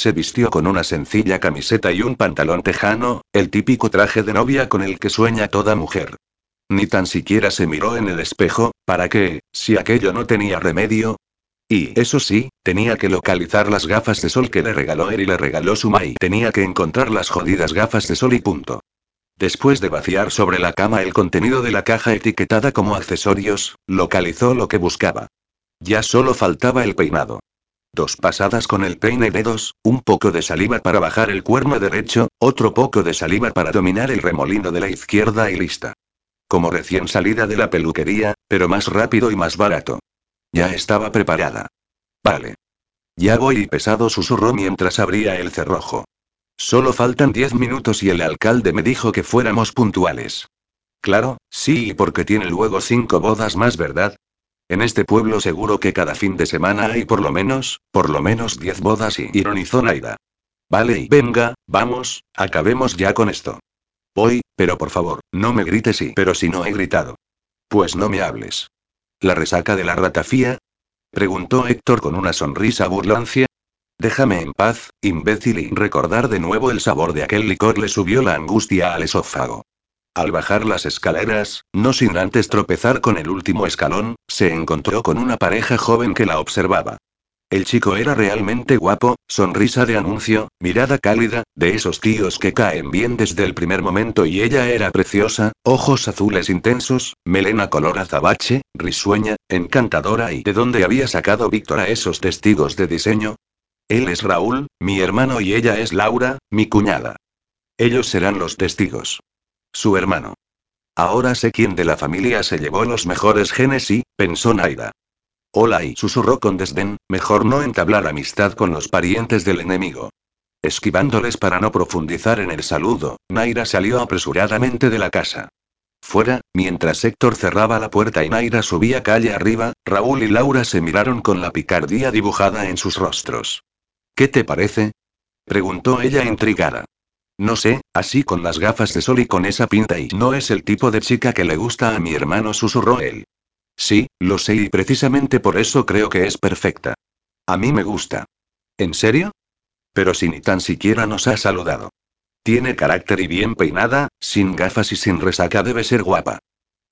se vistió con una sencilla camiseta y un pantalón tejano, el típico traje de novia con el que sueña toda mujer. Ni tan siquiera se miró en el espejo, ¿para qué, si aquello no tenía remedio? Y, eso sí, tenía que localizar las gafas de sol que le regaló él y le regaló su Mai. Tenía que encontrar las jodidas gafas de sol y punto. Después de vaciar sobre la cama el contenido de la caja etiquetada como accesorios, localizó lo que buscaba. Ya solo faltaba el peinado. Dos pasadas con el peine dedos, un poco de saliva para bajar el cuerno derecho, otro poco de saliva para dominar el remolino de la izquierda y lista. Como recién salida de la peluquería, pero más rápido y más barato. Ya estaba preparada. Vale. Ya voy y pesado susurró mientras abría el cerrojo. Solo faltan diez minutos y el alcalde me dijo que fuéramos puntuales. Claro, sí, porque tiene luego cinco bodas más, ¿verdad? En este pueblo seguro que cada fin de semana hay por lo menos, por lo menos diez bodas y ironizó Naida. Vale y venga, vamos, acabemos ya con esto. Voy, pero por favor, no me grites y pero si no he gritado. Pues no me hables. ¿La resaca de la ratafía? Preguntó Héctor con una sonrisa burlancia. Déjame en paz, imbécil, y recordar de nuevo el sabor de aquel licor le subió la angustia al esófago. Al bajar las escaleras, no sin antes tropezar con el último escalón, se encontró con una pareja joven que la observaba. El chico era realmente guapo, sonrisa de anuncio, mirada cálida, de esos tíos que caen bien desde el primer momento y ella era preciosa, ojos azules intensos, melena color azabache, risueña, encantadora y ¿de dónde había sacado Víctor a esos testigos de diseño? Él es Raúl, mi hermano y ella es Laura, mi cuñada. Ellos serán los testigos. Su hermano. Ahora sé quién de la familia se llevó los mejores genes y, pensó Naida. Hola y susurró con desdén, mejor no entablar amistad con los parientes del enemigo. Esquivándoles para no profundizar en el saludo, Naira salió apresuradamente de la casa. Fuera, mientras Héctor cerraba la puerta y Naira subía calle arriba, Raúl y Laura se miraron con la picardía dibujada en sus rostros. ¿Qué te parece? preguntó ella intrigada. No sé, así con las gafas de sol y con esa pinta y no es el tipo de chica que le gusta a mi hermano, susurró él. Sí, lo sé y precisamente por eso creo que es perfecta. A mí me gusta. ¿En serio? Pero si ni tan siquiera nos ha saludado. Tiene carácter y bien peinada, sin gafas y sin resaca debe ser guapa.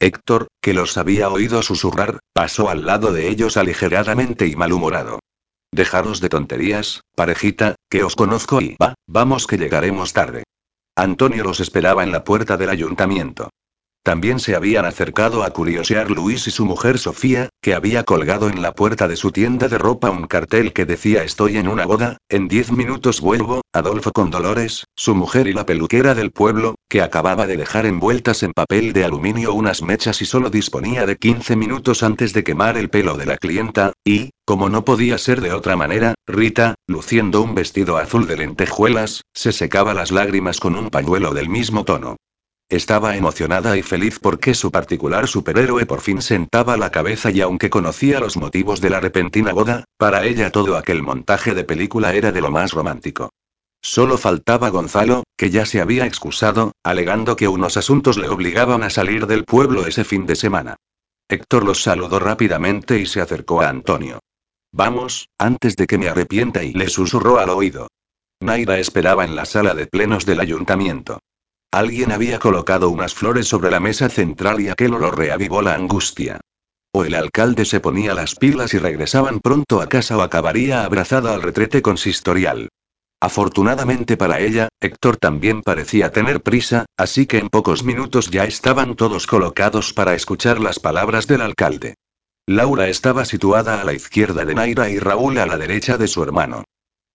Héctor, que los había oído susurrar, pasó al lado de ellos aligeradamente y malhumorado. Dejaros de tonterías, parejita, que os conozco y va, vamos que llegaremos tarde. Antonio los esperaba en la puerta del ayuntamiento. También se habían acercado a curiosear Luis y su mujer Sofía, que había colgado en la puerta de su tienda de ropa un cartel que decía Estoy en una boda, en diez minutos vuelvo, Adolfo con Dolores, su mujer y la peluquera del pueblo, que acababa de dejar envueltas en papel de aluminio unas mechas y solo disponía de 15 minutos antes de quemar el pelo de la clienta, y, como no podía ser de otra manera, Rita, luciendo un vestido azul de lentejuelas, se secaba las lágrimas con un pañuelo del mismo tono. Estaba emocionada y feliz porque su particular superhéroe por fin sentaba la cabeza y aunque conocía los motivos de la repentina boda, para ella todo aquel montaje de película era de lo más romántico. Solo faltaba Gonzalo, que ya se había excusado, alegando que unos asuntos le obligaban a salir del pueblo ese fin de semana. Héctor los saludó rápidamente y se acercó a Antonio. Vamos, antes de que me arrepienta y le susurró al oído. Naira esperaba en la sala de plenos del ayuntamiento. Alguien había colocado unas flores sobre la mesa central y aquel olor reavivó la angustia. O el alcalde se ponía las pilas y regresaban pronto a casa o acabaría abrazada al retrete consistorial. Afortunadamente para ella, Héctor también parecía tener prisa, así que en pocos minutos ya estaban todos colocados para escuchar las palabras del alcalde. Laura estaba situada a la izquierda de Naira y Raúl a la derecha de su hermano.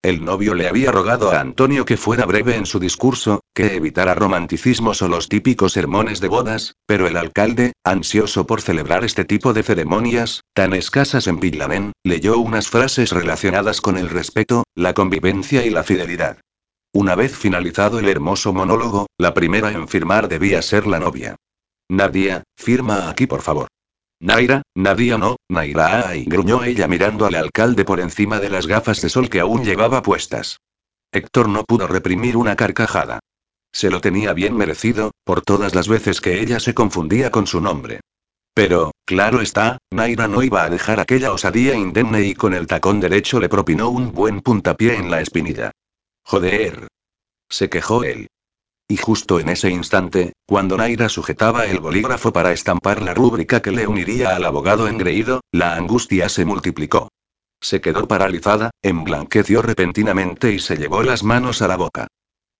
El novio le había rogado a Antonio que fuera breve en su discurso, que evitara romanticismos o los típicos sermones de bodas, pero el alcalde, ansioso por celebrar este tipo de ceremonias, tan escasas en Villamen, leyó unas frases relacionadas con el respeto, la convivencia y la fidelidad. Una vez finalizado el hermoso monólogo, la primera en firmar debía ser la novia. Nadia, firma aquí por favor. Naira, Nadia no, Naira ay, gruñó ella mirando al alcalde por encima de las gafas de sol que aún llevaba puestas. Héctor no pudo reprimir una carcajada. Se lo tenía bien merecido, por todas las veces que ella se confundía con su nombre. Pero, claro está, Naira no iba a dejar aquella osadía indemne y con el tacón derecho le propinó un buen puntapié en la espinilla. Joder. Se quejó él. Y justo en ese instante, cuando Naira sujetaba el bolígrafo para estampar la rúbrica que le uniría al abogado engreído, la angustia se multiplicó. Se quedó paralizada, emblanqueció repentinamente y se llevó las manos a la boca.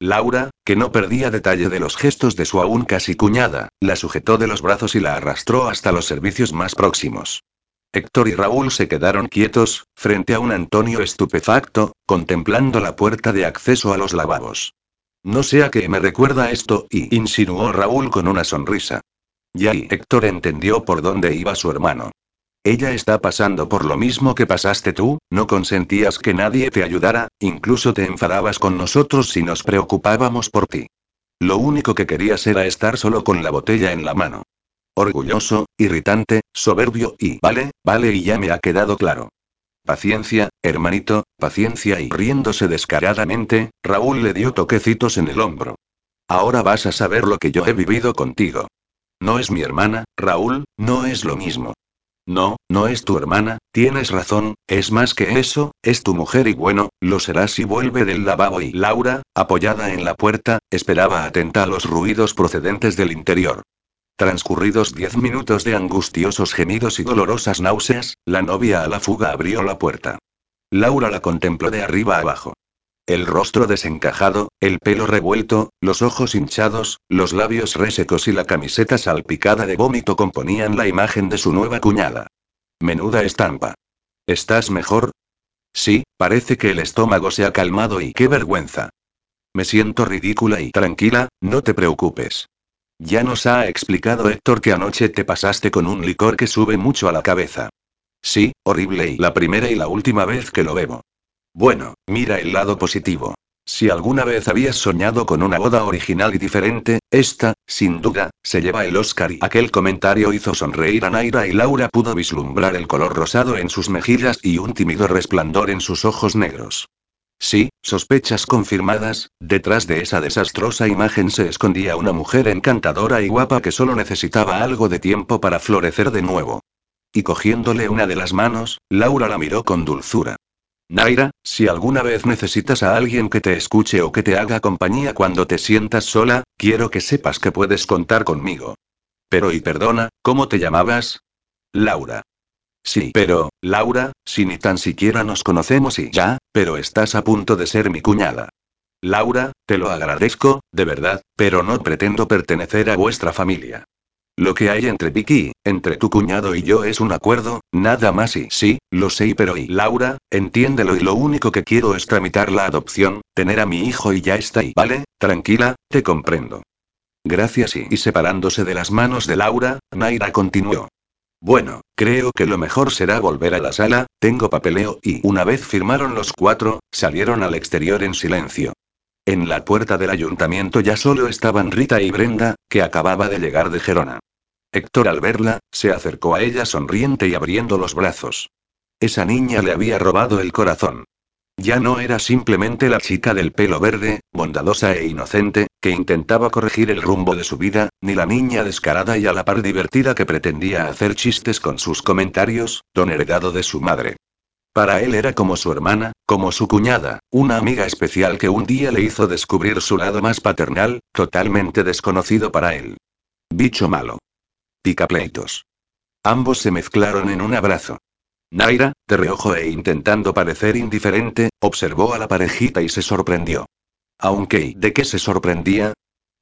Laura, que no perdía detalle de los gestos de su aún casi cuñada, la sujetó de los brazos y la arrastró hasta los servicios más próximos. Héctor y Raúl se quedaron quietos, frente a un Antonio estupefacto, contemplando la puerta de acceso a los lavabos. No sé a qué me recuerda esto, y insinuó Raúl con una sonrisa. Y Héctor entendió por dónde iba su hermano. Ella está pasando por lo mismo que pasaste tú, no consentías que nadie te ayudara, incluso te enfadabas con nosotros si nos preocupábamos por ti. Lo único que querías era estar solo con la botella en la mano. Orgulloso, irritante, soberbio y... Vale, vale y ya me ha quedado claro. Paciencia, hermanito, paciencia y riéndose descaradamente, Raúl le dio toquecitos en el hombro. Ahora vas a saber lo que yo he vivido contigo. No es mi hermana, Raúl, no es lo mismo. No, no es tu hermana, tienes razón, es más que eso, es tu mujer y bueno, lo será si vuelve del lavabo y Laura, apoyada en la puerta, esperaba atenta a los ruidos procedentes del interior. Transcurridos diez minutos de angustiosos gemidos y dolorosas náuseas, la novia a la fuga abrió la puerta. Laura la contempló de arriba abajo. El rostro desencajado, el pelo revuelto, los ojos hinchados, los labios resecos y la camiseta salpicada de vómito componían la imagen de su nueva cuñada. Menuda estampa. ¿Estás mejor? Sí, parece que el estómago se ha calmado y qué vergüenza. Me siento ridícula y tranquila, no te preocupes. Ya nos ha explicado Héctor que anoche te pasaste con un licor que sube mucho a la cabeza. Sí, horrible y la primera y la última vez que lo bebo. Bueno, mira el lado positivo. Si alguna vez habías soñado con una boda original y diferente, esta, sin duda, se lleva el Oscar y aquel comentario hizo sonreír a Naira y Laura pudo vislumbrar el color rosado en sus mejillas y un tímido resplandor en sus ojos negros. Sí, sospechas confirmadas, detrás de esa desastrosa imagen se escondía una mujer encantadora y guapa que solo necesitaba algo de tiempo para florecer de nuevo. Y cogiéndole una de las manos, Laura la miró con dulzura. Naira, si alguna vez necesitas a alguien que te escuche o que te haga compañía cuando te sientas sola, quiero que sepas que puedes contar conmigo. Pero y perdona, ¿cómo te llamabas? Laura. Sí, pero, Laura, si ni tan siquiera nos conocemos y ya, pero estás a punto de ser mi cuñada. Laura, te lo agradezco, de verdad, pero no pretendo pertenecer a vuestra familia. Lo que hay entre Vicky, entre tu cuñado y yo es un acuerdo, nada más y sí, lo sé, pero y Laura, entiéndelo y lo único que quiero es tramitar la adopción, tener a mi hijo y ya está vale, tranquila, te comprendo. Gracias y separándose de las manos de Laura, Naira continuó. Bueno, creo que lo mejor será volver a la sala, tengo papeleo y una vez firmaron los cuatro, salieron al exterior en silencio. En la puerta del ayuntamiento ya solo estaban Rita y Brenda, que acababa de llegar de Gerona. Héctor al verla, se acercó a ella sonriente y abriendo los brazos. Esa niña le había robado el corazón. Ya no era simplemente la chica del pelo verde, bondadosa e inocente, que intentaba corregir el rumbo de su vida, ni la niña descarada y a la par divertida que pretendía hacer chistes con sus comentarios, don heredado de su madre. Para él era como su hermana, como su cuñada, una amiga especial que un día le hizo descubrir su lado más paternal, totalmente desconocido para él. Bicho malo. Picapleitos. Ambos se mezclaron en un abrazo. Naira, de reojo e intentando parecer indiferente, observó a la parejita y se sorprendió. Aunque, ¿de qué se sorprendía?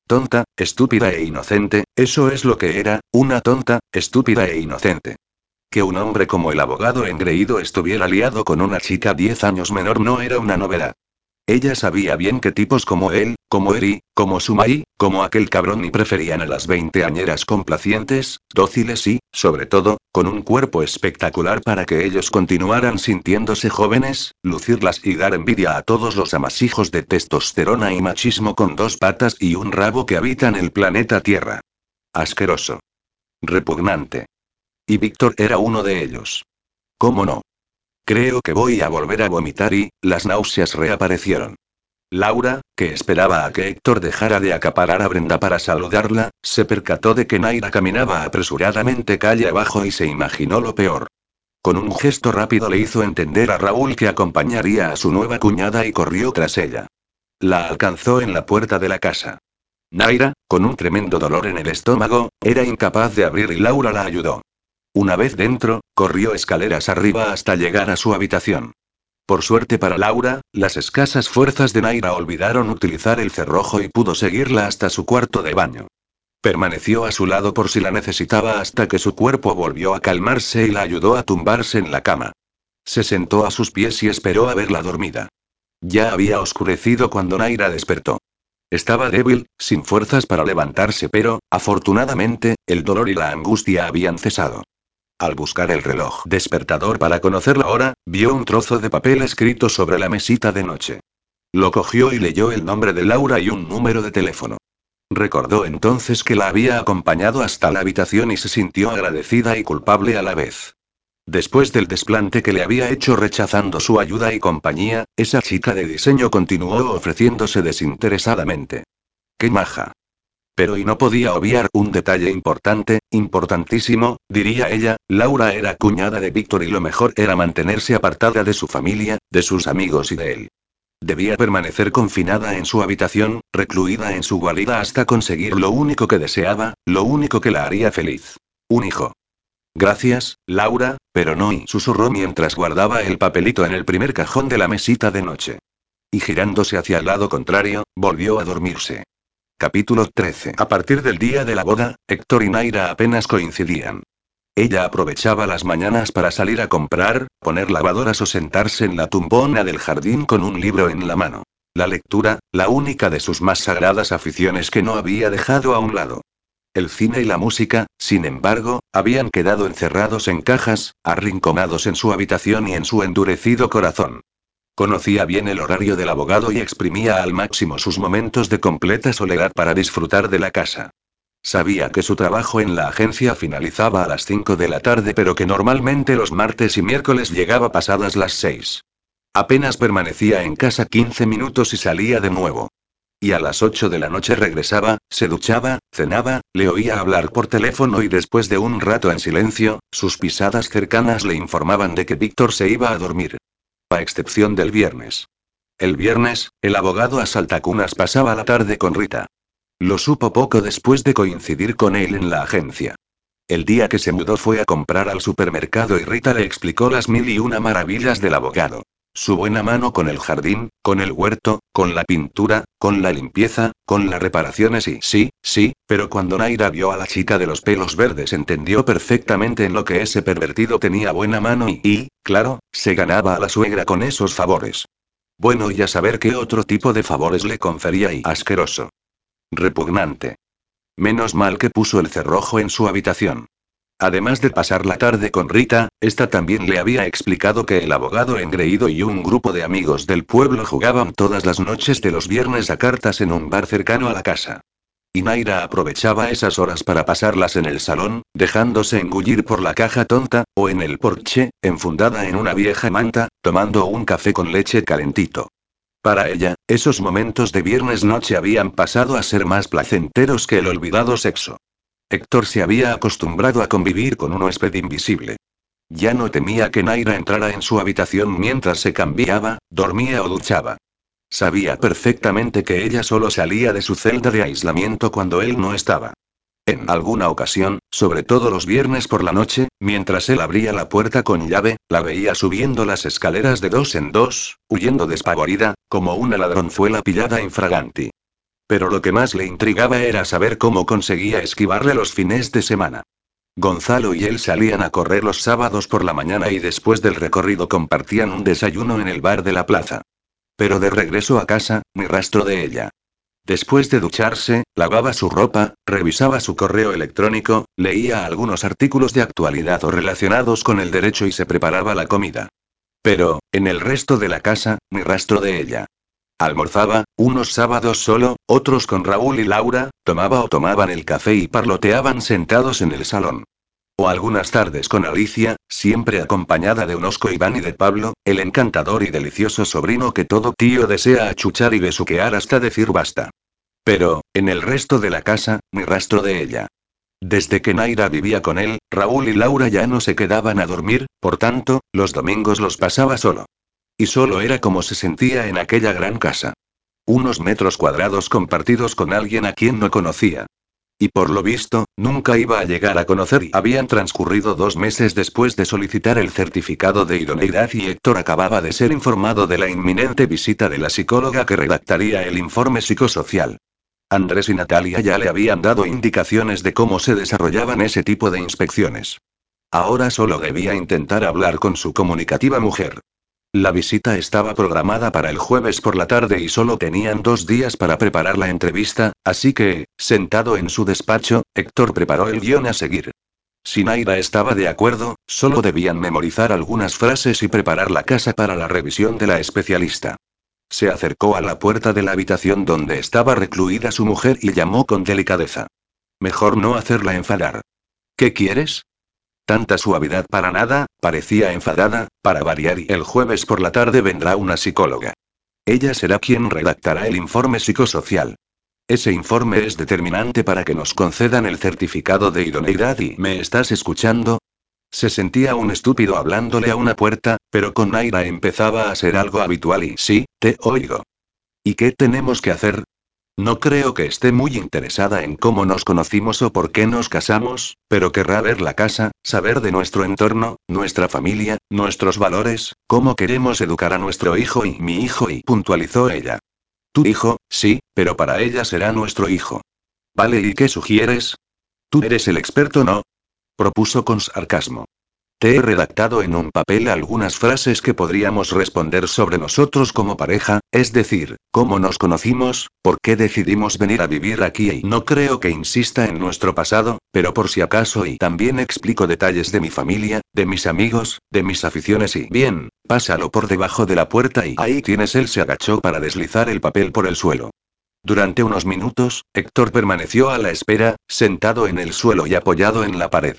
Tonta, estúpida e inocente, eso es lo que era, una tonta, estúpida e inocente. Que un hombre como el abogado engreído estuviera liado con una chica diez años menor no era una novedad. Ella sabía bien que tipos como él, como Eri, como Sumai, como aquel cabrón y preferían a las veinteañeras complacientes, dóciles y, sobre todo, con un cuerpo espectacular para que ellos continuaran sintiéndose jóvenes, lucirlas y dar envidia a todos los amasijos de testosterona y machismo con dos patas y un rabo que habitan el planeta Tierra. Asqueroso. Repugnante. Y Víctor era uno de ellos. ¿Cómo no? Creo que voy a volver a vomitar y, las náuseas reaparecieron. Laura, que esperaba a que Héctor dejara de acaparar a Brenda para saludarla, se percató de que Naira caminaba apresuradamente calle abajo y se imaginó lo peor. Con un gesto rápido le hizo entender a Raúl que acompañaría a su nueva cuñada y corrió tras ella. la alcanzó en la puerta de la casa. Naira, con un tremendo dolor en el estómago, era incapaz de abrir y Laura la ayudó. Una vez dentro, corrió escaleras arriba hasta llegar a su habitación. Por suerte para Laura, las escasas fuerzas de Naira olvidaron utilizar el cerrojo y pudo seguirla hasta su cuarto de baño. Permaneció a su lado por si la necesitaba hasta que su cuerpo volvió a calmarse y la ayudó a tumbarse en la cama. Se sentó a sus pies y esperó a verla dormida. Ya había oscurecido cuando Naira despertó. Estaba débil, sin fuerzas para levantarse, pero, afortunadamente, el dolor y la angustia habían cesado. Al buscar el reloj despertador para conocer la hora, vio un trozo de papel escrito sobre la mesita de noche. Lo cogió y leyó el nombre de Laura y un número de teléfono. Recordó entonces que la había acompañado hasta la habitación y se sintió agradecida y culpable a la vez. Después del desplante que le había hecho rechazando su ayuda y compañía, esa chica de diseño continuó ofreciéndose desinteresadamente. ¡Qué maja! Pero y no podía obviar un detalle importante, importantísimo, diría ella, Laura era cuñada de Víctor y lo mejor era mantenerse apartada de su familia, de sus amigos y de él. Debía permanecer confinada en su habitación, recluida en su guarida hasta conseguir lo único que deseaba, lo único que la haría feliz. Un hijo. Gracias, Laura, pero no y susurró mientras guardaba el papelito en el primer cajón de la mesita de noche. Y girándose hacia el lado contrario, volvió a dormirse. Capítulo 13. A partir del día de la boda, Héctor y Naira apenas coincidían. Ella aprovechaba las mañanas para salir a comprar, poner lavadoras o sentarse en la tumbona del jardín con un libro en la mano. La lectura, la única de sus más sagradas aficiones que no había dejado a un lado. El cine y la música, sin embargo, habían quedado encerrados en cajas, arrinconados en su habitación y en su endurecido corazón. Conocía bien el horario del abogado y exprimía al máximo sus momentos de completa soledad para disfrutar de la casa. Sabía que su trabajo en la agencia finalizaba a las 5 de la tarde, pero que normalmente los martes y miércoles llegaba pasadas las 6. Apenas permanecía en casa 15 minutos y salía de nuevo. Y a las 8 de la noche regresaba, se duchaba, cenaba, le oía hablar por teléfono y después de un rato en silencio, sus pisadas cercanas le informaban de que Víctor se iba a dormir a excepción del viernes. El viernes, el abogado a saltacunas pasaba la tarde con Rita. Lo supo poco después de coincidir con él en la agencia. El día que se mudó fue a comprar al supermercado y Rita le explicó las mil y una maravillas del abogado. Su buena mano con el jardín, con el huerto, con la pintura, con la limpieza, con las reparaciones y sí, sí, pero cuando Naira vio a la chica de los pelos verdes entendió perfectamente en lo que ese pervertido tenía buena mano y, y, claro, se ganaba a la suegra con esos favores. Bueno y a saber qué otro tipo de favores le confería y asqueroso. Repugnante. Menos mal que puso el cerrojo en su habitación. Además de pasar la tarde con Rita, esta también le había explicado que el abogado engreído y un grupo de amigos del pueblo jugaban todas las noches de los viernes a cartas en un bar cercano a la casa. Y Naira aprovechaba esas horas para pasarlas en el salón, dejándose engullir por la caja tonta, o en el porche, enfundada en una vieja manta, tomando un café con leche calentito. Para ella, esos momentos de viernes noche habían pasado a ser más placenteros que el olvidado sexo. Héctor se había acostumbrado a convivir con un huésped invisible. Ya no temía que Naira entrara en su habitación mientras se cambiaba, dormía o duchaba. Sabía perfectamente que ella solo salía de su celda de aislamiento cuando él no estaba. En alguna ocasión, sobre todo los viernes por la noche, mientras él abría la puerta con llave, la veía subiendo las escaleras de dos en dos, huyendo despavorida, como una ladronzuela pillada infraganti. Pero lo que más le intrigaba era saber cómo conseguía esquivarle los fines de semana. Gonzalo y él salían a correr los sábados por la mañana y después del recorrido compartían un desayuno en el bar de la plaza. Pero de regreso a casa, ni rastro de ella. Después de ducharse, lavaba su ropa, revisaba su correo electrónico, leía algunos artículos de actualidad o relacionados con el derecho y se preparaba la comida. Pero, en el resto de la casa, ni rastro de ella. Almorzaba, unos sábados solo, otros con Raúl y Laura, tomaba o tomaban el café y parloteaban sentados en el salón. O algunas tardes con Alicia, siempre acompañada de Unosco Iván y de Pablo, el encantador y delicioso sobrino que todo tío desea achuchar y besuquear hasta decir basta. Pero, en el resto de la casa, ni rastro de ella. Desde que Naira vivía con él, Raúl y Laura ya no se quedaban a dormir, por tanto, los domingos los pasaba solo. Y solo era como se sentía en aquella gran casa. Unos metros cuadrados compartidos con alguien a quien no conocía. Y por lo visto, nunca iba a llegar a conocer y habían transcurrido dos meses después de solicitar el certificado de idoneidad y Héctor acababa de ser informado de la inminente visita de la psicóloga que redactaría el informe psicosocial. Andrés y Natalia ya le habían dado indicaciones de cómo se desarrollaban ese tipo de inspecciones. Ahora solo debía intentar hablar con su comunicativa mujer. La visita estaba programada para el jueves por la tarde y solo tenían dos días para preparar la entrevista, así que, sentado en su despacho, Héctor preparó el guion a seguir. Si Naira estaba de acuerdo, solo debían memorizar algunas frases y preparar la casa para la revisión de la especialista. Se acercó a la puerta de la habitación donde estaba recluida su mujer y llamó con delicadeza. Mejor no hacerla enfadar. ¿Qué quieres? Tanta suavidad para nada, parecía enfadada, para variar y el jueves por la tarde vendrá una psicóloga. Ella será quien redactará el informe psicosocial. Ese informe es determinante para que nos concedan el certificado de idoneidad y ¿me estás escuchando? Se sentía un estúpido hablándole a una puerta, pero con Naira empezaba a ser algo habitual y sí, te oigo. ¿Y qué tenemos que hacer? No creo que esté muy interesada en cómo nos conocimos o por qué nos casamos, pero querrá ver la casa, saber de nuestro entorno, nuestra familia, nuestros valores, cómo queremos educar a nuestro hijo y mi hijo y puntualizó ella. Tu hijo, sí, pero para ella será nuestro hijo. Vale, ¿y qué sugieres? Tú eres el experto, ¿no? propuso con sarcasmo. Te he redactado en un papel algunas frases que podríamos responder sobre nosotros como pareja, es decir, cómo nos conocimos, por qué decidimos venir a vivir aquí y no creo que insista en nuestro pasado, pero por si acaso y también explico detalles de mi familia, de mis amigos, de mis aficiones y bien, pásalo por debajo de la puerta y ahí tienes él se agachó para deslizar el papel por el suelo. Durante unos minutos, Héctor permaneció a la espera, sentado en el suelo y apoyado en la pared.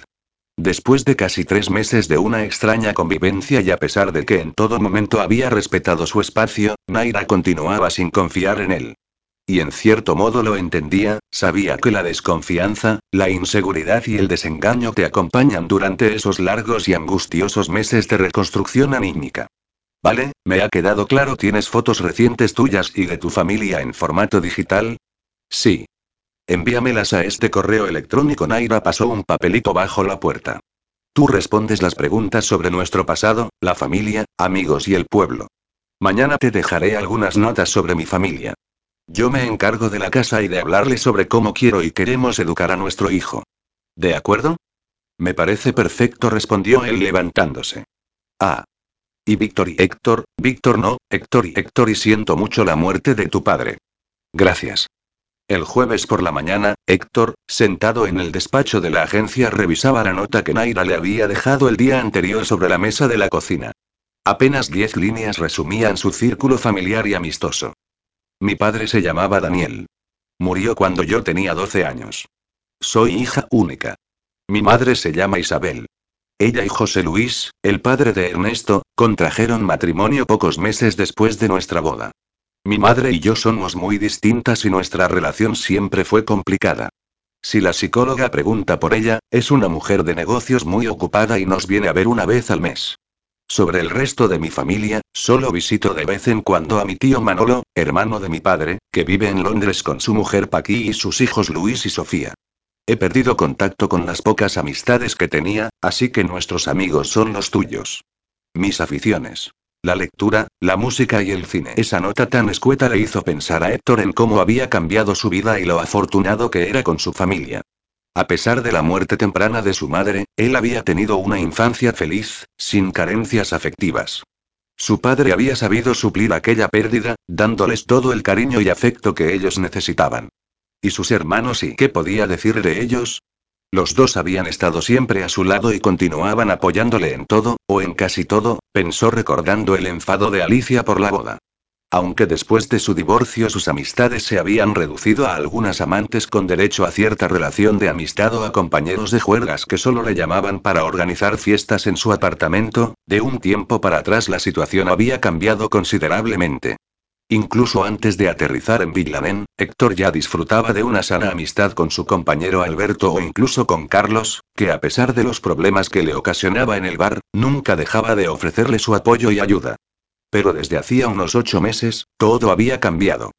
Después de casi tres meses de una extraña convivencia y a pesar de que en todo momento había respetado su espacio, Naira continuaba sin confiar en él. Y en cierto modo lo entendía, sabía que la desconfianza, la inseguridad y el desengaño te acompañan durante esos largos y angustiosos meses de reconstrucción anímica. Vale, me ha quedado claro, ¿tienes fotos recientes tuyas y de tu familia en formato digital? Sí. Envíamelas a este correo electrónico. Naira pasó un papelito bajo la puerta. Tú respondes las preguntas sobre nuestro pasado, la familia, amigos y el pueblo. Mañana te dejaré algunas notas sobre mi familia. Yo me encargo de la casa y de hablarle sobre cómo quiero y queremos educar a nuestro hijo. ¿De acuerdo? Me parece perfecto, respondió él levantándose. Ah. Y Víctor y Héctor, Víctor no, Héctor y Héctor y siento mucho la muerte de tu padre. Gracias. El jueves por la mañana, Héctor, sentado en el despacho de la agencia, revisaba la nota que Naira le había dejado el día anterior sobre la mesa de la cocina. Apenas diez líneas resumían su círculo familiar y amistoso. Mi padre se llamaba Daniel. Murió cuando yo tenía 12 años. Soy hija única. Mi madre se llama Isabel. Ella y José Luis, el padre de Ernesto, contrajeron matrimonio pocos meses después de nuestra boda. Mi madre y yo somos muy distintas y nuestra relación siempre fue complicada. Si la psicóloga pregunta por ella, es una mujer de negocios muy ocupada y nos viene a ver una vez al mes. Sobre el resto de mi familia, solo visito de vez en cuando a mi tío Manolo, hermano de mi padre, que vive en Londres con su mujer Paqui y sus hijos Luis y Sofía. He perdido contacto con las pocas amistades que tenía, así que nuestros amigos son los tuyos. Mis aficiones. La lectura, la música y el cine. Esa nota tan escueta le hizo pensar a Héctor en cómo había cambiado su vida y lo afortunado que era con su familia. A pesar de la muerte temprana de su madre, él había tenido una infancia feliz, sin carencias afectivas. Su padre había sabido suplir aquella pérdida, dándoles todo el cariño y afecto que ellos necesitaban. ¿Y sus hermanos y qué podía decir de ellos? Los dos habían estado siempre a su lado y continuaban apoyándole en todo, o en casi todo, pensó recordando el enfado de Alicia por la boda. Aunque después de su divorcio sus amistades se habían reducido a algunas amantes con derecho a cierta relación de amistad o a compañeros de juergas que solo le llamaban para organizar fiestas en su apartamento, de un tiempo para atrás la situación había cambiado considerablemente. Incluso antes de aterrizar en Villanen, Héctor ya disfrutaba de una sana amistad con su compañero Alberto o incluso con Carlos, que a pesar de los problemas que le ocasionaba en el bar, nunca dejaba de ofrecerle su apoyo y ayuda. Pero desde hacía unos ocho meses, todo había cambiado.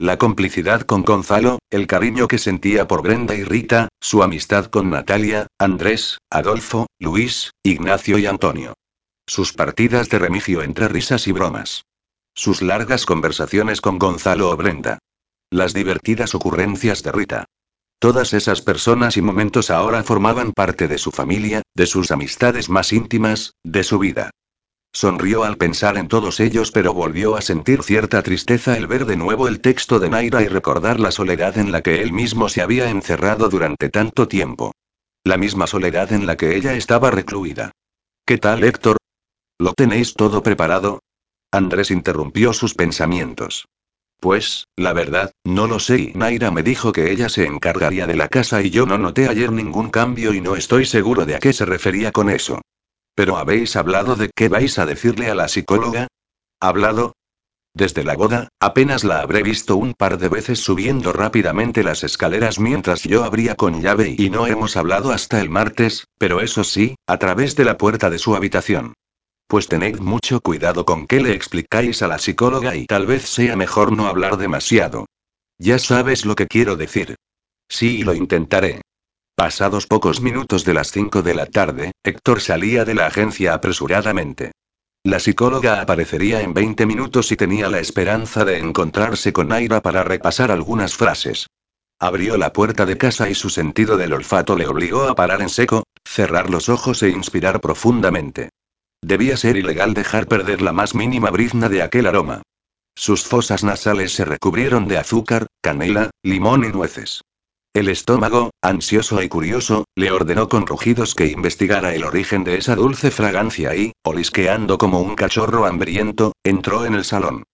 La complicidad con Gonzalo, el cariño que sentía por Brenda y Rita, su amistad con Natalia, Andrés, Adolfo, Luis, Ignacio y Antonio. Sus partidas de remigio entre risas y bromas. Sus largas conversaciones con Gonzalo o Brenda. Las divertidas ocurrencias de Rita. Todas esas personas y momentos ahora formaban parte de su familia, de sus amistades más íntimas, de su vida. Sonrió al pensar en todos ellos, pero volvió a sentir cierta tristeza el ver de nuevo el texto de Naira y recordar la soledad en la que él mismo se había encerrado durante tanto tiempo. La misma soledad en la que ella estaba recluida. ¿Qué tal, Héctor? ¿Lo tenéis todo preparado? Andrés interrumpió sus pensamientos. Pues, la verdad, no lo sé y Naira me dijo que ella se encargaría de la casa y yo no noté ayer ningún cambio y no estoy seguro de a qué se refería con eso. ¿Pero habéis hablado de qué vais a decirle a la psicóloga? ¿Hablado? Desde la boda, apenas la habré visto un par de veces subiendo rápidamente las escaleras mientras yo abría con llave y no hemos hablado hasta el martes, pero eso sí, a través de la puerta de su habitación. Pues tened mucho cuidado con qué le explicáis a la psicóloga y tal vez sea mejor no hablar demasiado. Ya sabes lo que quiero decir. Sí, lo intentaré. Pasados pocos minutos de las 5 de la tarde, Héctor salía de la agencia apresuradamente. La psicóloga aparecería en 20 minutos y tenía la esperanza de encontrarse con Aira para repasar algunas frases. Abrió la puerta de casa y su sentido del olfato le obligó a parar en seco, cerrar los ojos e inspirar profundamente. Debía ser ilegal dejar perder la más mínima brizna de aquel aroma. Sus fosas nasales se recubrieron de azúcar, canela, limón y nueces. El estómago, ansioso y curioso, le ordenó con rugidos que investigara el origen de esa dulce fragancia y, olisqueando como un cachorro hambriento, entró en el salón.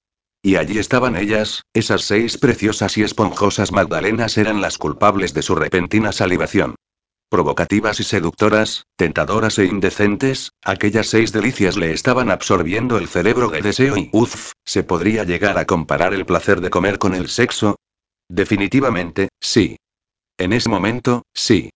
Y allí estaban ellas, esas seis preciosas y esponjosas magdalenas eran las culpables de su repentina salivación. Provocativas y seductoras, tentadoras e indecentes, aquellas seis delicias le estaban absorbiendo el cerebro de deseo y, uff, ¿se podría llegar a comparar el placer de comer con el sexo? Definitivamente, sí. En ese momento, sí.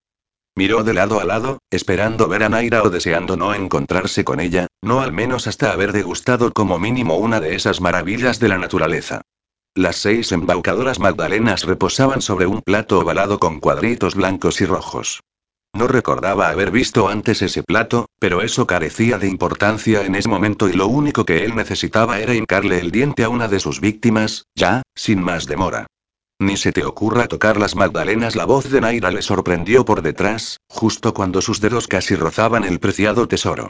Miró de lado a lado, esperando ver a Naira o deseando no encontrarse con ella, no al menos hasta haber degustado como mínimo una de esas maravillas de la naturaleza. Las seis embaucadoras magdalenas reposaban sobre un plato ovalado con cuadritos blancos y rojos. No recordaba haber visto antes ese plato, pero eso carecía de importancia en ese momento y lo único que él necesitaba era hincarle el diente a una de sus víctimas, ya, sin más demora. Ni se te ocurra tocar las magdalenas. La voz de Naira le sorprendió por detrás, justo cuando sus dedos casi rozaban el preciado tesoro.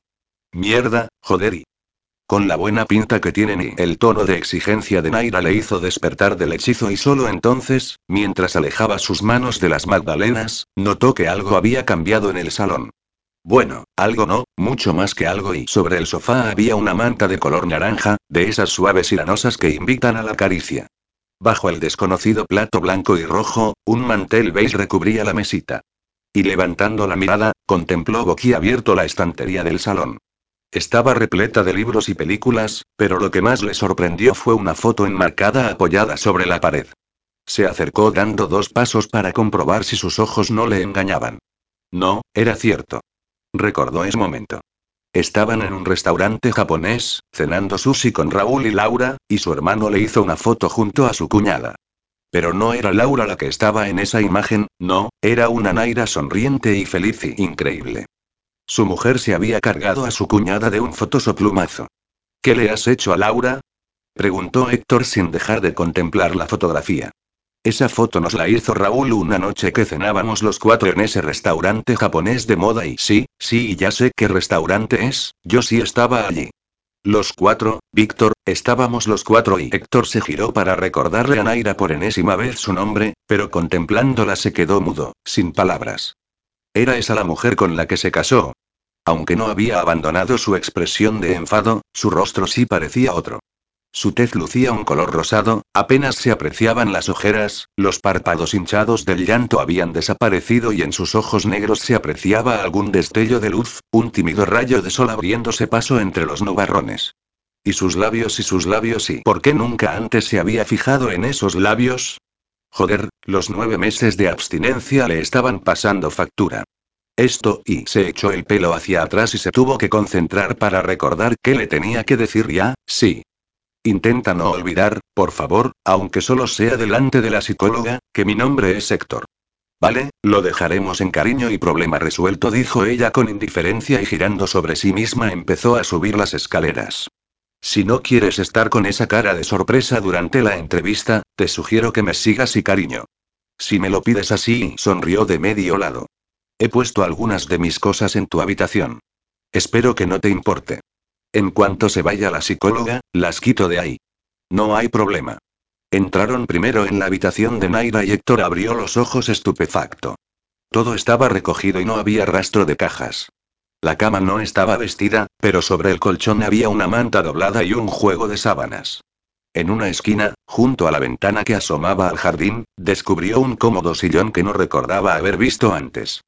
Mierda, joder y... Con la buena pinta que tienen y el tono de exigencia de Naira le hizo despertar del hechizo y solo entonces, mientras alejaba sus manos de las magdalenas, notó que algo había cambiado en el salón. Bueno, algo no, mucho más que algo y sobre el sofá había una manta de color naranja, de esas suaves y lanosas que invitan a la caricia. Bajo el desconocido plato blanco y rojo, un mantel beige recubría la mesita. Y levantando la mirada, contempló boquiabierto la estantería del salón. Estaba repleta de libros y películas, pero lo que más le sorprendió fue una foto enmarcada apoyada sobre la pared. Se acercó dando dos pasos para comprobar si sus ojos no le engañaban. No, era cierto. Recordó ese momento. Estaban en un restaurante japonés, cenando sushi con Raúl y Laura, y su hermano le hizo una foto junto a su cuñada. Pero no era Laura la que estaba en esa imagen, no, era una Naira sonriente y feliz y increíble. Su mujer se había cargado a su cuñada de un fotosoplumazo. ¿Qué le has hecho a Laura? preguntó Héctor sin dejar de contemplar la fotografía. Esa foto nos la hizo Raúl una noche que cenábamos los cuatro en ese restaurante japonés de moda y sí, sí, ya sé qué restaurante es, yo sí estaba allí. Los cuatro, Víctor, estábamos los cuatro y Héctor se giró para recordarle a Naira por enésima vez su nombre, pero contemplándola se quedó mudo, sin palabras. Era esa la mujer con la que se casó. Aunque no había abandonado su expresión de enfado, su rostro sí parecía otro. Su tez lucía un color rosado, apenas se apreciaban las ojeras, los párpados hinchados del llanto habían desaparecido y en sus ojos negros se apreciaba algún destello de luz, un tímido rayo de sol abriéndose paso entre los nubarrones. Y sus labios y sus labios y ¿por qué nunca antes se había fijado en esos labios? Joder, los nueve meses de abstinencia le estaban pasando factura. Esto, y se echó el pelo hacia atrás y se tuvo que concentrar para recordar qué le tenía que decir ya, sí, Intenta no olvidar, por favor, aunque solo sea delante de la psicóloga, que mi nombre es Héctor. Vale, lo dejaremos en cariño y problema resuelto, dijo ella con indiferencia y girando sobre sí misma empezó a subir las escaleras. Si no quieres estar con esa cara de sorpresa durante la entrevista, te sugiero que me sigas y cariño. Si me lo pides así, sonrió de medio lado. He puesto algunas de mis cosas en tu habitación. Espero que no te importe. En cuanto se vaya la psicóloga, las quito de ahí. No hay problema. Entraron primero en la habitación de Naira y Héctor abrió los ojos estupefacto. Todo estaba recogido y no había rastro de cajas. La cama no estaba vestida, pero sobre el colchón había una manta doblada y un juego de sábanas. En una esquina, junto a la ventana que asomaba al jardín, descubrió un cómodo sillón que no recordaba haber visto antes.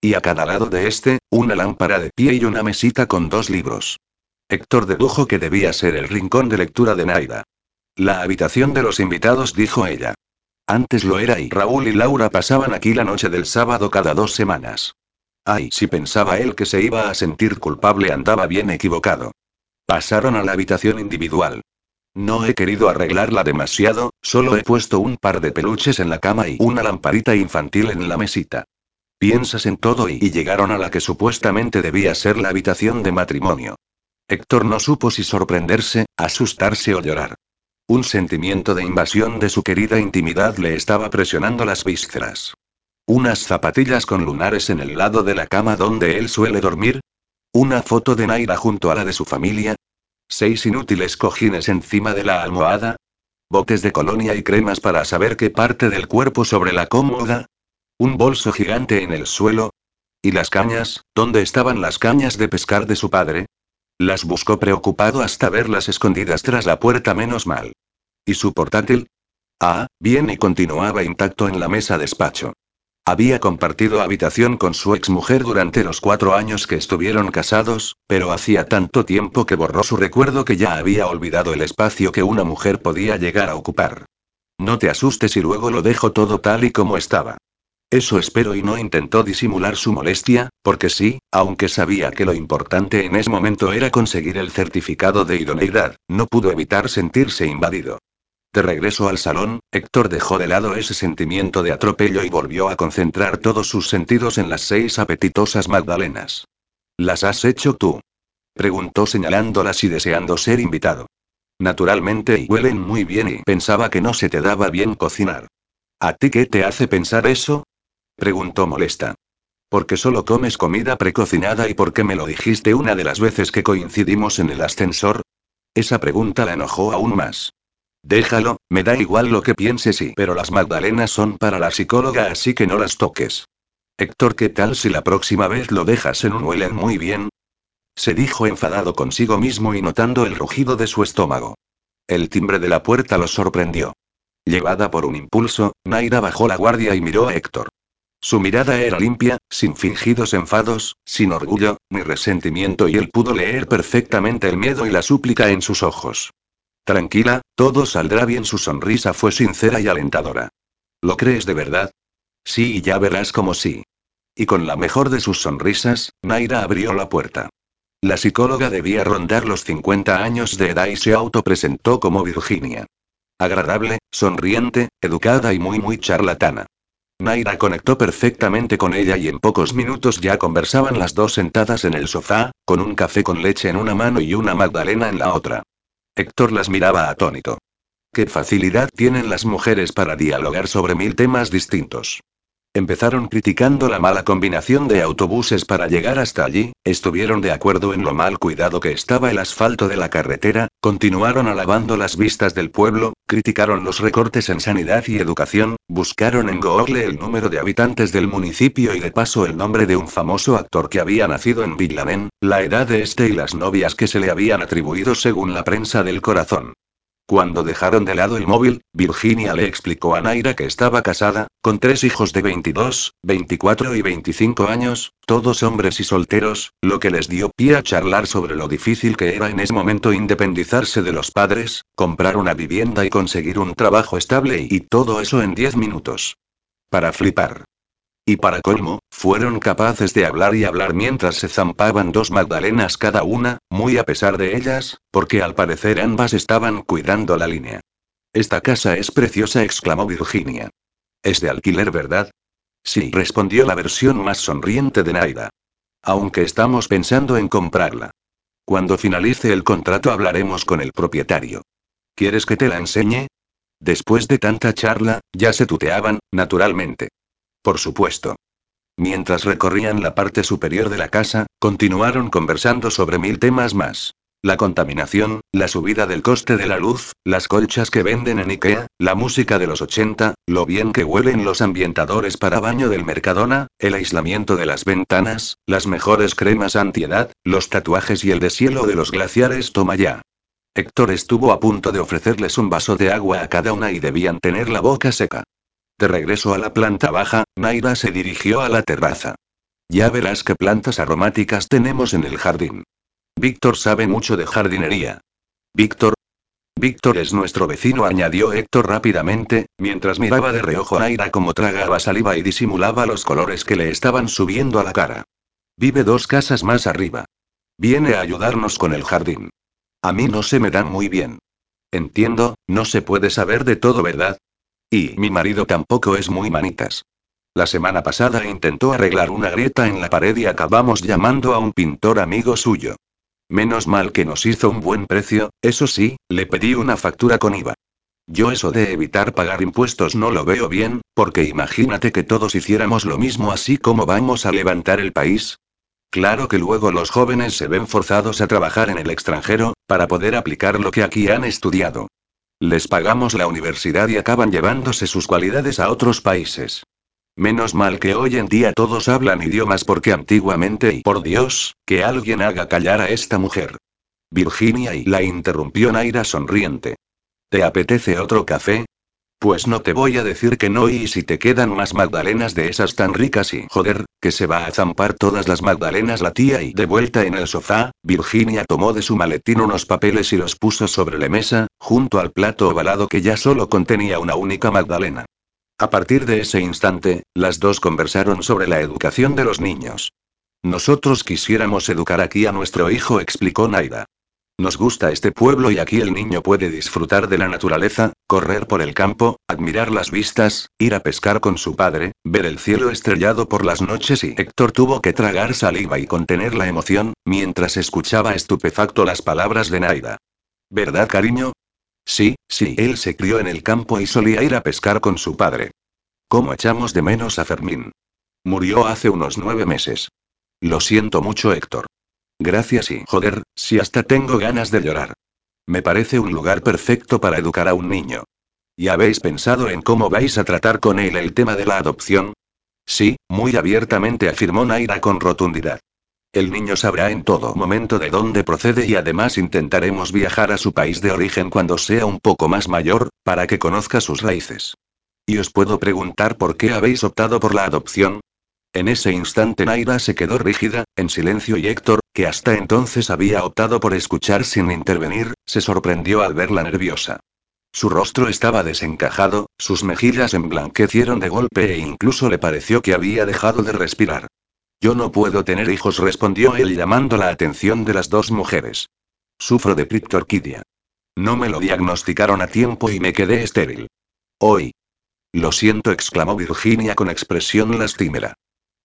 Y a cada lado de este, una lámpara de pie y una mesita con dos libros. Héctor dedujo que debía ser el rincón de lectura de Naida. La habitación de los invitados, dijo ella. Antes lo era y Raúl y Laura pasaban aquí la noche del sábado cada dos semanas. Ay, si pensaba él que se iba a sentir culpable andaba bien equivocado. Pasaron a la habitación individual. No he querido arreglarla demasiado, solo he puesto un par de peluches en la cama y una lamparita infantil en la mesita. Piensas en todo y, y llegaron a la que supuestamente debía ser la habitación de matrimonio. Héctor no supo si sorprenderse, asustarse o llorar. Un sentimiento de invasión de su querida intimidad le estaba presionando las vísceras. Unas zapatillas con lunares en el lado de la cama donde él suele dormir. Una foto de Naira junto a la de su familia. Seis inútiles cojines encima de la almohada. Botes de colonia y cremas para saber qué parte del cuerpo sobre la cómoda. Un bolso gigante en el suelo. ¿Y las cañas? ¿Dónde estaban las cañas de pescar de su padre? Las buscó preocupado hasta verlas escondidas tras la puerta menos mal. ¿Y su portátil? Ah, bien y continuaba intacto en la mesa despacho. Había compartido habitación con su exmujer durante los cuatro años que estuvieron casados, pero hacía tanto tiempo que borró su recuerdo que ya había olvidado el espacio que una mujer podía llegar a ocupar. No te asustes y luego lo dejo todo tal y como estaba. Eso espero y no intentó disimular su molestia, porque sí, aunque sabía que lo importante en ese momento era conseguir el certificado de idoneidad, no pudo evitar sentirse invadido. De regreso al salón, Héctor dejó de lado ese sentimiento de atropello y volvió a concentrar todos sus sentidos en las seis apetitosas magdalenas. ¿Las has hecho tú? Preguntó señalándolas y deseando ser invitado. Naturalmente y huelen muy bien y pensaba que no se te daba bien cocinar. ¿A ti qué te hace pensar eso? Preguntó molesta. Porque solo comes comida precocinada y porque me lo dijiste una de las veces que coincidimos en el ascensor. Esa pregunta la enojó aún más. Déjalo, me da igual lo que pienses y... Pero las magdalenas son para la psicóloga así que no las toques. Héctor, ¿qué tal si la próxima vez lo dejas en un huelen muy bien? Se dijo enfadado consigo mismo y notando el rugido de su estómago. El timbre de la puerta lo sorprendió. Llevada por un impulso, Naira bajó la guardia y miró a Héctor. Su mirada era limpia, sin fingidos enfados, sin orgullo, ni resentimiento y él pudo leer perfectamente el miedo y la súplica en sus ojos. Tranquila, todo saldrá bien. Su sonrisa fue sincera y alentadora. ¿Lo crees de verdad? Sí, y ya verás como sí. Y con la mejor de sus sonrisas, Naira abrió la puerta. La psicóloga debía rondar los 50 años de edad y se autopresentó como Virginia. Agradable, sonriente, educada y muy muy charlatana. Naira conectó perfectamente con ella y en pocos minutos ya conversaban las dos sentadas en el sofá, con un café con leche en una mano y una magdalena en la otra. Héctor las miraba atónito. Qué facilidad tienen las mujeres para dialogar sobre mil temas distintos. Empezaron criticando la mala combinación de autobuses para llegar hasta allí, estuvieron de acuerdo en lo mal cuidado que estaba el asfalto de la carretera, continuaron alabando las vistas del pueblo, criticaron los recortes en sanidad y educación, buscaron en Google el número de habitantes del municipio y de paso el nombre de un famoso actor que había nacido en Villamen, la edad de este y las novias que se le habían atribuido según la prensa del corazón. Cuando dejaron de lado el móvil, Virginia le explicó a Naira que estaba casada, con tres hijos de 22, 24 y 25 años, todos hombres y solteros, lo que les dio pie a charlar sobre lo difícil que era en ese momento independizarse de los padres, comprar una vivienda y conseguir un trabajo estable y todo eso en 10 minutos. Para flipar. Y para colmo, fueron capaces de hablar y hablar mientras se zampaban dos magdalenas cada una, muy a pesar de ellas, porque al parecer ambas estaban cuidando la línea. Esta casa es preciosa, exclamó Virginia. Es de alquiler, ¿verdad? Sí, respondió la versión más sonriente de Naida. Aunque estamos pensando en comprarla. Cuando finalice el contrato hablaremos con el propietario. ¿Quieres que te la enseñe? Después de tanta charla, ya se tuteaban, naturalmente. Por supuesto. Mientras recorrían la parte superior de la casa, continuaron conversando sobre mil temas más. La contaminación, la subida del coste de la luz, las colchas que venden en Ikea, la música de los 80, lo bien que huelen los ambientadores para baño del Mercadona, el aislamiento de las ventanas, las mejores cremas antiedad, los tatuajes y el deshielo de los glaciares toma ya. Héctor estuvo a punto de ofrecerles un vaso de agua a cada una y debían tener la boca seca. De regreso a la planta baja, Naira se dirigió a la terraza. Ya verás qué plantas aromáticas tenemos en el jardín. Víctor sabe mucho de jardinería. Víctor. Víctor es nuestro vecino, añadió Héctor rápidamente, mientras miraba de reojo a Naira como tragaba saliva y disimulaba los colores que le estaban subiendo a la cara. Vive dos casas más arriba. Viene a ayudarnos con el jardín. A mí no se me dan muy bien. Entiendo, no se puede saber de todo, ¿verdad? Y mi marido tampoco es muy manitas. La semana pasada intentó arreglar una grieta en la pared y acabamos llamando a un pintor amigo suyo. Menos mal que nos hizo un buen precio, eso sí, le pedí una factura con IVA. Yo eso de evitar pagar impuestos no lo veo bien, porque imagínate que todos hiciéramos lo mismo así como vamos a levantar el país. Claro que luego los jóvenes se ven forzados a trabajar en el extranjero, para poder aplicar lo que aquí han estudiado. Les pagamos la universidad y acaban llevándose sus cualidades a otros países. Menos mal que hoy en día todos hablan idiomas porque antiguamente y por Dios, que alguien haga callar a esta mujer. Virginia y la interrumpió Naira sonriente. ¿Te apetece otro café? Pues no te voy a decir que no y si te quedan más magdalenas de esas tan ricas y joder, que se va a zampar todas las magdalenas la tía y de vuelta en el sofá, Virginia tomó de su maletín unos papeles y los puso sobre la mesa, junto al plato ovalado que ya solo contenía una única magdalena. A partir de ese instante, las dos conversaron sobre la educación de los niños. Nosotros quisiéramos educar aquí a nuestro hijo, explicó Naida. Nos gusta este pueblo y aquí el niño puede disfrutar de la naturaleza, correr por el campo, admirar las vistas, ir a pescar con su padre, ver el cielo estrellado por las noches y Héctor tuvo que tragar saliva y contener la emoción, mientras escuchaba estupefacto las palabras de Naida. ¿Verdad, cariño? Sí, sí, él se crió en el campo y solía ir a pescar con su padre. ¿Cómo echamos de menos a Fermín? Murió hace unos nueve meses. Lo siento mucho, Héctor. Gracias y joder, si hasta tengo ganas de llorar. Me parece un lugar perfecto para educar a un niño. ¿Y habéis pensado en cómo vais a tratar con él el tema de la adopción? Sí, muy abiertamente afirmó Naira con rotundidad. El niño sabrá en todo momento de dónde procede y además intentaremos viajar a su país de origen cuando sea un poco más mayor, para que conozca sus raíces. ¿Y os puedo preguntar por qué habéis optado por la adopción? En ese instante Naira se quedó rígida, en silencio y Héctor, que hasta entonces había optado por escuchar sin intervenir, se sorprendió al verla nerviosa. Su rostro estaba desencajado, sus mejillas emblanquecieron de golpe e incluso le pareció que había dejado de respirar. Yo no puedo tener hijos, respondió él llamando la atención de las dos mujeres. Sufro de criptorquidia. No me lo diagnosticaron a tiempo y me quedé estéril. Hoy. Lo siento, exclamó Virginia con expresión lastimera.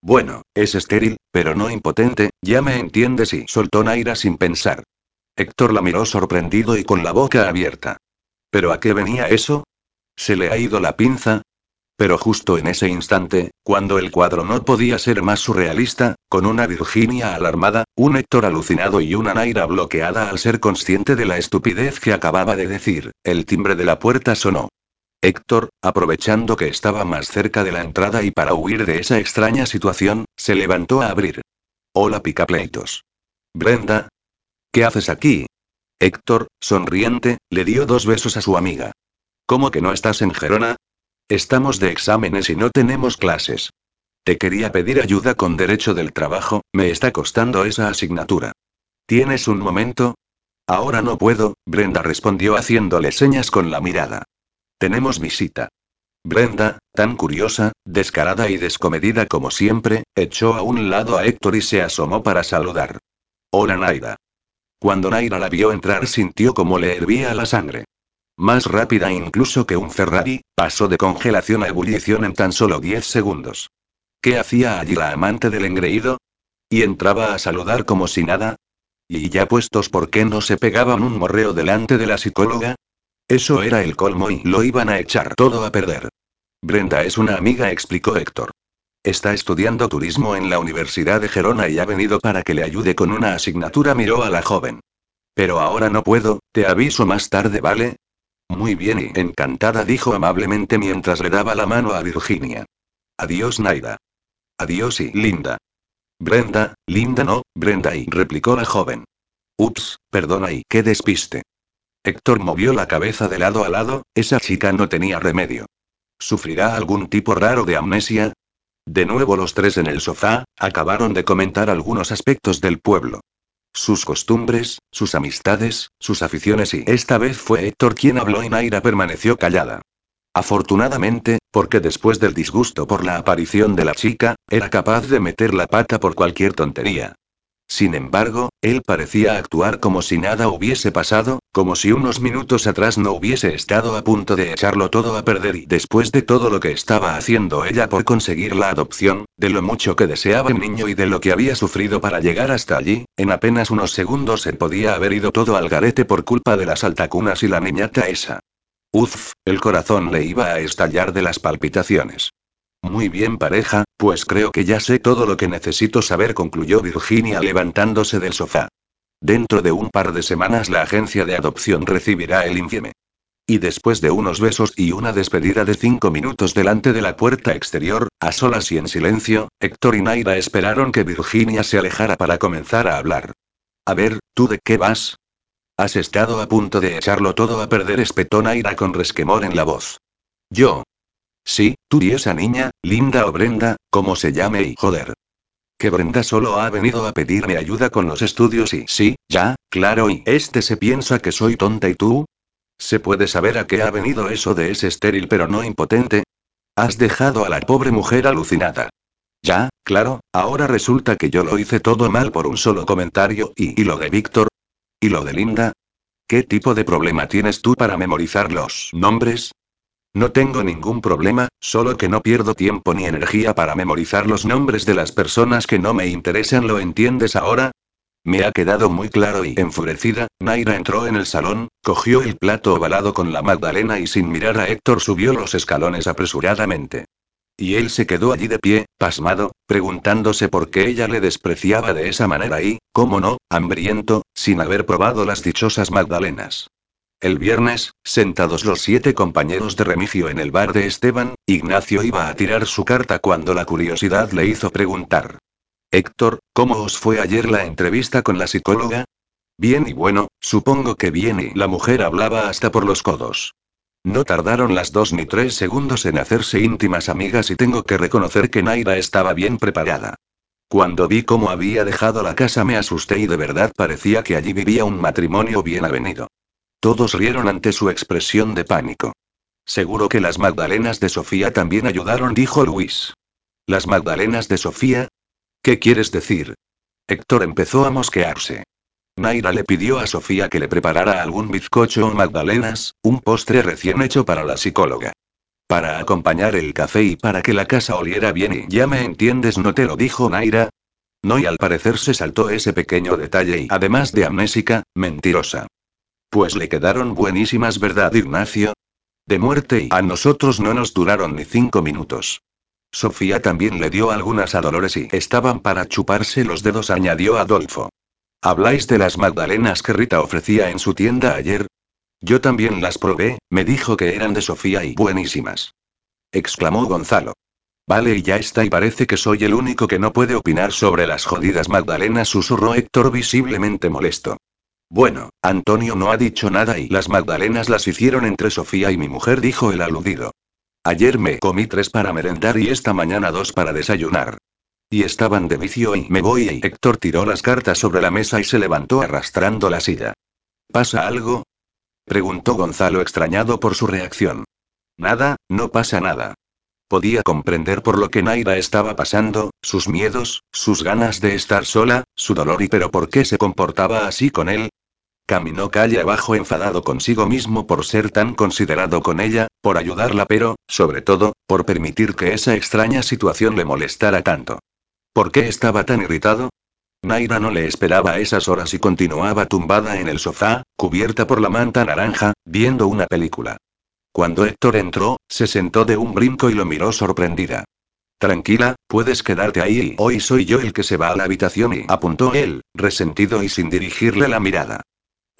Bueno, es estéril, pero no impotente, ya me entiendes y soltó Naira sin pensar. Héctor la miró sorprendido y con la boca abierta. ¿Pero a qué venía eso? ¿Se le ha ido la pinza? Pero justo en ese instante, cuando el cuadro no podía ser más surrealista, con una Virginia alarmada, un Héctor alucinado y una Naira bloqueada al ser consciente de la estupidez que acababa de decir, el timbre de la puerta sonó. Héctor, aprovechando que estaba más cerca de la entrada y para huir de esa extraña situación, se levantó a abrir. Hola picapleitos. Brenda. ¿Qué haces aquí? Héctor, sonriente, le dio dos besos a su amiga. ¿Cómo que no estás en Gerona? Estamos de exámenes y no tenemos clases. Te quería pedir ayuda con derecho del trabajo, me está costando esa asignatura. ¿Tienes un momento? Ahora no puedo, Brenda respondió haciéndole señas con la mirada. Tenemos visita. Brenda, tan curiosa, descarada y descomedida como siempre, echó a un lado a Héctor y se asomó para saludar. Hola Naira. Cuando Naira la vio entrar sintió como le hervía la sangre. Más rápida incluso que un Ferrari, pasó de congelación a ebullición en tan solo 10 segundos. ¿Qué hacía allí la amante del engreído? ¿Y entraba a saludar como si nada? ¿Y ya puestos por qué no se pegaban un morreo delante de la psicóloga? Eso era el colmo y lo iban a echar todo a perder. Brenda es una amiga, explicó Héctor. Está estudiando turismo en la Universidad de Gerona y ha venido para que le ayude con una asignatura, miró a la joven. Pero ahora no puedo, te aviso más tarde, ¿vale? Muy bien y encantada, dijo amablemente mientras le daba la mano a Virginia. Adiós, Naida. Adiós y Linda. Brenda, Linda no, Brenda y replicó la joven. Ups, perdona y qué despiste. Héctor movió la cabeza de lado a lado, esa chica no tenía remedio. ¿Sufrirá algún tipo raro de amnesia? De nuevo los tres en el sofá, acabaron de comentar algunos aspectos del pueblo. Sus costumbres, sus amistades, sus aficiones y esta vez fue Héctor quien habló y Naira permaneció callada. Afortunadamente, porque después del disgusto por la aparición de la chica, era capaz de meter la pata por cualquier tontería. Sin embargo, él parecía actuar como si nada hubiese pasado, como si unos minutos atrás no hubiese estado a punto de echarlo todo a perder y después de todo lo que estaba haciendo ella por conseguir la adopción, de lo mucho que deseaba el niño y de lo que había sufrido para llegar hasta allí, en apenas unos segundos se podía haber ido todo al garete por culpa de las altacunas y la niñata esa. Uf, el corazón le iba a estallar de las palpitaciones. Muy bien pareja, pues creo que ya sé todo lo que necesito saber, concluyó Virginia levantándose del sofá. Dentro de un par de semanas la agencia de adopción recibirá el infieme. Y después de unos besos y una despedida de cinco minutos delante de la puerta exterior, a solas y en silencio, Héctor y Naira esperaron que Virginia se alejara para comenzar a hablar. A ver, ¿tú de qué vas? Has estado a punto de echarlo todo a perder, espetó Naira con resquemor en la voz. Yo, Sí, tú y esa niña, Linda o Brenda, como se llame y joder. Que Brenda solo ha venido a pedirme ayuda con los estudios y sí, ya, claro, y este se piensa que soy tonta y tú. ¿Se puede saber a qué ha venido eso de ese estéril pero no impotente? Has dejado a la pobre mujer alucinada. Ya, claro, ahora resulta que yo lo hice todo mal por un solo comentario y, ¿y lo de Víctor? ¿Y lo de Linda? ¿Qué tipo de problema tienes tú para memorizar los nombres? No tengo ningún problema, solo que no pierdo tiempo ni energía para memorizar los nombres de las personas que no me interesan, ¿lo entiendes ahora? Me ha quedado muy claro y enfurecida, Naira entró en el salón, cogió el plato ovalado con la magdalena y sin mirar a Héctor subió los escalones apresuradamente. Y él se quedó allí de pie, pasmado, preguntándose por qué ella le despreciaba de esa manera y, cómo no, hambriento, sin haber probado las dichosas magdalenas. El viernes, sentados los siete compañeros de Remigio en el bar de Esteban, Ignacio iba a tirar su carta cuando la curiosidad le hizo preguntar. Héctor, ¿cómo os fue ayer la entrevista con la psicóloga? Bien y bueno, supongo que bien y la mujer hablaba hasta por los codos. No tardaron las dos ni tres segundos en hacerse íntimas amigas y tengo que reconocer que Naira estaba bien preparada. Cuando vi cómo había dejado la casa me asusté y de verdad parecía que allí vivía un matrimonio bien avenido. Todos rieron ante su expresión de pánico. Seguro que las Magdalenas de Sofía también ayudaron, dijo Luis. ¿Las Magdalenas de Sofía? ¿Qué quieres decir? Héctor empezó a mosquearse. Naira le pidió a Sofía que le preparara algún bizcocho o magdalenas, un postre recién hecho para la psicóloga. Para acompañar el café y para que la casa oliera bien y ya me entiendes, ¿no te lo dijo Naira? No y al parecer se saltó ese pequeño detalle y además de amnésica, mentirosa. Pues le quedaron buenísimas, ¿verdad, Ignacio? De muerte y a nosotros no nos duraron ni cinco minutos. Sofía también le dio algunas a Dolores y estaban para chuparse los dedos, añadió Adolfo. ¿Habláis de las magdalenas que Rita ofrecía en su tienda ayer? Yo también las probé, me dijo que eran de Sofía y buenísimas. Exclamó Gonzalo. Vale, y ya está, y parece que soy el único que no puede opinar sobre las jodidas magdalenas, susurró Héctor visiblemente molesto. Bueno, Antonio no ha dicho nada y las magdalenas las hicieron entre Sofía y mi mujer, dijo el aludido. Ayer me comí tres para merendar y esta mañana dos para desayunar. Y estaban de vicio y me voy y Héctor tiró las cartas sobre la mesa y se levantó arrastrando la silla. ¿Pasa algo? preguntó Gonzalo extrañado por su reacción. Nada, no pasa nada. Podía comprender por lo que Naira estaba pasando, sus miedos, sus ganas de estar sola, su dolor y pero por qué se comportaba así con él. Caminó calle abajo enfadado consigo mismo por ser tan considerado con ella, por ayudarla pero, sobre todo, por permitir que esa extraña situación le molestara tanto. ¿Por qué estaba tan irritado? Naira no le esperaba a esas horas y continuaba tumbada en el sofá, cubierta por la manta naranja, viendo una película. Cuando Héctor entró, se sentó de un brinco y lo miró sorprendida. Tranquila, puedes quedarte ahí hoy soy yo el que se va a la habitación y apuntó él, resentido y sin dirigirle la mirada.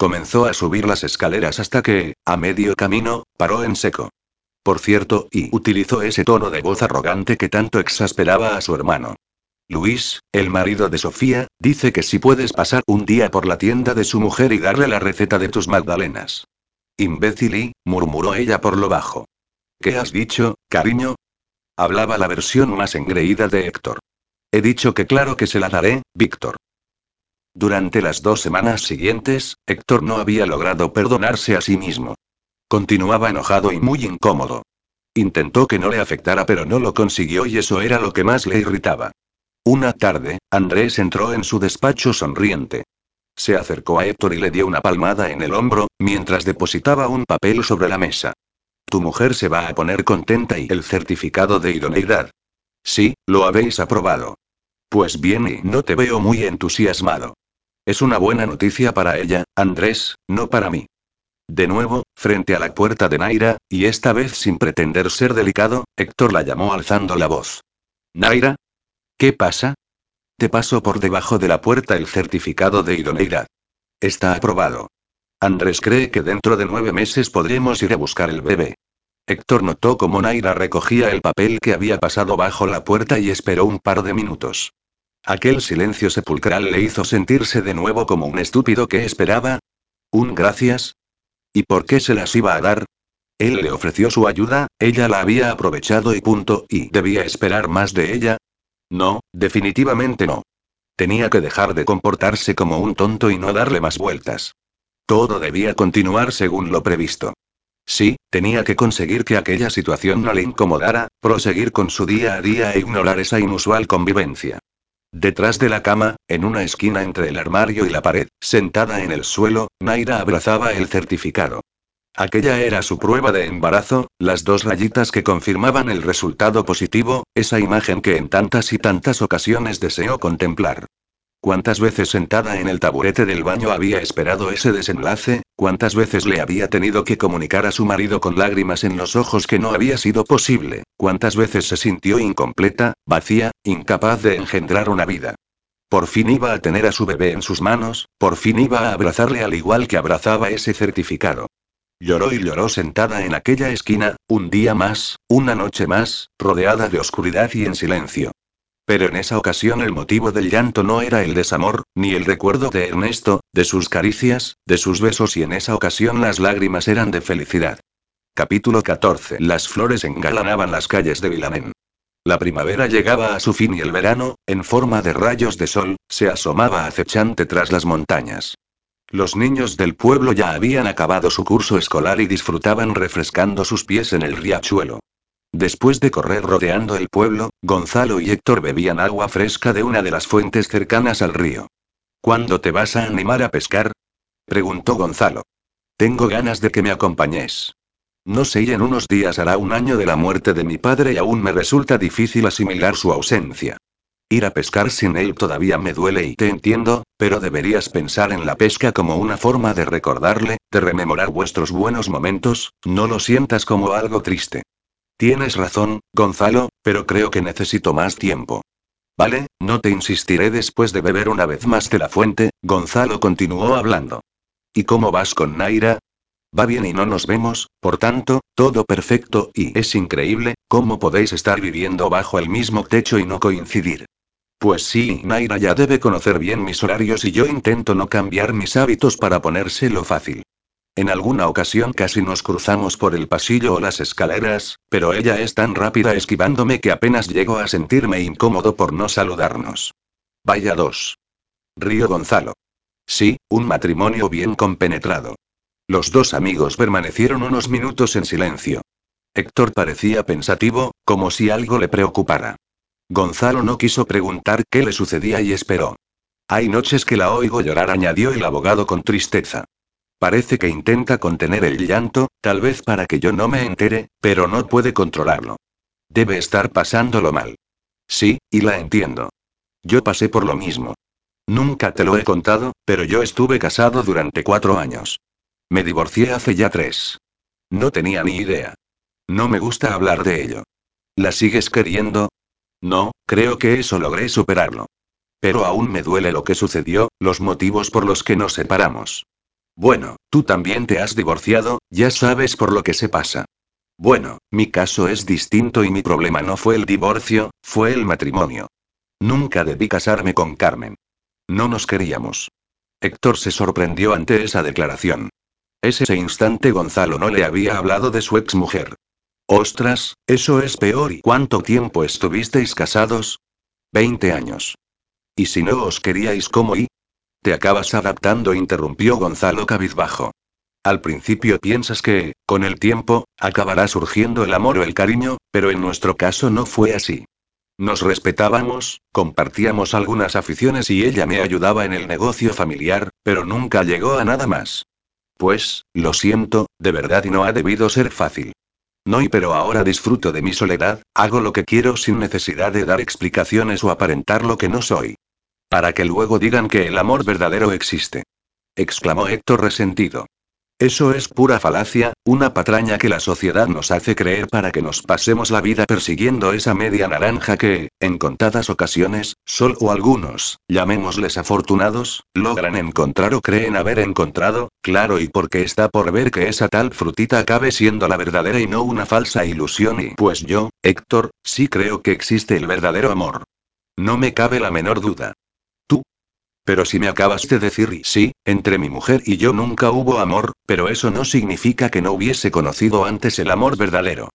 Comenzó a subir las escaleras hasta que, a medio camino, paró en seco. Por cierto, y utilizó ese tono de voz arrogante que tanto exasperaba a su hermano. Luis, el marido de Sofía, dice que si puedes pasar un día por la tienda de su mujer y darle la receta de tus magdalenas. Imbécil y, murmuró ella por lo bajo. ¿Qué has dicho, cariño? Hablaba la versión más engreída de Héctor. He dicho que claro que se la daré, Víctor. Durante las dos semanas siguientes, Héctor no había logrado perdonarse a sí mismo. Continuaba enojado y muy incómodo. Intentó que no le afectara pero no lo consiguió y eso era lo que más le irritaba. Una tarde, Andrés entró en su despacho sonriente. Se acercó a Héctor y le dio una palmada en el hombro, mientras depositaba un papel sobre la mesa. Tu mujer se va a poner contenta y el certificado de idoneidad. Sí, lo habéis aprobado. Pues bien y no te veo muy entusiasmado. Es una buena noticia para ella, Andrés, no para mí. De nuevo, frente a la puerta de Naira, y esta vez sin pretender ser delicado, Héctor la llamó alzando la voz. Naira, ¿Qué pasa? Te paso por debajo de la puerta el certificado de idoneidad. Está aprobado. Andrés cree que dentro de nueve meses podremos ir a buscar el bebé. Héctor notó cómo Naira recogía el papel que había pasado bajo la puerta y esperó un par de minutos. Aquel silencio sepulcral le hizo sentirse de nuevo como un estúpido que esperaba. ¿Un gracias? ¿Y por qué se las iba a dar? Él le ofreció su ayuda, ella la había aprovechado y punto, y debía esperar más de ella, no, definitivamente no. Tenía que dejar de comportarse como un tonto y no darle más vueltas. Todo debía continuar según lo previsto. Sí, tenía que conseguir que aquella situación no le incomodara, proseguir con su día a día e ignorar esa inusual convivencia. Detrás de la cama, en una esquina entre el armario y la pared, sentada en el suelo, Naira abrazaba el certificado. Aquella era su prueba de embarazo, las dos rayitas que confirmaban el resultado positivo, esa imagen que en tantas y tantas ocasiones deseó contemplar. ¿Cuántas veces sentada en el taburete del baño había esperado ese desenlace? ¿Cuántas veces le había tenido que comunicar a su marido con lágrimas en los ojos que no había sido posible? ¿Cuántas veces se sintió incompleta, vacía, incapaz de engendrar una vida? Por fin iba a tener a su bebé en sus manos, por fin iba a abrazarle al igual que abrazaba ese certificado. Lloró y lloró sentada en aquella esquina, un día más, una noche más, rodeada de oscuridad y en silencio. Pero en esa ocasión el motivo del llanto no era el desamor, ni el recuerdo de Ernesto, de sus caricias, de sus besos y en esa ocasión las lágrimas eran de felicidad. Capítulo 14. Las flores engalanaban las calles de Vilamén. La primavera llegaba a su fin y el verano, en forma de rayos de sol, se asomaba acechante tras las montañas. Los niños del pueblo ya habían acabado su curso escolar y disfrutaban refrescando sus pies en el riachuelo. Después de correr rodeando el pueblo, Gonzalo y Héctor bebían agua fresca de una de las fuentes cercanas al río. ¿Cuándo te vas a animar a pescar? preguntó Gonzalo. Tengo ganas de que me acompañes. No sé y en unos días hará un año de la muerte de mi padre y aún me resulta difícil asimilar su ausencia. Ir a pescar sin él todavía me duele y te entiendo, pero deberías pensar en la pesca como una forma de recordarle, de rememorar vuestros buenos momentos, no lo sientas como algo triste. Tienes razón, Gonzalo, pero creo que necesito más tiempo. Vale, no te insistiré después de beber una vez más de la fuente, Gonzalo continuó hablando. ¿Y cómo vas con Naira? Va bien y no nos vemos, por tanto, todo perfecto y es increíble, cómo podéis estar viviendo bajo el mismo techo y no coincidir. Pues sí, Naira ya debe conocer bien mis horarios y yo intento no cambiar mis hábitos para ponérselo fácil. En alguna ocasión casi nos cruzamos por el pasillo o las escaleras, pero ella es tan rápida esquivándome que apenas llego a sentirme incómodo por no saludarnos. Vaya dos. Río Gonzalo. Sí, un matrimonio bien compenetrado. Los dos amigos permanecieron unos minutos en silencio. Héctor parecía pensativo, como si algo le preocupara. Gonzalo no quiso preguntar qué le sucedía y esperó. Hay noches que la oigo llorar, añadió el abogado con tristeza. Parece que intenta contener el llanto, tal vez para que yo no me entere, pero no puede controlarlo. Debe estar pasándolo mal. Sí, y la entiendo. Yo pasé por lo mismo. Nunca te lo he contado, pero yo estuve casado durante cuatro años. Me divorcié hace ya tres. No tenía ni idea. No me gusta hablar de ello. ¿La sigues queriendo? No, creo que eso logré superarlo. Pero aún me duele lo que sucedió, los motivos por los que nos separamos. Bueno, tú también te has divorciado, ya sabes por lo que se pasa. Bueno, mi caso es distinto y mi problema no fue el divorcio, fue el matrimonio. Nunca debí casarme con Carmen. No nos queríamos. Héctor se sorprendió ante esa declaración. Ese instante Gonzalo no le había hablado de su exmujer. Ostras, eso es peor. ¿Y cuánto tiempo estuvisteis casados? Veinte años. ¿Y si no os queríais como y? Te acabas adaptando, interrumpió Gonzalo cabizbajo. Al principio piensas que, con el tiempo, acabará surgiendo el amor o el cariño, pero en nuestro caso no fue así. Nos respetábamos, compartíamos algunas aficiones y ella me ayudaba en el negocio familiar, pero nunca llegó a nada más. Pues, lo siento, de verdad y no ha debido ser fácil. No y pero ahora disfruto de mi soledad, hago lo que quiero sin necesidad de dar explicaciones o aparentar lo que no soy. Para que luego digan que el amor verdadero existe. exclamó Héctor resentido. Eso es pura falacia, una patraña que la sociedad nos hace creer para que nos pasemos la vida persiguiendo esa media naranja que, en contadas ocasiones, solo o algunos, llamémosles afortunados, logran encontrar o creen haber encontrado, claro y porque está por ver que esa tal frutita acabe siendo la verdadera y no una falsa ilusión y pues yo, Héctor, sí creo que existe el verdadero amor. No me cabe la menor duda. Pero si me acabas de decir sí, entre mi mujer y yo nunca hubo amor, pero eso no significa que no hubiese conocido antes el amor verdadero.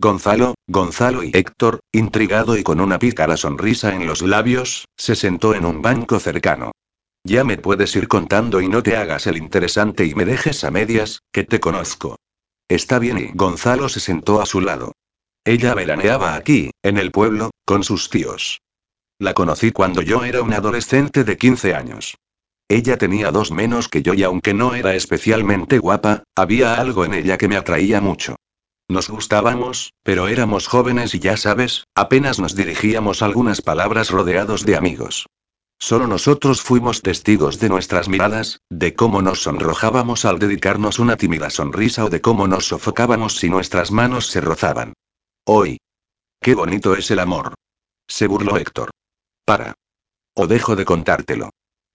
Gonzalo, Gonzalo y Héctor, intrigado y con una pícara sonrisa en los labios, se sentó en un banco cercano. Ya me puedes ir contando y no te hagas el interesante y me dejes a medias, que te conozco. Está bien y Gonzalo se sentó a su lado. Ella veraneaba aquí, en el pueblo, con sus tíos. La conocí cuando yo era un adolescente de 15 años. Ella tenía dos menos que yo y aunque no era especialmente guapa, había algo en ella que me atraía mucho. Nos gustábamos, pero éramos jóvenes y ya sabes, apenas nos dirigíamos algunas palabras rodeados de amigos. Solo nosotros fuimos testigos de nuestras miradas, de cómo nos sonrojábamos al dedicarnos una tímida sonrisa o de cómo nos sofocábamos si nuestras manos se rozaban. Hoy. Qué bonito es el amor. Se burló Héctor. Para. O dejo de contártelo.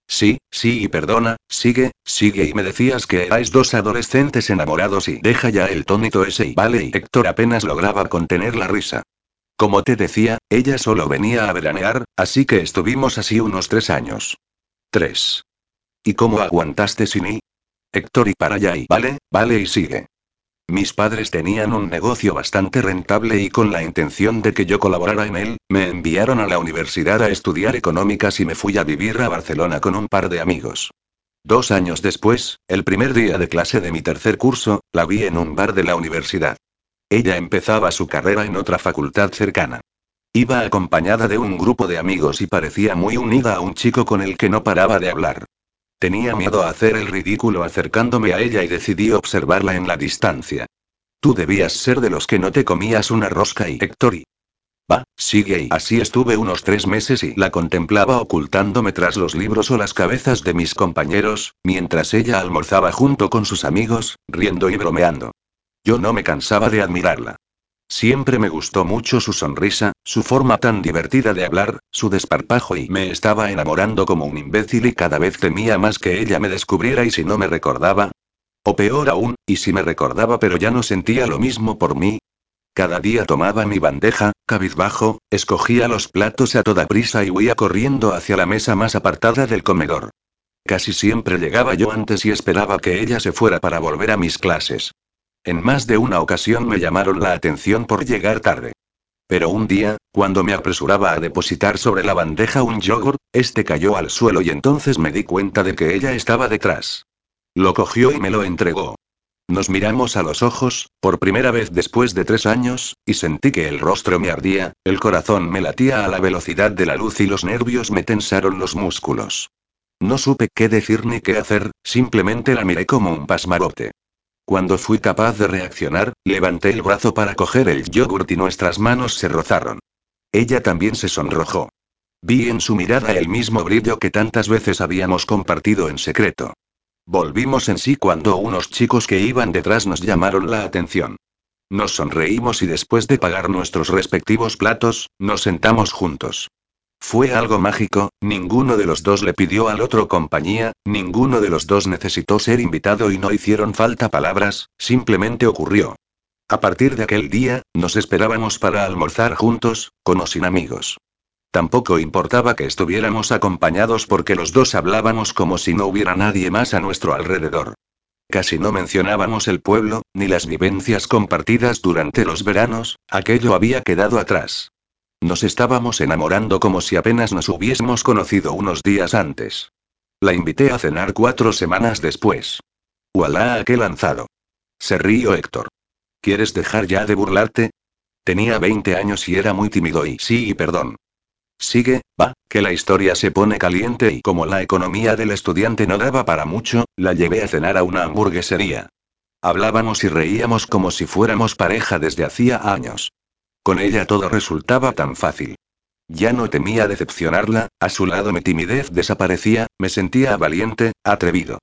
Sí, sí y perdona, sigue, sigue y me decías que erais dos adolescentes enamorados y deja ya el tónito ese y vale y Héctor apenas lograba contener la risa. Como te decía, ella solo venía a veranear, así que estuvimos así unos tres años. Tres. ¿Y cómo aguantaste sin mí? Héctor y para allá y vale, vale y sigue. Mis padres tenían un negocio bastante rentable y con la intención de que yo colaborara en él, me enviaron a la universidad a estudiar económicas y me fui a vivir a Barcelona con un par de amigos. Dos años después, el primer día de clase de mi tercer curso, la vi en un bar de la universidad. Ella empezaba su carrera en otra facultad cercana. Iba acompañada de un grupo de amigos y parecía muy unida a un chico con el que no paraba de hablar. Tenía miedo a hacer el ridículo acercándome a ella y decidí observarla en la distancia. Tú debías ser de los que no te comías una rosca y Héctor. Va, sigue y así estuve unos tres meses y la contemplaba ocultándome tras los libros o las cabezas de mis compañeros, mientras ella almorzaba junto con sus amigos, riendo y bromeando. Yo no me cansaba de admirarla. Siempre me gustó mucho su sonrisa, su forma tan divertida de hablar, su desparpajo y me estaba enamorando como un imbécil y cada vez temía más que ella me descubriera y si no me recordaba. O peor aún, y si me recordaba pero ya no sentía lo mismo por mí. Cada día tomaba mi bandeja, cabizbajo, escogía los platos a toda prisa y huía corriendo hacia la mesa más apartada del comedor. Casi siempre llegaba yo antes y esperaba que ella se fuera para volver a mis clases. En más de una ocasión me llamaron la atención por llegar tarde. Pero un día, cuando me apresuraba a depositar sobre la bandeja un yogur, este cayó al suelo y entonces me di cuenta de que ella estaba detrás. Lo cogió y me lo entregó. Nos miramos a los ojos, por primera vez después de tres años, y sentí que el rostro me ardía, el corazón me latía a la velocidad de la luz y los nervios me tensaron los músculos. No supe qué decir ni qué hacer, simplemente la miré como un pasmarote. Cuando fui capaz de reaccionar, levanté el brazo para coger el yogurt y nuestras manos se rozaron. Ella también se sonrojó. Vi en su mirada el mismo brillo que tantas veces habíamos compartido en secreto. Volvimos en sí cuando unos chicos que iban detrás nos llamaron la atención. Nos sonreímos y después de pagar nuestros respectivos platos, nos sentamos juntos. Fue algo mágico, ninguno de los dos le pidió al otro compañía, ninguno de los dos necesitó ser invitado y no hicieron falta palabras, simplemente ocurrió. A partir de aquel día, nos esperábamos para almorzar juntos, con o sin amigos. Tampoco importaba que estuviéramos acompañados porque los dos hablábamos como si no hubiera nadie más a nuestro alrededor. Casi no mencionábamos el pueblo, ni las vivencias compartidas durante los veranos, aquello había quedado atrás. Nos estábamos enamorando como si apenas nos hubiésemos conocido unos días antes. La invité a cenar cuatro semanas después. ¡Walá, qué lanzado! Se río Héctor. ¿Quieres dejar ya de burlarte? Tenía 20 años y era muy tímido y sí y perdón. Sigue, va, que la historia se pone caliente y como la economía del estudiante no daba para mucho, la llevé a cenar a una hamburguesería. Hablábamos y reíamos como si fuéramos pareja desde hacía años. Con ella todo resultaba tan fácil. Ya no temía decepcionarla, a su lado mi timidez desaparecía, me sentía valiente, atrevido.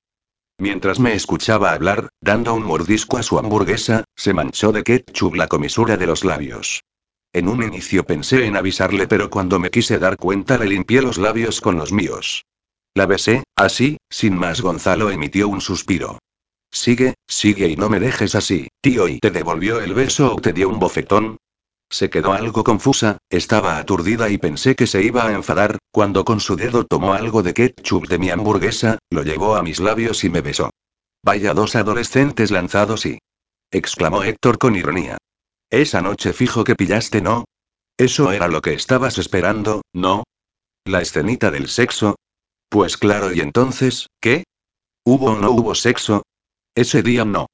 Mientras me escuchaba hablar, dando un mordisco a su hamburguesa, se manchó de ketchup la comisura de los labios. En un inicio pensé en avisarle, pero cuando me quise dar cuenta le limpié los labios con los míos. La besé, así, sin más Gonzalo emitió un suspiro. Sigue, sigue y no me dejes así, tío, y te devolvió el beso o te dio un bofetón. Se quedó algo confusa, estaba aturdida y pensé que se iba a enfadar, cuando con su dedo tomó algo de ketchup de mi hamburguesa, lo llevó a mis labios y me besó. Vaya dos adolescentes lanzados y... exclamó Héctor con ironía. Esa noche fijo que pillaste, ¿no? Eso era lo que estabas esperando, ¿no? ¿La escenita del sexo? Pues claro, ¿y entonces, qué? ¿Hubo o no hubo sexo? Ese día no.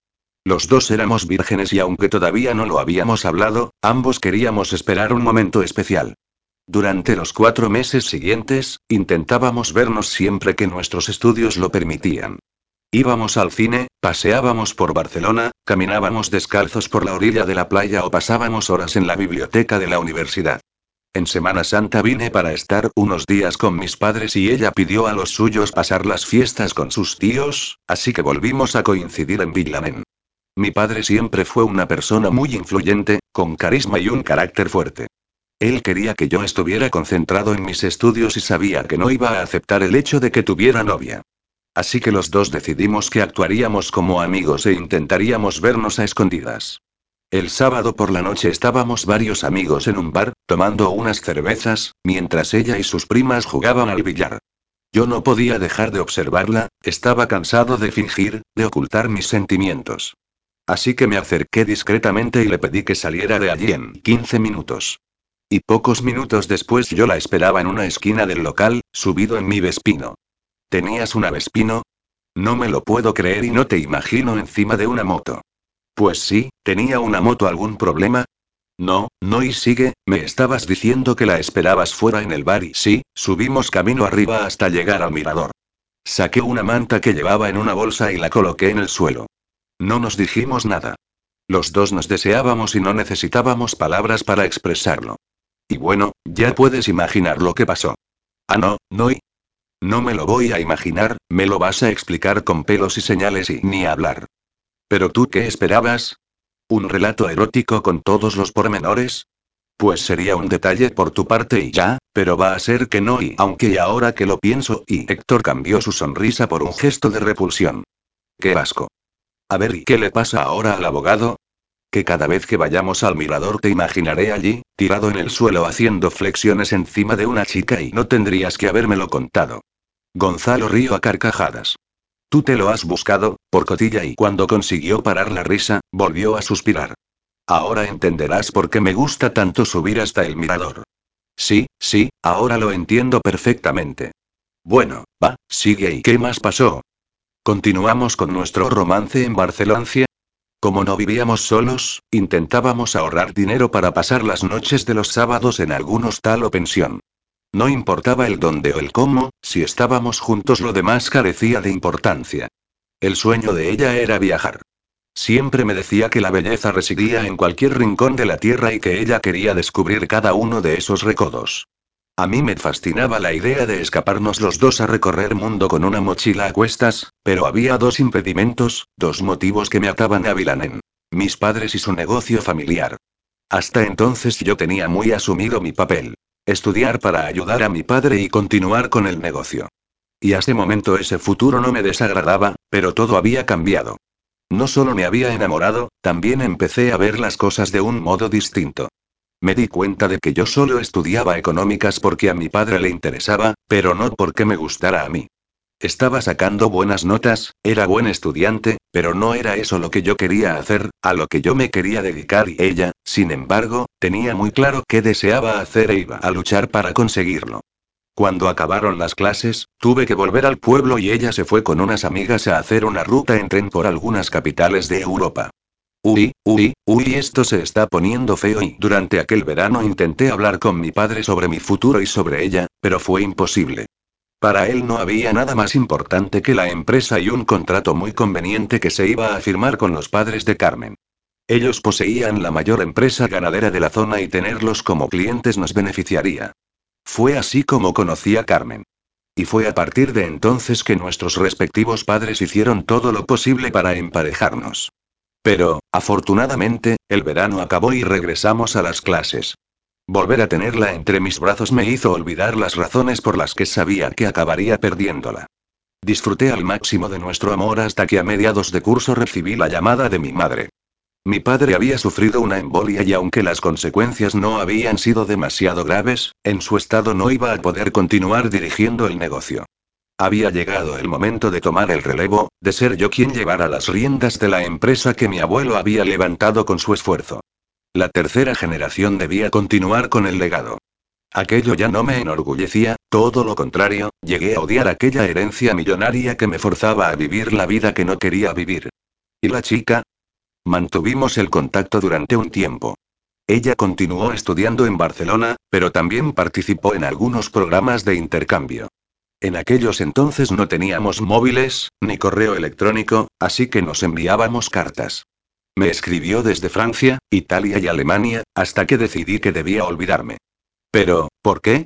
Los dos éramos vírgenes y aunque todavía no lo habíamos hablado, ambos queríamos esperar un momento especial. Durante los cuatro meses siguientes, intentábamos vernos siempre que nuestros estudios lo permitían. Íbamos al cine, paseábamos por Barcelona, caminábamos descalzos por la orilla de la playa o pasábamos horas en la biblioteca de la universidad. En Semana Santa vine para estar unos días con mis padres y ella pidió a los suyos pasar las fiestas con sus tíos, así que volvimos a coincidir en Villamen. Mi padre siempre fue una persona muy influyente, con carisma y un carácter fuerte. Él quería que yo estuviera concentrado en mis estudios y sabía que no iba a aceptar el hecho de que tuviera novia. Así que los dos decidimos que actuaríamos como amigos e intentaríamos vernos a escondidas. El sábado por la noche estábamos varios amigos en un bar, tomando unas cervezas, mientras ella y sus primas jugaban al billar. Yo no podía dejar de observarla, estaba cansado de fingir, de ocultar mis sentimientos. Así que me acerqué discretamente y le pedí que saliera de allí en 15 minutos. Y pocos minutos después yo la esperaba en una esquina del local, subido en mi vespino. ¿Tenías una Vespino? No me lo puedo creer y no te imagino encima de una moto. Pues sí, tenía una moto algún problema. No, no y sigue, me estabas diciendo que la esperabas fuera en el bar y sí, subimos camino arriba hasta llegar al mirador. Saqué una manta que llevaba en una bolsa y la coloqué en el suelo. No nos dijimos nada. Los dos nos deseábamos y no necesitábamos palabras para expresarlo. Y bueno, ya puedes imaginar lo que pasó. Ah, no, no y, no me lo voy a imaginar, me lo vas a explicar con pelos y señales y ni hablar. ¿Pero tú qué esperabas? ¿Un relato erótico con todos los pormenores? Pues sería un detalle por tu parte y ya, pero va a ser que no y aunque ahora que lo pienso y Héctor cambió su sonrisa por un gesto de repulsión. ¡Qué asco! A ver, ¿y qué le pasa ahora al abogado? Que cada vez que vayamos al mirador te imaginaré allí, tirado en el suelo haciendo flexiones encima de una chica y no tendrías que habérmelo contado. Gonzalo río a carcajadas. Tú te lo has buscado, por cotilla y cuando consiguió parar la risa, volvió a suspirar. Ahora entenderás por qué me gusta tanto subir hasta el mirador. Sí, sí, ahora lo entiendo perfectamente. Bueno, va, sigue y ¿qué más pasó? Continuamos con nuestro romance en Barcelona, Como no vivíamos solos, intentábamos ahorrar dinero para pasar las noches de los sábados en algún hostal o pensión. No importaba el dónde o el cómo, si estábamos juntos lo demás carecía de importancia. El sueño de ella era viajar. Siempre me decía que la belleza residía en cualquier rincón de la tierra y que ella quería descubrir cada uno de esos recodos. A mí me fascinaba la idea de escaparnos los dos a recorrer mundo con una mochila a cuestas, pero había dos impedimentos, dos motivos que me ataban a Vilanen. Mis padres y su negocio familiar. Hasta entonces yo tenía muy asumido mi papel. Estudiar para ayudar a mi padre y continuar con el negocio. Y a ese momento ese futuro no me desagradaba, pero todo había cambiado. No solo me había enamorado, también empecé a ver las cosas de un modo distinto. Me di cuenta de que yo solo estudiaba económicas porque a mi padre le interesaba, pero no porque me gustara a mí. Estaba sacando buenas notas, era buen estudiante, pero no era eso lo que yo quería hacer, a lo que yo me quería dedicar y ella, sin embargo, tenía muy claro qué deseaba hacer e iba a luchar para conseguirlo. Cuando acabaron las clases, tuve que volver al pueblo y ella se fue con unas amigas a hacer una ruta en tren por algunas capitales de Europa. Uy, uy, uy, esto se está poniendo feo y durante aquel verano intenté hablar con mi padre sobre mi futuro y sobre ella, pero fue imposible. Para él no había nada más importante que la empresa y un contrato muy conveniente que se iba a firmar con los padres de Carmen. Ellos poseían la mayor empresa ganadera de la zona y tenerlos como clientes nos beneficiaría. Fue así como conocí a Carmen. Y fue a partir de entonces que nuestros respectivos padres hicieron todo lo posible para emparejarnos. Pero, afortunadamente, el verano acabó y regresamos a las clases. Volver a tenerla entre mis brazos me hizo olvidar las razones por las que sabía que acabaría perdiéndola. Disfruté al máximo de nuestro amor hasta que a mediados de curso recibí la llamada de mi madre. Mi padre había sufrido una embolia y aunque las consecuencias no habían sido demasiado graves, en su estado no iba a poder continuar dirigiendo el negocio. Había llegado el momento de tomar el relevo, de ser yo quien llevara las riendas de la empresa que mi abuelo había levantado con su esfuerzo. La tercera generación debía continuar con el legado. Aquello ya no me enorgullecía, todo lo contrario, llegué a odiar aquella herencia millonaria que me forzaba a vivir la vida que no quería vivir. ¿Y la chica? Mantuvimos el contacto durante un tiempo. Ella continuó estudiando en Barcelona, pero también participó en algunos programas de intercambio. En aquellos entonces no teníamos móviles, ni correo electrónico, así que nos enviábamos cartas. Me escribió desde Francia, Italia y Alemania, hasta que decidí que debía olvidarme. Pero, ¿por qué?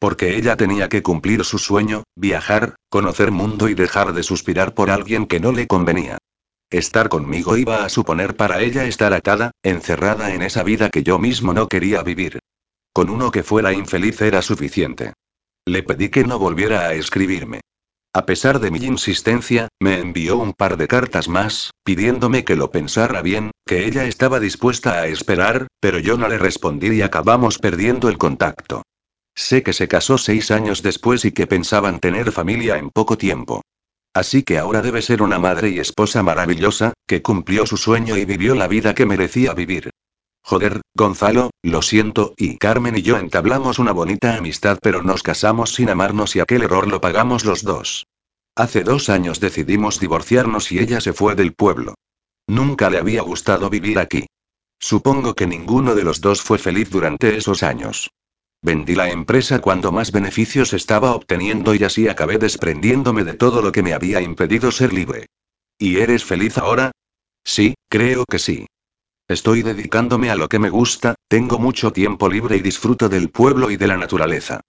Porque ella tenía que cumplir su sueño, viajar, conocer mundo y dejar de suspirar por alguien que no le convenía. Estar conmigo iba a suponer para ella estar atada, encerrada en esa vida que yo mismo no quería vivir. Con uno que fuera infeliz era suficiente. Le pedí que no volviera a escribirme. A pesar de mi insistencia, me envió un par de cartas más, pidiéndome que lo pensara bien, que ella estaba dispuesta a esperar, pero yo no le respondí y acabamos perdiendo el contacto. Sé que se casó seis años después y que pensaban tener familia en poco tiempo. Así que ahora debe ser una madre y esposa maravillosa, que cumplió su sueño y vivió la vida que merecía vivir. Joder, Gonzalo, lo siento, y Carmen y yo entablamos una bonita amistad pero nos casamos sin amarnos y aquel error lo pagamos los dos. Hace dos años decidimos divorciarnos y ella se fue del pueblo. Nunca le había gustado vivir aquí. Supongo que ninguno de los dos fue feliz durante esos años. Vendí la empresa cuando más beneficios estaba obteniendo y así acabé desprendiéndome de todo lo que me había impedido ser libre. ¿Y eres feliz ahora? Sí, creo que sí. Estoy dedicándome a lo que me gusta, tengo mucho tiempo libre y disfruto del pueblo y de la naturaleza.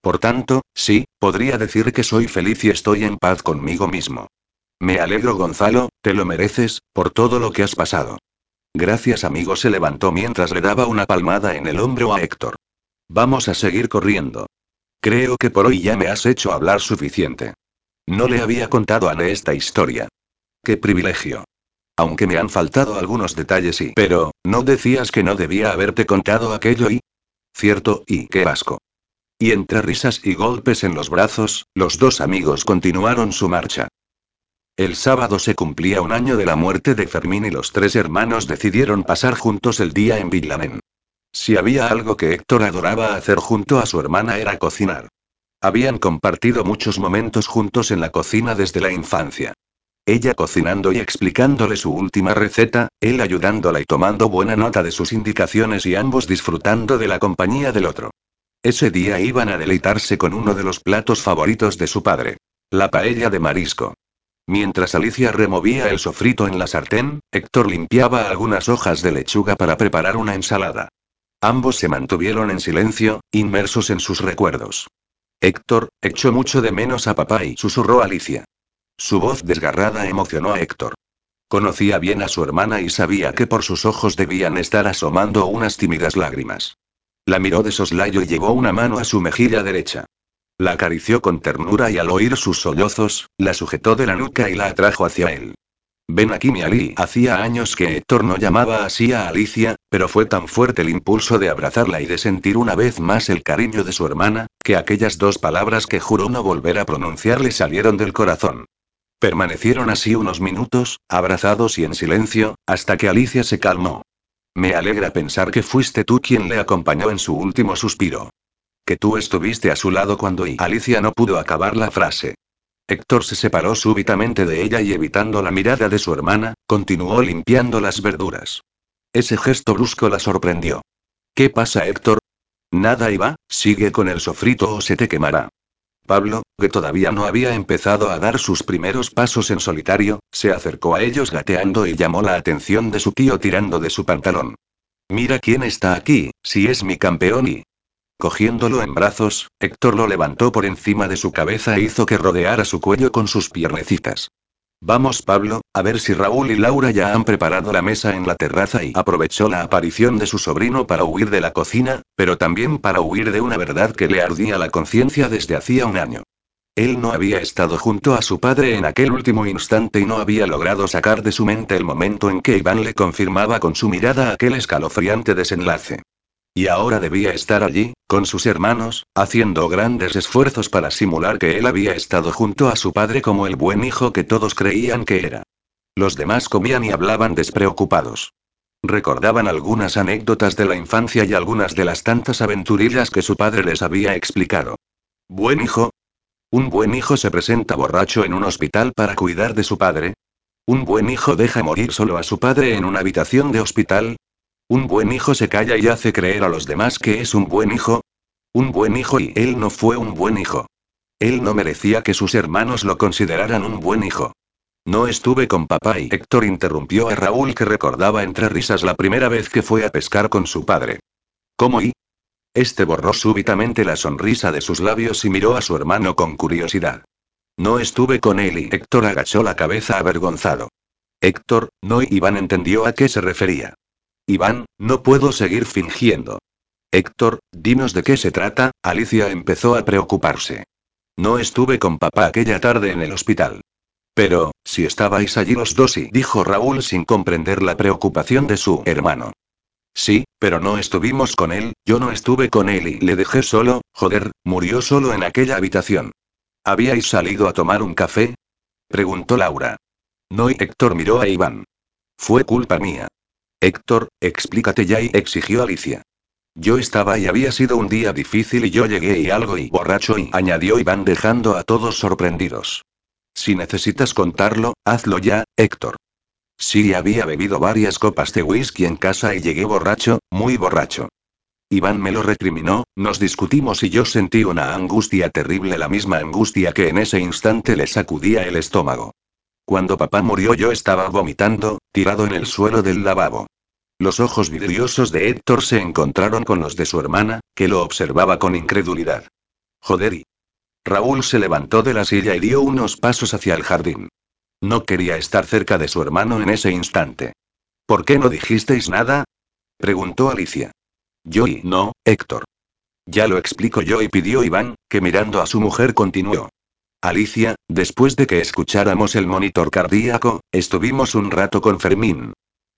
Por tanto, sí, podría decir que soy feliz y estoy en paz conmigo mismo. Me alegro Gonzalo, te lo mereces, por todo lo que has pasado. Gracias amigo se levantó mientras le daba una palmada en el hombro a Héctor. Vamos a seguir corriendo. Creo que por hoy ya me has hecho hablar suficiente. No le había contado a Ne esta historia. Qué privilegio. Aunque me han faltado algunos detalles y... Pero, ¿no decías que no debía haberte contado aquello y... Cierto, y qué asco. Y entre risas y golpes en los brazos, los dos amigos continuaron su marcha. El sábado se cumplía un año de la muerte de Fermín y los tres hermanos decidieron pasar juntos el día en Villamen. Si había algo que Héctor adoraba hacer junto a su hermana era cocinar. Habían compartido muchos momentos juntos en la cocina desde la infancia. Ella cocinando y explicándole su última receta, él ayudándola y tomando buena nota de sus indicaciones y ambos disfrutando de la compañía del otro. Ese día iban a deleitarse con uno de los platos favoritos de su padre. La paella de marisco. Mientras Alicia removía el sofrito en la sartén, Héctor limpiaba algunas hojas de lechuga para preparar una ensalada. Ambos se mantuvieron en silencio, inmersos en sus recuerdos. Héctor, echó mucho de menos a papá y susurró Alicia. Su voz desgarrada emocionó a Héctor. Conocía bien a su hermana y sabía que por sus ojos debían estar asomando unas tímidas lágrimas. La miró de soslayo y llevó una mano a su mejilla derecha. La acarició con ternura y al oír sus sollozos, la sujetó de la nuca y la atrajo hacia él. Ven aquí mi Ali. Hacía años que Héctor no llamaba así a Alicia, pero fue tan fuerte el impulso de abrazarla y de sentir una vez más el cariño de su hermana, que aquellas dos palabras que juró no volver a pronunciar le salieron del corazón. Permanecieron así unos minutos, abrazados y en silencio, hasta que Alicia se calmó. Me alegra pensar que fuiste tú quien le acompañó en su último suspiro. Que tú estuviste a su lado cuando y Alicia no pudo acabar la frase. Héctor se separó súbitamente de ella y evitando la mirada de su hermana, continuó limpiando las verduras. Ese gesto brusco la sorprendió. ¿Qué pasa, Héctor? Nada iba, sigue con el sofrito o se te quemará. Pablo, que todavía no había empezado a dar sus primeros pasos en solitario, se acercó a ellos gateando y llamó la atención de su tío tirando de su pantalón. Mira quién está aquí, si es mi campeón y... Cogiéndolo en brazos, Héctor lo levantó por encima de su cabeza e hizo que rodeara su cuello con sus piernecitas. Vamos Pablo, a ver si Raúl y Laura ya han preparado la mesa en la terraza y aprovechó la aparición de su sobrino para huir de la cocina, pero también para huir de una verdad que le ardía la conciencia desde hacía un año. Él no había estado junto a su padre en aquel último instante y no había logrado sacar de su mente el momento en que Iván le confirmaba con su mirada aquel escalofriante desenlace. Y ahora debía estar allí, con sus hermanos, haciendo grandes esfuerzos para simular que él había estado junto a su padre como el buen hijo que todos creían que era. Los demás comían y hablaban despreocupados. Recordaban algunas anécdotas de la infancia y algunas de las tantas aventurillas que su padre les había explicado. ¿Buen hijo? ¿Un buen hijo se presenta borracho en un hospital para cuidar de su padre? ¿Un buen hijo deja morir solo a su padre en una habitación de hospital? Un buen hijo se calla y hace creer a los demás que es un buen hijo. Un buen hijo y él no fue un buen hijo. Él no merecía que sus hermanos lo consideraran un buen hijo. No estuve con papá y Héctor interrumpió a Raúl que recordaba entre risas la primera vez que fue a pescar con su padre. ¿Cómo y? Este borró súbitamente la sonrisa de sus labios y miró a su hermano con curiosidad. No estuve con él y Héctor agachó la cabeza avergonzado. Héctor, no Iván entendió a qué se refería. Iván, no puedo seguir fingiendo. Héctor, dinos de qué se trata, Alicia empezó a preocuparse. No estuve con papá aquella tarde en el hospital. Pero, si estabais allí los dos y dijo Raúl sin comprender la preocupación de su hermano. Sí, pero no estuvimos con él, yo no estuve con él y le dejé solo, joder, murió solo en aquella habitación. ¿Habíais salido a tomar un café? Preguntó Laura. No y Héctor miró a Iván. Fue culpa mía. Héctor, explícate ya y exigió Alicia. Yo estaba y había sido un día difícil y yo llegué y algo y borracho y añadió Iván dejando a todos sorprendidos. Si necesitas contarlo, hazlo ya, Héctor. Sí, había bebido varias copas de whisky en casa y llegué borracho, muy borracho. Iván me lo recriminó, nos discutimos y yo sentí una angustia terrible, la misma angustia que en ese instante le sacudía el estómago. Cuando papá murió yo estaba vomitando, tirado en el suelo del lavabo. Los ojos vidriosos de Héctor se encontraron con los de su hermana, que lo observaba con incredulidad. Joder y. Raúl se levantó de la silla y dio unos pasos hacia el jardín. No quería estar cerca de su hermano en ese instante. ¿Por qué no dijisteis nada? preguntó Alicia. Yo y no, Héctor. Ya lo explico yo y pidió Iván, que mirando a su mujer continuó. Alicia, después de que escucháramos el monitor cardíaco, estuvimos un rato con Fermín.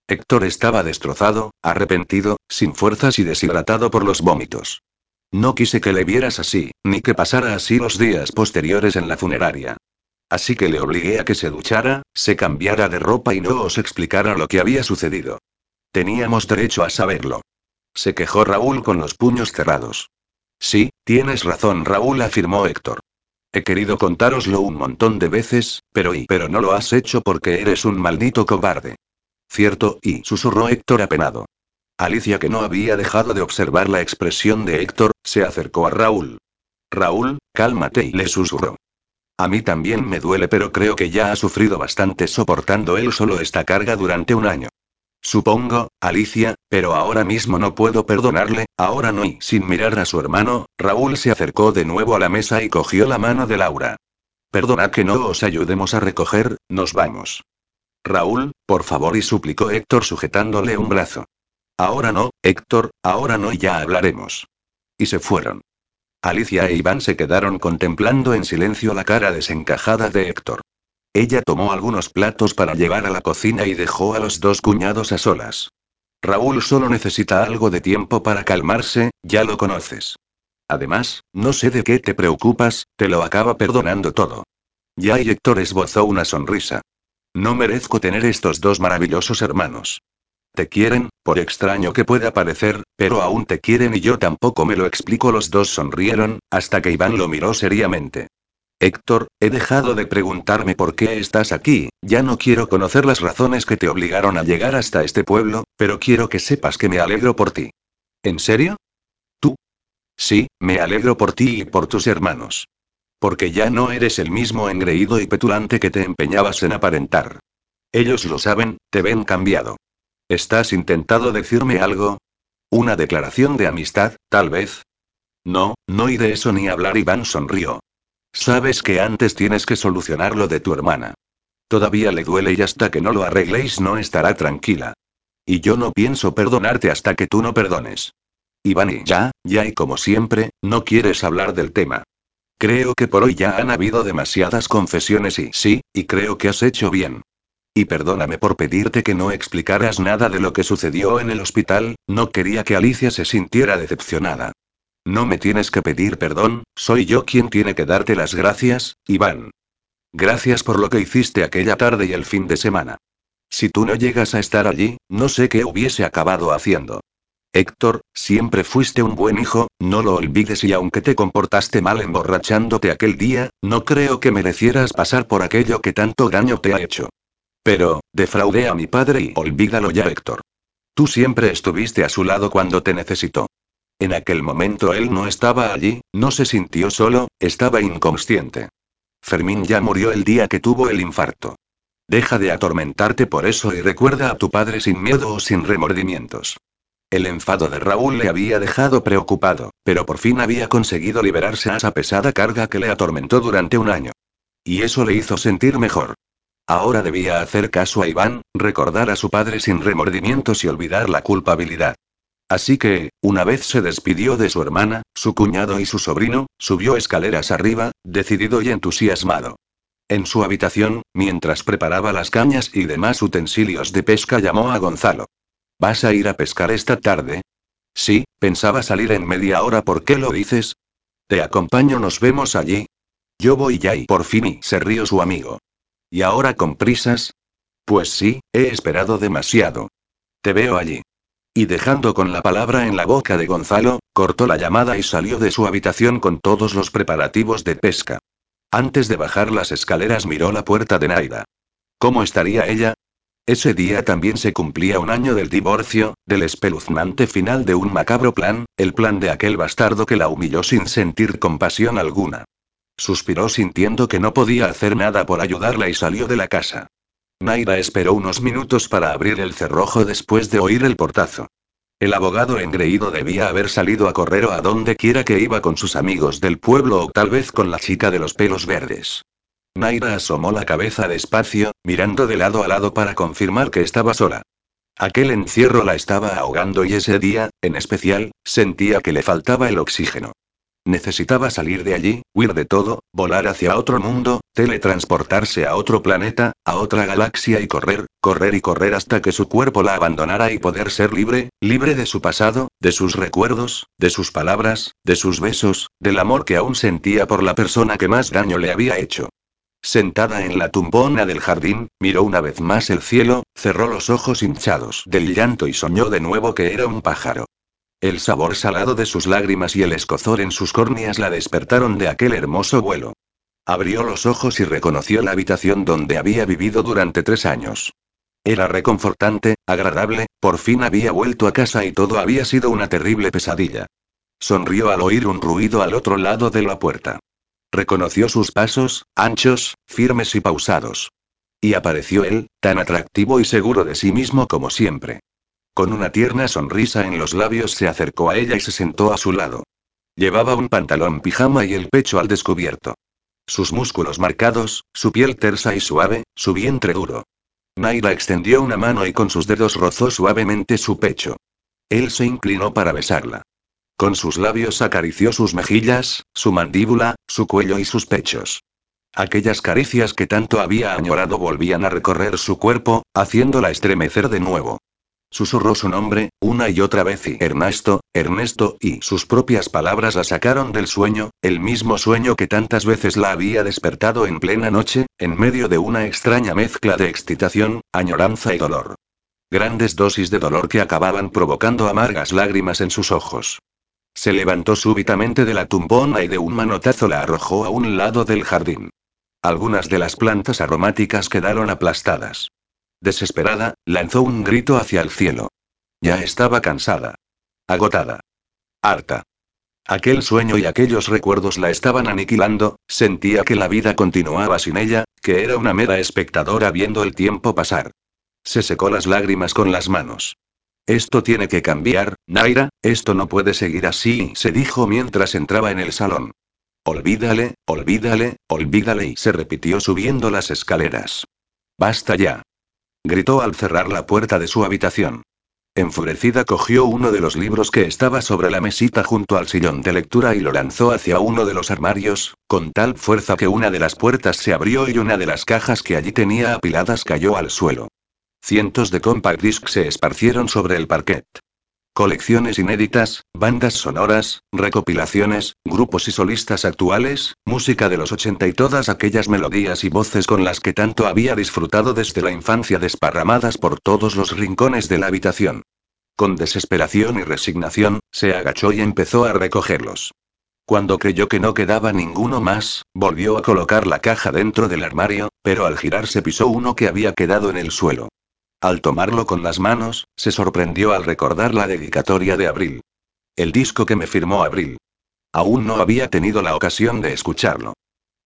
Héctor estaba destrozado, arrepentido, sin fuerzas y deshidratado por los vómitos. No quise que le vieras así, ni que pasara así los días posteriores en la funeraria. Así que le obligué a que se duchara, se cambiara de ropa y no os explicara lo que había sucedido. Teníamos derecho a saberlo. Se quejó Raúl con los puños cerrados. Sí, tienes razón, Raúl afirmó Héctor. He querido contároslo un montón de veces, Pero y pero no lo has hecho porque eres un maldito cobarde. Cierto, y susurró Héctor apenado. Alicia, que no había dejado de observar la expresión de Héctor, se acercó a Raúl. Raúl, cálmate y le susurró. A mí también me duele, pero creo que ya ha sufrido bastante soportando él solo esta carga durante un año. Supongo, Alicia, pero ahora mismo no puedo perdonarle, ahora no y sin mirar a su hermano, Raúl se acercó de nuevo a la mesa y cogió la mano de Laura. Perdonad que no os ayudemos a recoger, nos vamos. Raúl, por favor, y suplicó Héctor sujetándole un brazo. Ahora no, Héctor, ahora no y ya hablaremos. Y se fueron. Alicia e Iván se quedaron contemplando en silencio la cara desencajada de Héctor. Ella tomó algunos platos para llevar a la cocina y dejó a los dos cuñados a solas. Raúl solo necesita algo de tiempo para calmarse, ya lo conoces. Además, no sé de qué te preocupas, te lo acaba perdonando todo. Ya y Héctor esbozó una sonrisa. No merezco tener estos dos maravillosos hermanos. Te quieren, por extraño que pueda parecer, pero aún te quieren y yo tampoco me lo explico. Los dos sonrieron, hasta que Iván lo miró seriamente. Héctor, he dejado de preguntarme por qué estás aquí, ya no quiero conocer las razones que te obligaron a llegar hasta este pueblo, pero quiero que sepas que me alegro por ti. ¿En serio? ¿Tú? Sí, me alegro por ti y por tus hermanos. Porque ya no eres el mismo engreído y petulante que te empeñabas en aparentar. Ellos lo saben, te ven cambiado. ¿Estás intentado decirme algo? ¿Una declaración de amistad, tal vez? No, no de eso ni hablar. Iván sonrió. Sabes que antes tienes que solucionar lo de tu hermana. Todavía le duele y hasta que no lo arregléis no estará tranquila. Y yo no pienso perdonarte hasta que tú no perdones. Iván y ya, ya y como siempre, no quieres hablar del tema. Creo que por hoy ya han habido demasiadas confesiones y sí, y creo que has hecho bien. Y perdóname por pedirte que no explicaras nada de lo que sucedió en el hospital, no quería que Alicia se sintiera decepcionada. No me tienes que pedir perdón, soy yo quien tiene que darte las gracias, Iván. Gracias por lo que hiciste aquella tarde y el fin de semana. Si tú no llegas a estar allí, no sé qué hubiese acabado haciendo. Héctor, siempre fuiste un buen hijo, no lo olvides y aunque te comportaste mal emborrachándote aquel día, no creo que merecieras pasar por aquello que tanto daño te ha hecho. Pero, defraudé a mi padre y olvídalo ya Héctor. Tú siempre estuviste a su lado cuando te necesitó. En aquel momento él no estaba allí, no se sintió solo, estaba inconsciente. Fermín ya murió el día que tuvo el infarto. Deja de atormentarte por eso y recuerda a tu padre sin miedo o sin remordimientos. El enfado de Raúl le había dejado preocupado, pero por fin había conseguido liberarse a esa pesada carga que le atormentó durante un año. Y eso le hizo sentir mejor. Ahora debía hacer caso a Iván, recordar a su padre sin remordimientos y olvidar la culpabilidad. Así que, una vez se despidió de su hermana, su cuñado y su sobrino, subió escaleras arriba, decidido y entusiasmado. En su habitación, mientras preparaba las cañas y demás utensilios de pesca, llamó a Gonzalo. ¿Vas a ir a pescar esta tarde? Sí, pensaba salir en media hora. ¿Por qué lo dices? Te acompaño, nos vemos allí. Yo voy ya y por fin y se rió su amigo. ¿Y ahora con prisas? Pues sí, he esperado demasiado. Te veo allí. Y dejando con la palabra en la boca de Gonzalo, cortó la llamada y salió de su habitación con todos los preparativos de pesca. Antes de bajar las escaleras miró la puerta de Naida. ¿Cómo estaría ella? Ese día también se cumplía un año del divorcio, del espeluznante final de un macabro plan, el plan de aquel bastardo que la humilló sin sentir compasión alguna. Suspiró sintiendo que no podía hacer nada por ayudarla y salió de la casa. Naira esperó unos minutos para abrir el cerrojo después de oír el portazo. El abogado engreído debía haber salido a correr o a donde quiera que iba con sus amigos del pueblo o tal vez con la chica de los pelos verdes. Naira asomó la cabeza despacio, mirando de lado a lado para confirmar que estaba sola. Aquel encierro la estaba ahogando y ese día, en especial, sentía que le faltaba el oxígeno. Necesitaba salir de allí, huir de todo, volar hacia otro mundo, teletransportarse a otro planeta, a otra galaxia y correr, correr y correr hasta que su cuerpo la abandonara y poder ser libre, libre de su pasado, de sus recuerdos, de sus palabras, de sus besos, del amor que aún sentía por la persona que más daño le había hecho. Sentada en la tumbona del jardín, miró una vez más el cielo, cerró los ojos hinchados del llanto y soñó de nuevo que era un pájaro. El sabor salado de sus lágrimas y el escozor en sus córneas la despertaron de aquel hermoso vuelo. Abrió los ojos y reconoció la habitación donde había vivido durante tres años. Era reconfortante, agradable, por fin había vuelto a casa y todo había sido una terrible pesadilla. Sonrió al oír un ruido al otro lado de la puerta. Reconoció sus pasos, anchos, firmes y pausados. Y apareció él, tan atractivo y seguro de sí mismo como siempre. Con una tierna sonrisa en los labios se acercó a ella y se sentó a su lado. Llevaba un pantalón pijama y el pecho al descubierto. Sus músculos marcados, su piel tersa y suave, su vientre duro. Naira extendió una mano y con sus dedos rozó suavemente su pecho. Él se inclinó para besarla. Con sus labios acarició sus mejillas, su mandíbula, su cuello y sus pechos. Aquellas caricias que tanto había añorado volvían a recorrer su cuerpo, haciéndola estremecer de nuevo. Susurró su nombre, una y otra vez y Ernesto, Ernesto, y sus propias palabras la sacaron del sueño, el mismo sueño que tantas veces la había despertado en plena noche, en medio de una extraña mezcla de excitación, añoranza y dolor. Grandes dosis de dolor que acababan provocando amargas lágrimas en sus ojos. Se levantó súbitamente de la tumbona y de un manotazo la arrojó a un lado del jardín. Algunas de las plantas aromáticas quedaron aplastadas. Desesperada, lanzó un grito hacia el cielo. Ya estaba cansada. Agotada. Harta. Aquel sueño y aquellos recuerdos la estaban aniquilando, sentía que la vida continuaba sin ella, que era una mera espectadora viendo el tiempo pasar. Se secó las lágrimas con las manos. Esto tiene que cambiar, Naira, esto no puede seguir así, se dijo mientras entraba en el salón. Olvídale, olvídale, olvídale y se repitió subiendo las escaleras. Basta ya gritó al cerrar la puerta de su habitación. Enfurecida cogió uno de los libros que estaba sobre la mesita junto al sillón de lectura y lo lanzó hacia uno de los armarios, con tal fuerza que una de las puertas se abrió y una de las cajas que allí tenía apiladas cayó al suelo. Cientos de compact discs se esparcieron sobre el parquet. Colecciones inéditas, bandas sonoras, recopilaciones, grupos y solistas actuales, música de los 80 y todas aquellas melodías y voces con las que tanto había disfrutado desde la infancia desparramadas por todos los rincones de la habitación. Con desesperación y resignación, se agachó y empezó a recogerlos. Cuando creyó que no quedaba ninguno más, volvió a colocar la caja dentro del armario, pero al girarse pisó uno que había quedado en el suelo. Al tomarlo con las manos, se sorprendió al recordar la dedicatoria de Abril. El disco que me firmó Abril. Aún no había tenido la ocasión de escucharlo.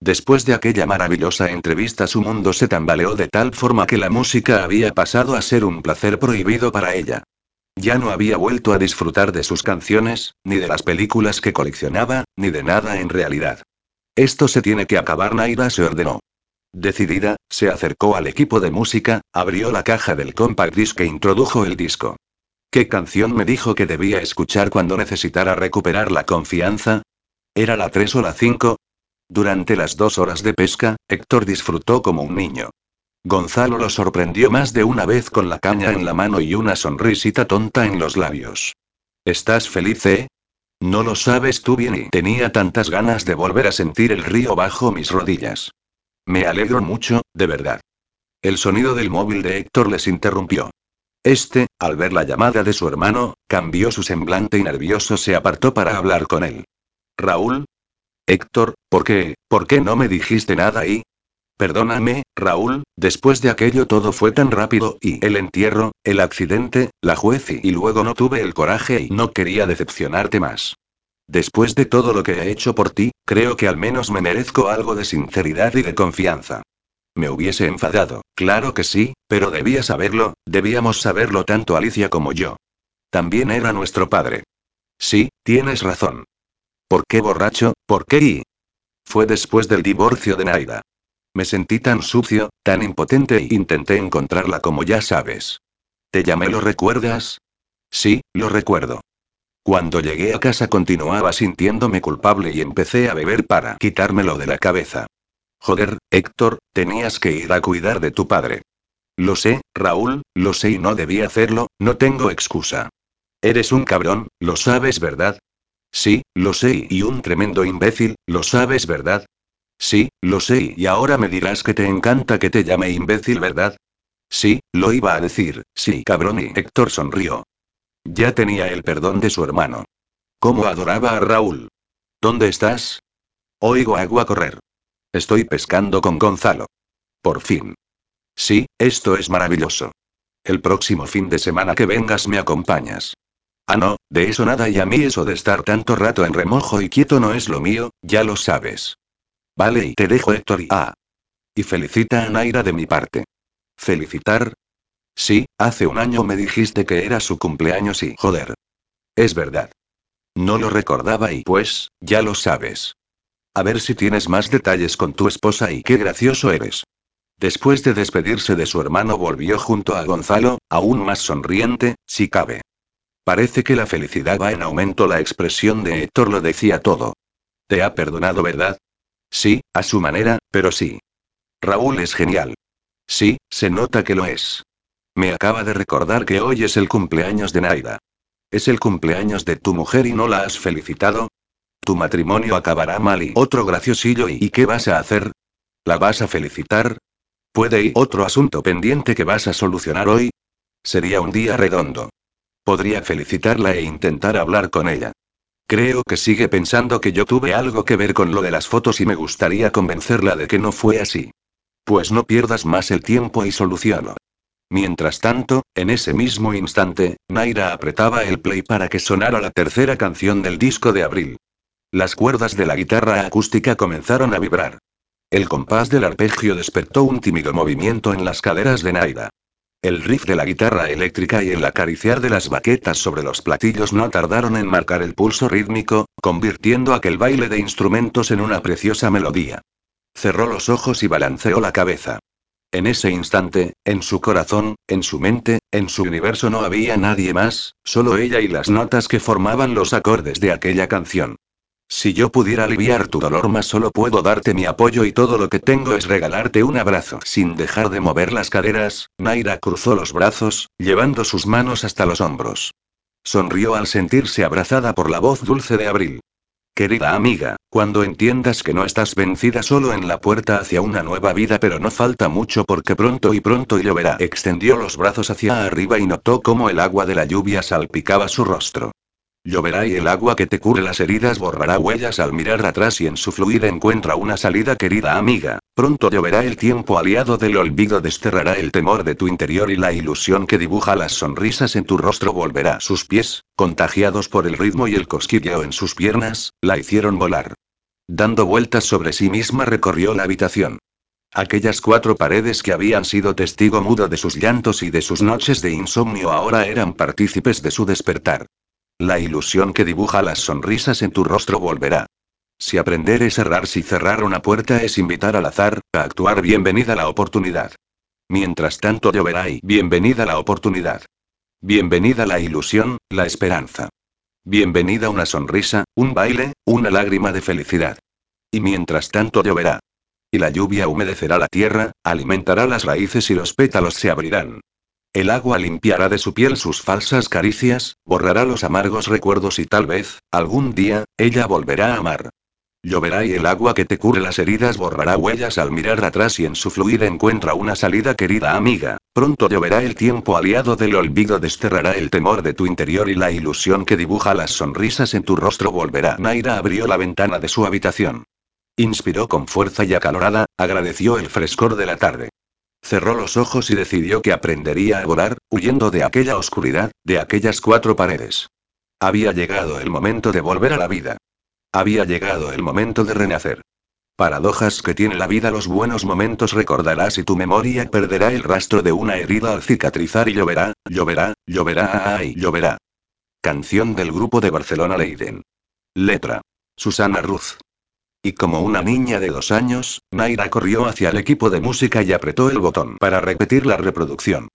Después de aquella maravillosa entrevista su mundo se tambaleó de tal forma que la música había pasado a ser un placer prohibido para ella. Ya no había vuelto a disfrutar de sus canciones, ni de las películas que coleccionaba, ni de nada en realidad. Esto se tiene que acabar, Naira se ordenó. Decidida, se acercó al equipo de música, abrió la caja del compact disc e introdujo el disco. ¿Qué canción me dijo que debía escuchar cuando necesitara recuperar la confianza? ¿Era la 3 o la 5? Durante las dos horas de pesca, Héctor disfrutó como un niño. Gonzalo lo sorprendió más de una vez con la caña en la mano y una sonrisita tonta en los labios. ¿Estás feliz, eh? No lo sabes tú bien y tenía tantas ganas de volver a sentir el río bajo mis rodillas. Me alegro mucho, de verdad. El sonido del móvil de Héctor les interrumpió. Este, al ver la llamada de su hermano, cambió su semblante y nervioso se apartó para hablar con él. Raúl. Héctor, ¿por qué, por qué no me dijiste nada ahí? Perdóname, Raúl, después de aquello todo fue tan rápido y el entierro, el accidente, la juez y luego no tuve el coraje y no quería decepcionarte más. Después de todo lo que he hecho por ti, creo que al menos me merezco algo de sinceridad y de confianza. Me hubiese enfadado, claro que sí, pero debía saberlo, debíamos saberlo tanto Alicia como yo. También era nuestro padre. Sí, tienes razón. ¿Por qué borracho? ¿Por qué y? Fue después del divorcio de Naida. Me sentí tan sucio, tan impotente e intenté encontrarla como ya sabes. ¿Te llamé lo recuerdas? Sí, lo recuerdo. Cuando llegué a casa continuaba sintiéndome culpable y empecé a beber para quitármelo de la cabeza. Joder, Héctor, tenías que ir a cuidar de tu padre. Lo sé, Raúl, lo sé y no debí hacerlo, no tengo excusa. Eres un cabrón, lo sabes, ¿verdad? Sí, lo sé y un tremendo imbécil, lo sabes, ¿verdad? Sí, lo sé y ahora me dirás que te encanta que te llame imbécil, ¿verdad? Sí, lo iba a decir, sí, cabrón y Héctor sonrió. Ya tenía el perdón de su hermano. ¿Cómo adoraba a Raúl? ¿Dónde estás? Oigo agua correr. Estoy pescando con Gonzalo. Por fin. Sí, esto es maravilloso. El próximo fin de semana que vengas me acompañas. Ah, no, de eso nada y a mí eso de estar tanto rato en remojo y quieto no es lo mío, ya lo sabes. Vale, y te dejo Héctor y ah. Y felicita a Naira de mi parte. ¿Felicitar? Sí, hace un año me dijiste que era su cumpleaños y joder. Es verdad. No lo recordaba y pues, ya lo sabes. A ver si tienes más detalles con tu esposa y qué gracioso eres. Después de despedirse de su hermano volvió junto a Gonzalo, aún más sonriente, si cabe. Parece que la felicidad va en aumento. La expresión de Héctor lo decía todo. Te ha perdonado, ¿verdad? Sí, a su manera, pero sí. Raúl es genial. Sí, se nota que lo es. Me acaba de recordar que hoy es el cumpleaños de Naida. Es el cumpleaños de tu mujer y no la has felicitado. Tu matrimonio acabará mal y otro graciosillo y, ¿y qué vas a hacer? ¿La vas a felicitar? ¿Puede ir otro asunto pendiente que vas a solucionar hoy? Sería un día redondo. Podría felicitarla e intentar hablar con ella. Creo que sigue pensando que yo tuve algo que ver con lo de las fotos y me gustaría convencerla de que no fue así. Pues no pierdas más el tiempo y soluciono. Mientras tanto, en ese mismo instante, Naira apretaba el play para que sonara la tercera canción del disco de abril. Las cuerdas de la guitarra acústica comenzaron a vibrar. El compás del arpegio despertó un tímido movimiento en las caderas de Naira. El riff de la guitarra eléctrica y el acariciar de las baquetas sobre los platillos no tardaron en marcar el pulso rítmico, convirtiendo aquel baile de instrumentos en una preciosa melodía. Cerró los ojos y balanceó la cabeza. En ese instante, en su corazón, en su mente, en su universo no había nadie más, solo ella y las notas que formaban los acordes de aquella canción. Si yo pudiera aliviar tu dolor más solo puedo darte mi apoyo y todo lo que tengo es regalarte un abrazo. Sin dejar de mover las caderas, Naira cruzó los brazos, llevando sus manos hasta los hombros. Sonrió al sentirse abrazada por la voz dulce de Abril. Querida amiga, cuando entiendas que no estás vencida solo en la puerta hacia una nueva vida pero no falta mucho porque pronto y pronto lloverá. Extendió los brazos hacia arriba y notó cómo el agua de la lluvia salpicaba su rostro. Lloverá y el agua que te cure las heridas borrará huellas al mirar atrás y en su fluir encuentra una salida querida amiga. Pronto lloverá el tiempo aliado del olvido desterrará el temor de tu interior y la ilusión que dibuja las sonrisas en tu rostro volverá. Sus pies, contagiados por el ritmo y el cosquilleo en sus piernas, la hicieron volar. Dando vueltas sobre sí misma recorrió la habitación. Aquellas cuatro paredes que habían sido testigo mudo de sus llantos y de sus noches de insomnio ahora eran partícipes de su despertar. La ilusión que dibuja las sonrisas en tu rostro volverá. Si aprender es cerrar, si cerrar una puerta es invitar al azar, a actuar bienvenida la oportunidad. Mientras tanto lloverá y bienvenida la oportunidad. Bienvenida la ilusión, la esperanza. Bienvenida una sonrisa, un baile, una lágrima de felicidad. Y mientras tanto lloverá. Y la lluvia humedecerá la tierra, alimentará las raíces y los pétalos se abrirán. El agua limpiará de su piel sus falsas caricias, borrará los amargos recuerdos y tal vez, algún día, ella volverá a amar. Lloverá y el agua que te cure las heridas borrará huellas al mirar atrás y en su fluir encuentra una salida querida amiga. Pronto lloverá el tiempo aliado del olvido desterrará el temor de tu interior y la ilusión que dibuja las sonrisas en tu rostro volverá. Naira abrió la ventana de su habitación. Inspiró con fuerza y acalorada, agradeció el frescor de la tarde. Cerró los ojos y decidió que aprendería a volar, huyendo de aquella oscuridad, de aquellas cuatro paredes. Había llegado el momento de volver a la vida. Había llegado el momento de renacer. Paradojas que tiene la vida, los buenos momentos recordarás y tu memoria perderá el rastro de una herida al cicatrizar y lloverá, lloverá, lloverá, ay, lloverá. Canción del grupo de Barcelona Leiden. Letra. Susana Ruz. Y como una niña de dos años, Naira corrió hacia el equipo de música y apretó el botón para repetir la reproducción.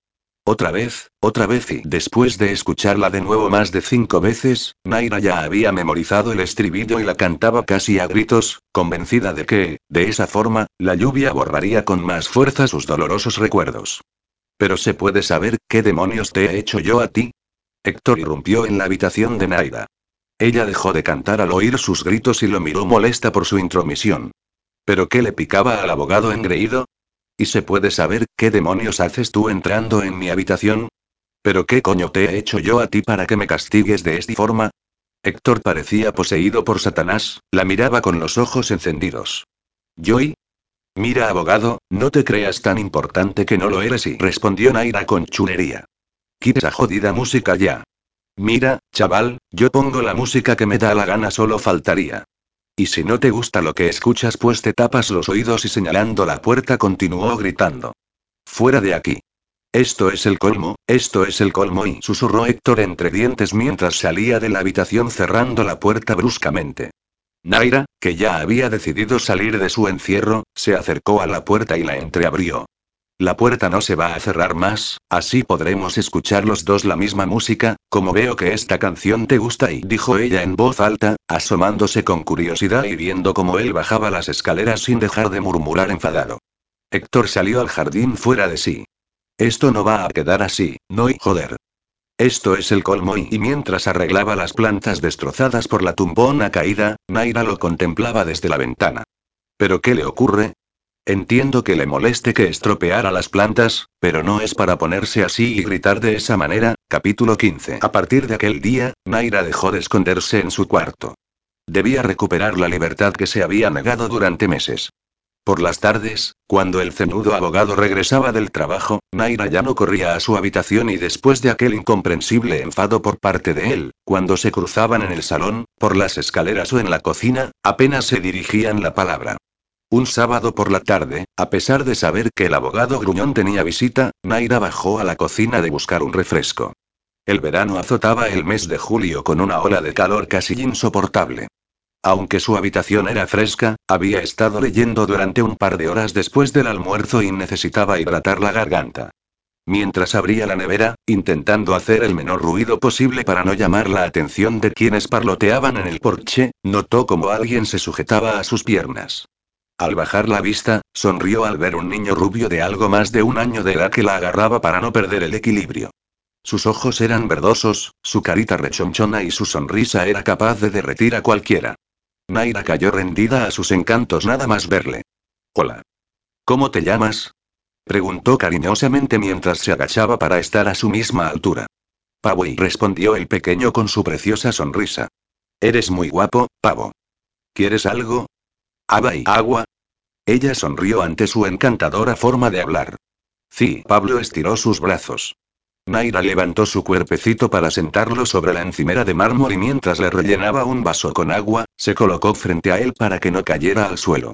Otra vez, otra vez y después de escucharla de nuevo más de cinco veces, Naira ya había memorizado el estribillo y la cantaba casi a gritos, convencida de que, de esa forma, la lluvia borraría con más fuerza sus dolorosos recuerdos. Pero se puede saber, ¿qué demonios te he hecho yo a ti? Héctor irrumpió en la habitación de Naira. Ella dejó de cantar al oír sus gritos y lo miró molesta por su intromisión. ¿Pero qué le picaba al abogado engreído? ¿Y se puede saber qué demonios haces tú entrando en mi habitación? ¿Pero qué coño te he hecho yo a ti para que me castigues de esta forma? Héctor parecía poseído por Satanás, la miraba con los ojos encendidos. ¿Joy? Mira, abogado, no te creas tan importante que no lo eres y respondió Naira con chulería. Quita esa jodida música ya. Mira, chaval, yo pongo la música que me da la gana, solo faltaría. Y si no te gusta lo que escuchas, pues te tapas los oídos y señalando la puerta continuó gritando. Fuera de aquí. Esto es el colmo, esto es el colmo y susurró Héctor entre dientes mientras salía de la habitación cerrando la puerta bruscamente. Naira, que ya había decidido salir de su encierro, se acercó a la puerta y la entreabrió. La puerta no se va a cerrar más, así podremos escuchar los dos la misma música, como veo que esta canción te gusta y dijo ella en voz alta, asomándose con curiosidad y viendo cómo él bajaba las escaleras sin dejar de murmurar enfadado. Héctor salió al jardín fuera de sí. Esto no va a quedar así, no y joder. Esto es el colmo y, mientras arreglaba las plantas destrozadas por la tumbona caída, Naira lo contemplaba desde la ventana. ¿Pero qué le ocurre? Entiendo que le moleste que estropeara las plantas, pero no es para ponerse así y gritar de esa manera. Capítulo 15. A partir de aquel día, Naira dejó de esconderse en su cuarto. Debía recuperar la libertad que se había negado durante meses. Por las tardes, cuando el cenudo abogado regresaba del trabajo, Naira ya no corría a su habitación y después de aquel incomprensible enfado por parte de él, cuando se cruzaban en el salón, por las escaleras o en la cocina, apenas se dirigían la palabra. Un sábado por la tarde, a pesar de saber que el abogado gruñón tenía visita, Naira bajó a la cocina de buscar un refresco. El verano azotaba el mes de julio con una ola de calor casi insoportable. Aunque su habitación era fresca, había estado leyendo durante un par de horas después del almuerzo y necesitaba hidratar la garganta. Mientras abría la nevera, intentando hacer el menor ruido posible para no llamar la atención de quienes parloteaban en el porche, notó como alguien se sujetaba a sus piernas. Al bajar la vista, sonrió al ver un niño rubio de algo más de un año de edad que la agarraba para no perder el equilibrio. Sus ojos eran verdosos, su carita rechonchona y su sonrisa era capaz de derretir a cualquiera. Naira cayó rendida a sus encantos nada más verle. Hola. ¿Cómo te llamas? Preguntó cariñosamente mientras se agachaba para estar a su misma altura. y respondió el pequeño con su preciosa sonrisa. Eres muy guapo, pavo. ¿Quieres algo? ¿Aba y agua? Ella sonrió ante su encantadora forma de hablar. Sí, Pablo estiró sus brazos. Naira levantó su cuerpecito para sentarlo sobre la encimera de mármol y mientras le rellenaba un vaso con agua, se colocó frente a él para que no cayera al suelo.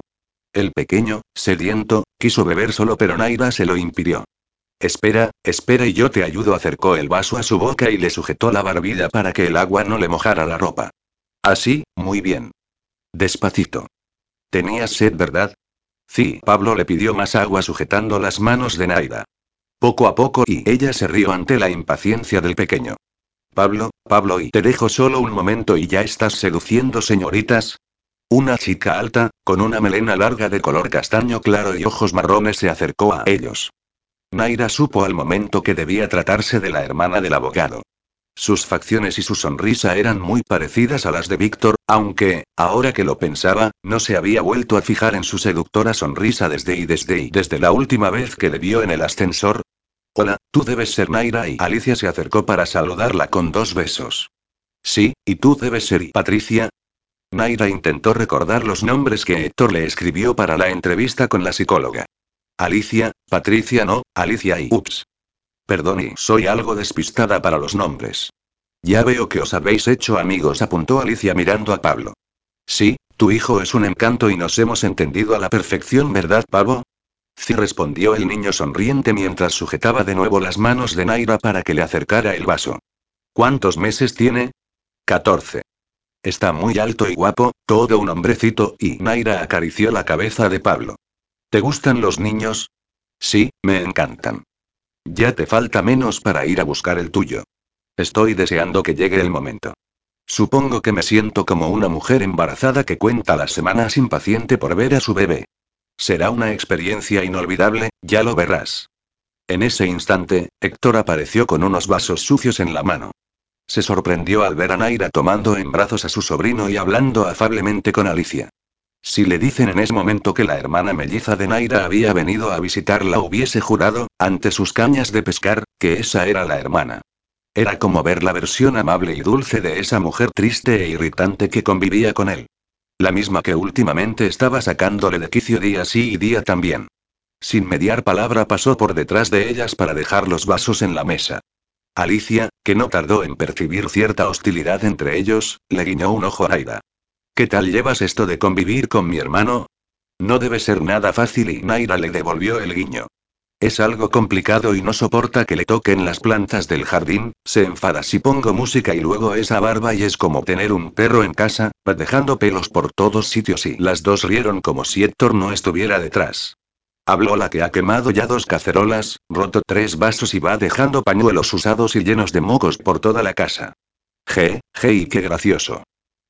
El pequeño, sediento, quiso beber solo pero Naira se lo impidió. Espera, espera y yo te ayudo. Acercó el vaso a su boca y le sujetó la barbilla para que el agua no le mojara la ropa. Así, muy bien. Despacito. Tenías sed, ¿verdad? Sí, Pablo le pidió más agua sujetando las manos de Naira. Poco a poco y ella se rió ante la impaciencia del pequeño. Pablo, Pablo y te dejo solo un momento y ya estás seduciendo señoritas. Una chica alta, con una melena larga de color castaño claro y ojos marrones se acercó a ellos. Naira supo al momento que debía tratarse de la hermana del abogado. Sus facciones y su sonrisa eran muy parecidas a las de Víctor, aunque, ahora que lo pensaba, no se había vuelto a fijar en su seductora sonrisa desde y desde y desde la última vez que le vio en el ascensor. Hola, tú debes ser Naira y Alicia se acercó para saludarla con dos besos. Sí, y tú debes ser y Patricia. Naira intentó recordar los nombres que Héctor le escribió para la entrevista con la psicóloga. Alicia, Patricia no, Alicia y ups. Perdón y soy algo despistada para los nombres. Ya veo que os habéis hecho amigos, apuntó Alicia mirando a Pablo. Sí, tu hijo es un encanto y nos hemos entendido a la perfección, ¿verdad, Pablo? Sí, respondió el niño sonriente mientras sujetaba de nuevo las manos de Naira para que le acercara el vaso. ¿Cuántos meses tiene? Catorce. Está muy alto y guapo, todo un hombrecito, y Naira acarició la cabeza de Pablo. ¿Te gustan los niños? Sí, me encantan. Ya te falta menos para ir a buscar el tuyo. Estoy deseando que llegue el momento. Supongo que me siento como una mujer embarazada que cuenta las semanas impaciente por ver a su bebé. Será una experiencia inolvidable, ya lo verás. En ese instante, Héctor apareció con unos vasos sucios en la mano. Se sorprendió al ver a Naira tomando en brazos a su sobrino y hablando afablemente con Alicia. Si le dicen en ese momento que la hermana melliza de Naira había venido a visitarla, hubiese jurado, ante sus cañas de pescar, que esa era la hermana. Era como ver la versión amable y dulce de esa mujer triste e irritante que convivía con él. La misma que últimamente estaba sacándole de quicio día sí y día también. Sin mediar palabra pasó por detrás de ellas para dejar los vasos en la mesa. Alicia, que no tardó en percibir cierta hostilidad entre ellos, le guiñó un ojo a Naira. ¿Qué tal llevas esto de convivir con mi hermano? No debe ser nada fácil y Naira le devolvió el guiño. Es algo complicado y no soporta que le toquen las plantas del jardín, se enfada si pongo música y luego esa barba y es como tener un perro en casa, va dejando pelos por todos sitios y las dos rieron como si Héctor no estuviera detrás. Habló la que ha quemado ya dos cacerolas, roto tres vasos y va dejando pañuelos usados y llenos de mocos por toda la casa. Je, je y qué gracioso.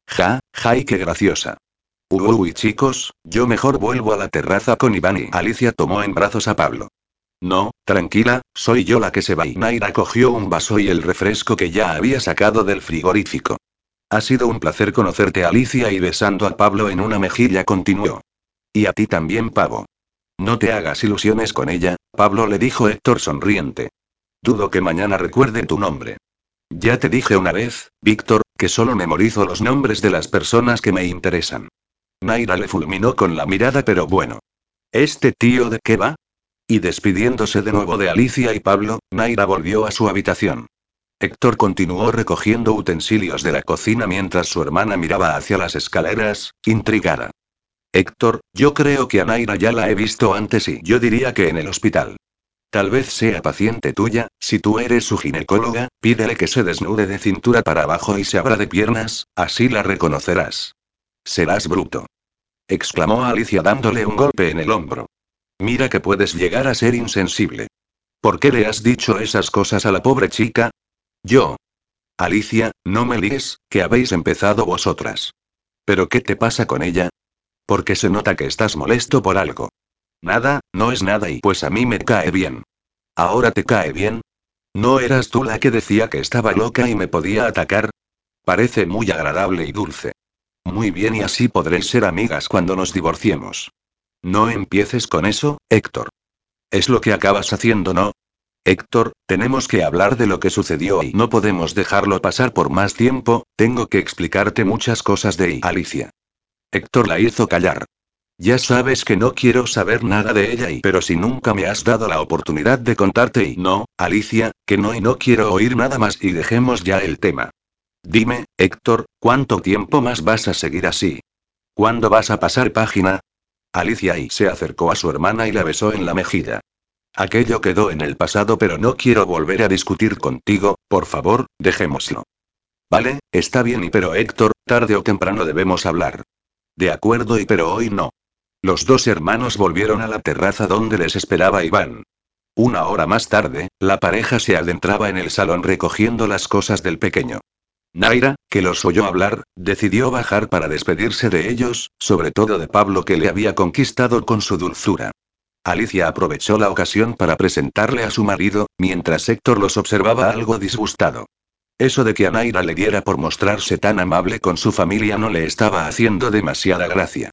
Ja, ja y qué graciosa. Uy chicos, yo mejor vuelvo a la terraza con Iván y Alicia tomó en brazos a Pablo. No, tranquila, soy yo la que se va. Y Naira cogió un vaso y el refresco que ya había sacado del frigorífico. Ha sido un placer conocerte, Alicia, y besando a Pablo en una mejilla continuó. Y a ti también, Pavo. No te hagas ilusiones con ella, Pablo le dijo Héctor sonriente. Dudo que mañana recuerde tu nombre. Ya te dije una vez, Víctor, que solo memorizo los nombres de las personas que me interesan. Naira le fulminó con la mirada, pero bueno. ¿Este tío de qué va? Y despidiéndose de nuevo de Alicia y Pablo, Naira volvió a su habitación. Héctor continuó recogiendo utensilios de la cocina mientras su hermana miraba hacia las escaleras, intrigada. Héctor, yo creo que a Naira ya la he visto antes y yo diría que en el hospital. Tal vez sea paciente tuya, si tú eres su ginecóloga, pídele que se desnude de cintura para abajo y se abra de piernas, así la reconocerás. Serás bruto. exclamó Alicia dándole un golpe en el hombro. Mira que puedes llegar a ser insensible. ¿Por qué le has dicho esas cosas a la pobre chica? Yo. Alicia, no me ligues, que habéis empezado vosotras. ¿Pero qué te pasa con ella? Porque se nota que estás molesto por algo. Nada, no es nada y pues a mí me cae bien. ¿Ahora te cae bien? ¿No eras tú la que decía que estaba loca y me podía atacar? Parece muy agradable y dulce. Muy bien y así podréis ser amigas cuando nos divorciemos. No empieces con eso, Héctor. Es lo que acabas haciendo, ¿no? Héctor, tenemos que hablar de lo que sucedió y no podemos dejarlo pasar por más tiempo, tengo que explicarte muchas cosas de Alicia. Héctor la hizo callar. Ya sabes que no quiero saber nada de ella y pero si nunca me has dado la oportunidad de contarte y no, Alicia, que no y no quiero oír nada más y dejemos ya el tema. Dime, Héctor, ¿cuánto tiempo más vas a seguir así? ¿Cuándo vas a pasar página? Alicia y se acercó a su hermana y la besó en la mejilla. Aquello quedó en el pasado, pero no quiero volver a discutir contigo, por favor, dejémoslo. Vale, está bien y pero Héctor, tarde o temprano debemos hablar. De acuerdo y pero hoy no. Los dos hermanos volvieron a la terraza donde les esperaba Iván. Una hora más tarde, la pareja se adentraba en el salón recogiendo las cosas del pequeño. Naira, que los oyó hablar, decidió bajar para despedirse de ellos, sobre todo de Pablo que le había conquistado con su dulzura. Alicia aprovechó la ocasión para presentarle a su marido, mientras Héctor los observaba algo disgustado. Eso de que a Naira le diera por mostrarse tan amable con su familia no le estaba haciendo demasiada gracia.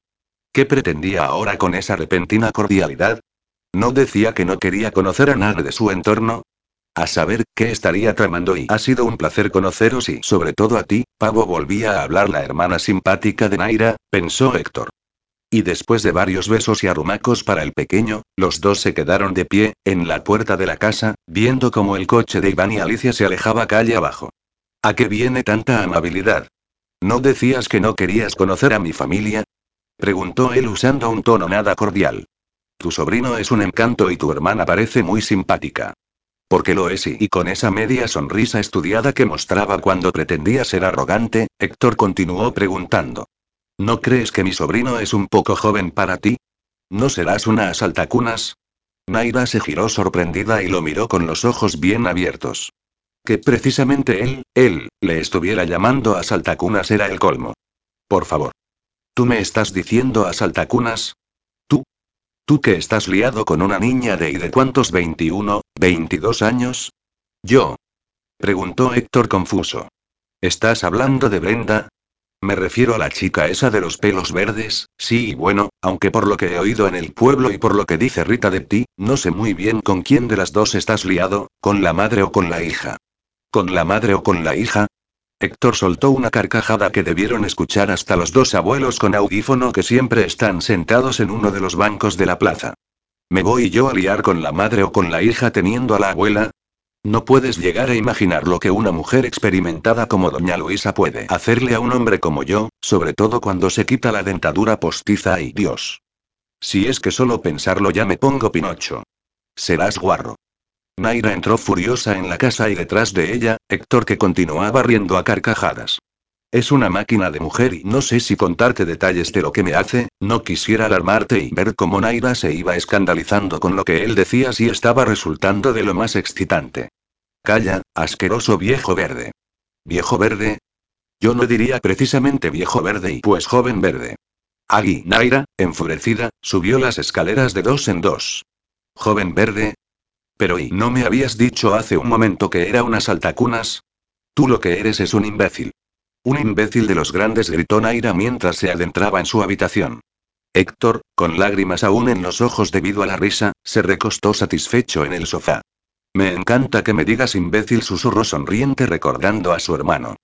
¿Qué pretendía ahora con esa repentina cordialidad? ¿No decía que no quería conocer a nadie de su entorno? A saber qué estaría tramando y ha sido un placer conoceros y sobre todo a ti, Pavo volvía a hablar la hermana simpática de Naira, pensó Héctor. Y después de varios besos y arrumacos para el pequeño, los dos se quedaron de pie, en la puerta de la casa, viendo cómo el coche de Iván y Alicia se alejaba calle abajo. ¿A qué viene tanta amabilidad? ¿No decías que no querías conocer a mi familia? Preguntó él usando un tono nada cordial. Tu sobrino es un encanto y tu hermana parece muy simpática. Porque lo es y, con esa media sonrisa estudiada que mostraba cuando pretendía ser arrogante, Héctor continuó preguntando. ¿No crees que mi sobrino es un poco joven para ti? ¿No serás una asaltacunas? Naira se giró sorprendida y lo miró con los ojos bien abiertos. Que precisamente él, él, le estuviera llamando asaltacunas era el colmo. Por favor. ¿Tú me estás diciendo asaltacunas? ¿Tú que estás liado con una niña de y de cuántos 21, 22 años? Yo. Preguntó Héctor confuso. ¿Estás hablando de Brenda? Me refiero a la chica esa de los pelos verdes, sí y bueno, aunque por lo que he oído en el pueblo y por lo que dice Rita de ti, no sé muy bien con quién de las dos estás liado, con la madre o con la hija. ¿Con la madre o con la hija? Héctor soltó una carcajada que debieron escuchar hasta los dos abuelos con audífono que siempre están sentados en uno de los bancos de la plaza. ¿Me voy yo a liar con la madre o con la hija teniendo a la abuela? No puedes llegar a imaginar lo que una mujer experimentada como doña Luisa puede hacerle a un hombre como yo, sobre todo cuando se quita la dentadura postiza y Dios. Si es que solo pensarlo ya me pongo pinocho. Serás guarro. Naira entró furiosa en la casa y detrás de ella, Héctor que continuaba riendo a carcajadas. Es una máquina de mujer y no sé si contarte detalles de lo que me hace, no quisiera alarmarte y ver cómo Naira se iba escandalizando con lo que él decía si estaba resultando de lo más excitante. Calla, asqueroso viejo verde. ¿Viejo verde? Yo no diría precisamente viejo verde y pues joven verde. Agui, Naira, enfurecida, subió las escaleras de dos en dos. Joven verde, pero ¿y no me habías dicho hace un momento que era una saltacunas? Tú lo que eres es un imbécil. Un imbécil de los grandes, gritó Naira mientras se adentraba en su habitación. Héctor, con lágrimas aún en los ojos debido a la risa, se recostó satisfecho en el sofá. Me encanta que me digas imbécil, susurró sonriente recordando a su hermano.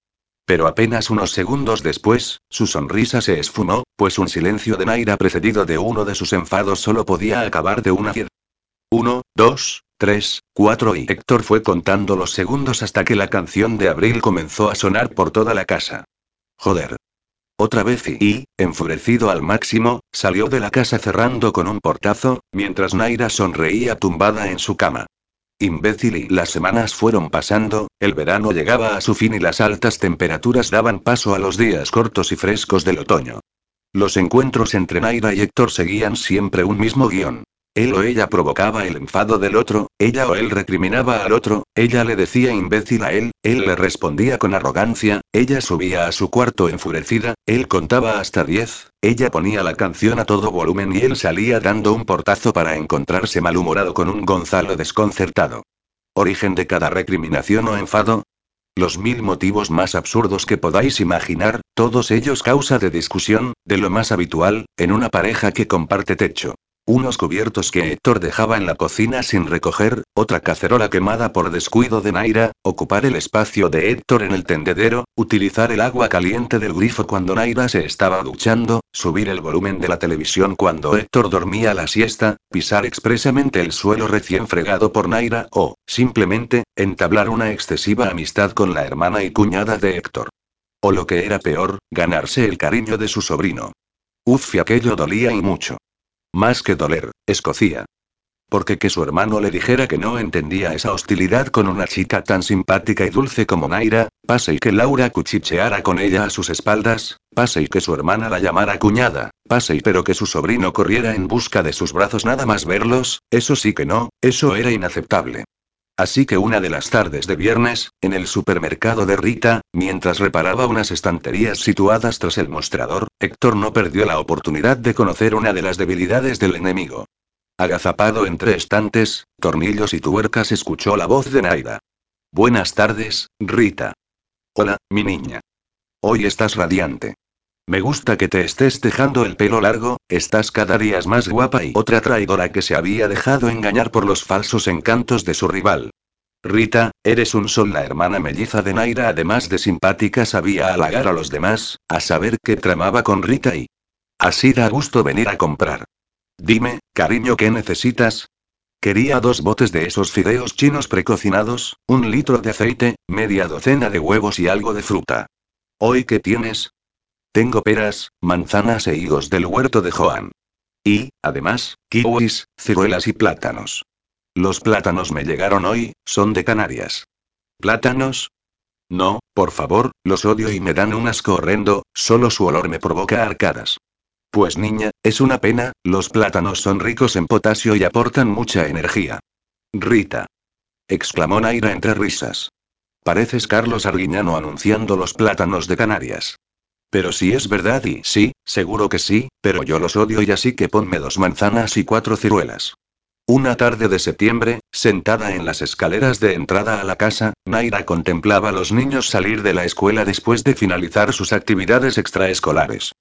Pero apenas unos segundos después, su sonrisa se esfumó, pues un silencio de Naira precedido de uno de sus enfados solo podía acabar de una fiesta. Uno, dos, tres, cuatro y Héctor fue contando los segundos hasta que la canción de Abril comenzó a sonar por toda la casa. Joder. Otra vez y, y, enfurecido al máximo, salió de la casa cerrando con un portazo, mientras Naira sonreía tumbada en su cama. Imbécil y las semanas fueron pasando, el verano llegaba a su fin y las altas temperaturas daban paso a los días cortos y frescos del otoño. Los encuentros entre Naira y Héctor seguían siempre un mismo guion. Él o ella provocaba el enfado del otro, ella o él recriminaba al otro, ella le decía imbécil a él, él le respondía con arrogancia, ella subía a su cuarto enfurecida, él contaba hasta diez, ella ponía la canción a todo volumen y él salía dando un portazo para encontrarse malhumorado con un Gonzalo desconcertado. Origen de cada recriminación o enfado, los mil motivos más absurdos que podáis imaginar, todos ellos causa de discusión, de lo más habitual, en una pareja que comparte techo. Unos cubiertos que Héctor dejaba en la cocina sin recoger, otra cacerola quemada por descuido de Naira, ocupar el espacio de Héctor en el tendedero, utilizar el agua caliente del grifo cuando Naira se estaba duchando, subir el volumen de la televisión cuando Héctor dormía la siesta, pisar expresamente el suelo recién fregado por Naira o, simplemente, entablar una excesiva amistad con la hermana y cuñada de Héctor. O lo que era peor, ganarse el cariño de su sobrino. Uf, y aquello dolía y mucho. Más que doler, escocía. Porque que su hermano le dijera que no entendía esa hostilidad con una chica tan simpática y dulce como Naira, pase y que Laura cuchicheara con ella a sus espaldas, pase y que su hermana la llamara cuñada, pase y pero que su sobrino corriera en busca de sus brazos nada más verlos, eso sí que no, eso era inaceptable. Así que una de las tardes de viernes, en el supermercado de Rita, mientras reparaba unas estanterías situadas tras el mostrador, Héctor no perdió la oportunidad de conocer una de las debilidades del enemigo. Agazapado entre estantes, tornillos y tuercas escuchó la voz de Naida. Buenas tardes, Rita. Hola, mi niña. Hoy estás radiante. Me gusta que te estés dejando el pelo largo, estás cada día más guapa y otra traidora que se había dejado engañar por los falsos encantos de su rival. Rita, eres un sol. La hermana melliza de Naira, además de simpática, sabía halagar a los demás, a saber qué tramaba con Rita y. Así da gusto venir a comprar. Dime, cariño, ¿qué necesitas? Quería dos botes de esos fideos chinos precocinados, un litro de aceite, media docena de huevos y algo de fruta. ¿Hoy qué tienes? Tengo peras, manzanas e higos del huerto de Joan. Y, además, kiwis, ciruelas y plátanos. Los plátanos me llegaron hoy, son de Canarias. ¿Plátanos? No, por favor, los odio y me dan un asco horrendo, solo su olor me provoca arcadas. Pues niña, es una pena, los plátanos son ricos en potasio y aportan mucha energía. Rita. exclamó Naira entre risas. Pareces Carlos Arguiñano anunciando los plátanos de Canarias. Pero si es verdad y sí, seguro que sí, pero yo los odio y así que ponme dos manzanas y cuatro ciruelas. Una tarde de septiembre, sentada en las escaleras de entrada a la casa, Naira contemplaba a los niños salir de la escuela después de finalizar sus actividades extraescolares.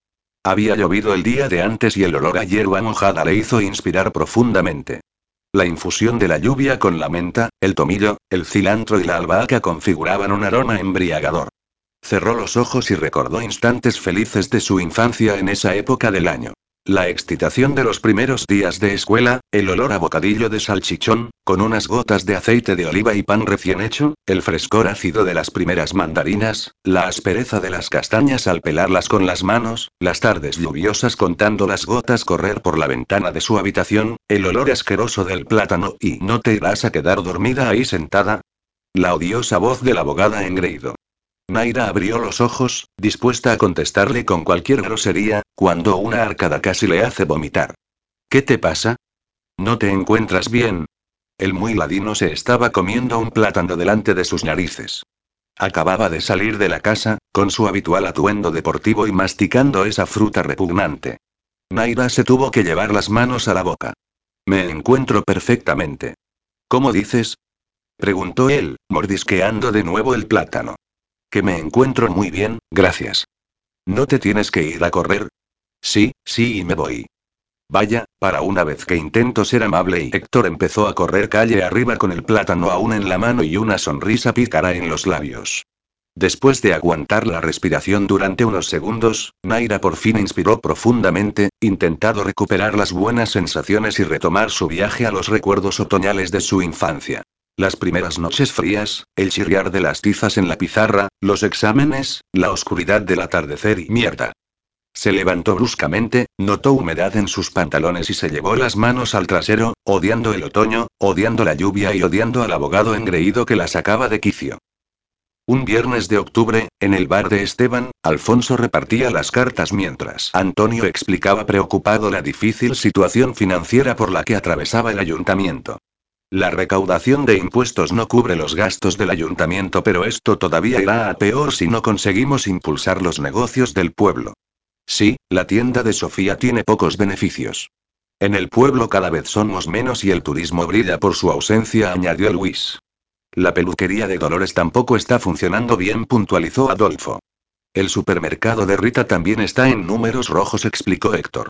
Había llovido el día de antes y el olor a hierba mojada le hizo inspirar profundamente. La infusión de la lluvia con la menta, el tomillo, el cilantro y la albahaca configuraban un aroma embriagador. Cerró los ojos y recordó instantes felices de su infancia en esa época del año. La excitación de los primeros días de escuela, el olor a bocadillo de salchichón, con unas gotas de aceite de oliva y pan recién hecho, el frescor ácido de las primeras mandarinas, la aspereza de las castañas al pelarlas con las manos, las tardes lluviosas contando las gotas correr por la ventana de su habitación, el olor asqueroso del plátano y ¿no te irás a quedar dormida ahí sentada? La odiosa voz del abogada engreído. Naira abrió los ojos, dispuesta a contestarle con cualquier grosería, cuando una arcada casi le hace vomitar. ¿Qué te pasa? ¿No te encuentras bien? El muy ladino se estaba comiendo un plátano delante de sus narices. Acababa de salir de la casa, con su habitual atuendo deportivo y masticando esa fruta repugnante. Naira se tuvo que llevar las manos a la boca. Me encuentro perfectamente. ¿Cómo dices? preguntó él, mordisqueando de nuevo el plátano. Que me encuentro muy bien, gracias. ¿No te tienes que ir a correr? Sí, sí, y me voy. Vaya, para una vez que intento ser amable y Héctor empezó a correr calle arriba con el plátano aún en la mano y una sonrisa pícara en los labios. Después de aguantar la respiración durante unos segundos, Naira por fin inspiró profundamente, intentando recuperar las buenas sensaciones y retomar su viaje a los recuerdos otoñales de su infancia. Las primeras noches frías, el chirriar de las tizas en la pizarra, los exámenes, la oscuridad del atardecer y mierda. Se levantó bruscamente, notó humedad en sus pantalones y se llevó las manos al trasero, odiando el otoño, odiando la lluvia y odiando al abogado engreído que la sacaba de quicio. Un viernes de octubre, en el bar de Esteban, Alfonso repartía las cartas mientras Antonio explicaba preocupado la difícil situación financiera por la que atravesaba el ayuntamiento. La recaudación de impuestos no cubre los gastos del ayuntamiento, pero esto todavía irá a peor si no conseguimos impulsar los negocios del pueblo. Sí, la tienda de Sofía tiene pocos beneficios. En el pueblo cada vez somos menos y el turismo brilla por su ausencia, añadió Luis. La peluquería de Dolores tampoco está funcionando bien, puntualizó Adolfo. El supermercado de Rita también está en números rojos, explicó Héctor.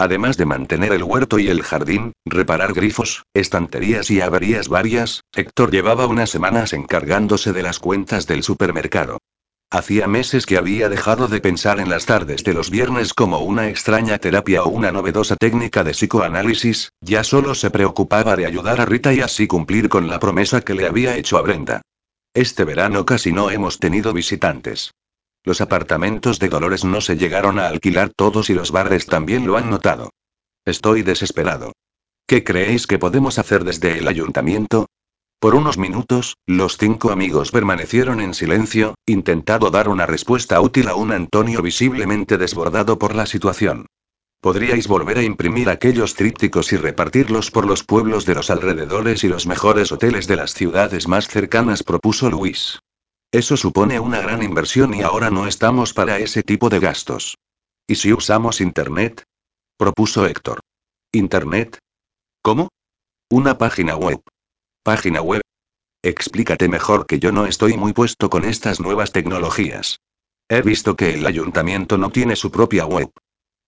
Además de mantener el huerto y el jardín, reparar grifos, estanterías y averías varias, Héctor llevaba unas semanas encargándose de las cuentas del supermercado. Hacía meses que había dejado de pensar en las tardes de los viernes como una extraña terapia o una novedosa técnica de psicoanálisis, ya solo se preocupaba de ayudar a Rita y así cumplir con la promesa que le había hecho a Brenda. Este verano casi no hemos tenido visitantes. Los apartamentos de Dolores no se llegaron a alquilar todos y los bares también lo han notado. Estoy desesperado. ¿Qué creéis que podemos hacer desde el ayuntamiento? Por unos minutos, los cinco amigos permanecieron en silencio, intentando dar una respuesta útil a un Antonio visiblemente desbordado por la situación. Podríais volver a imprimir aquellos trípticos y repartirlos por los pueblos de los alrededores y los mejores hoteles de las ciudades más cercanas, propuso Luis. Eso supone una gran inversión y ahora no estamos para ese tipo de gastos. ¿Y si usamos Internet? propuso Héctor. ¿Internet? ¿Cómo? Una página web. ¿Página web? Explícate mejor que yo no estoy muy puesto con estas nuevas tecnologías. He visto que el ayuntamiento no tiene su propia web.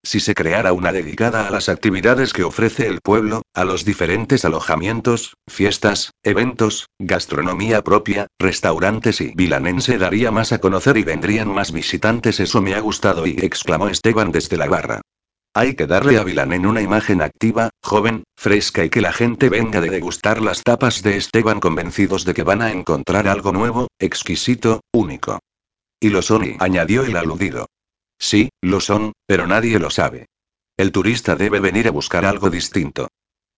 Si se creara una dedicada a las actividades que ofrece el pueblo, a los diferentes alojamientos, fiestas, eventos, gastronomía propia, restaurantes y Vilanense daría más a conocer y vendrían más visitantes, eso me ha gustado y exclamó Esteban desde la barra. Hay que darle a Vilanen una imagen activa, joven, fresca y que la gente venga de degustar las tapas de Esteban convencidos de que van a encontrar algo nuevo, exquisito, único. Y lo son añadió el aludido. Sí, lo son, pero nadie lo sabe. El turista debe venir a buscar algo distinto.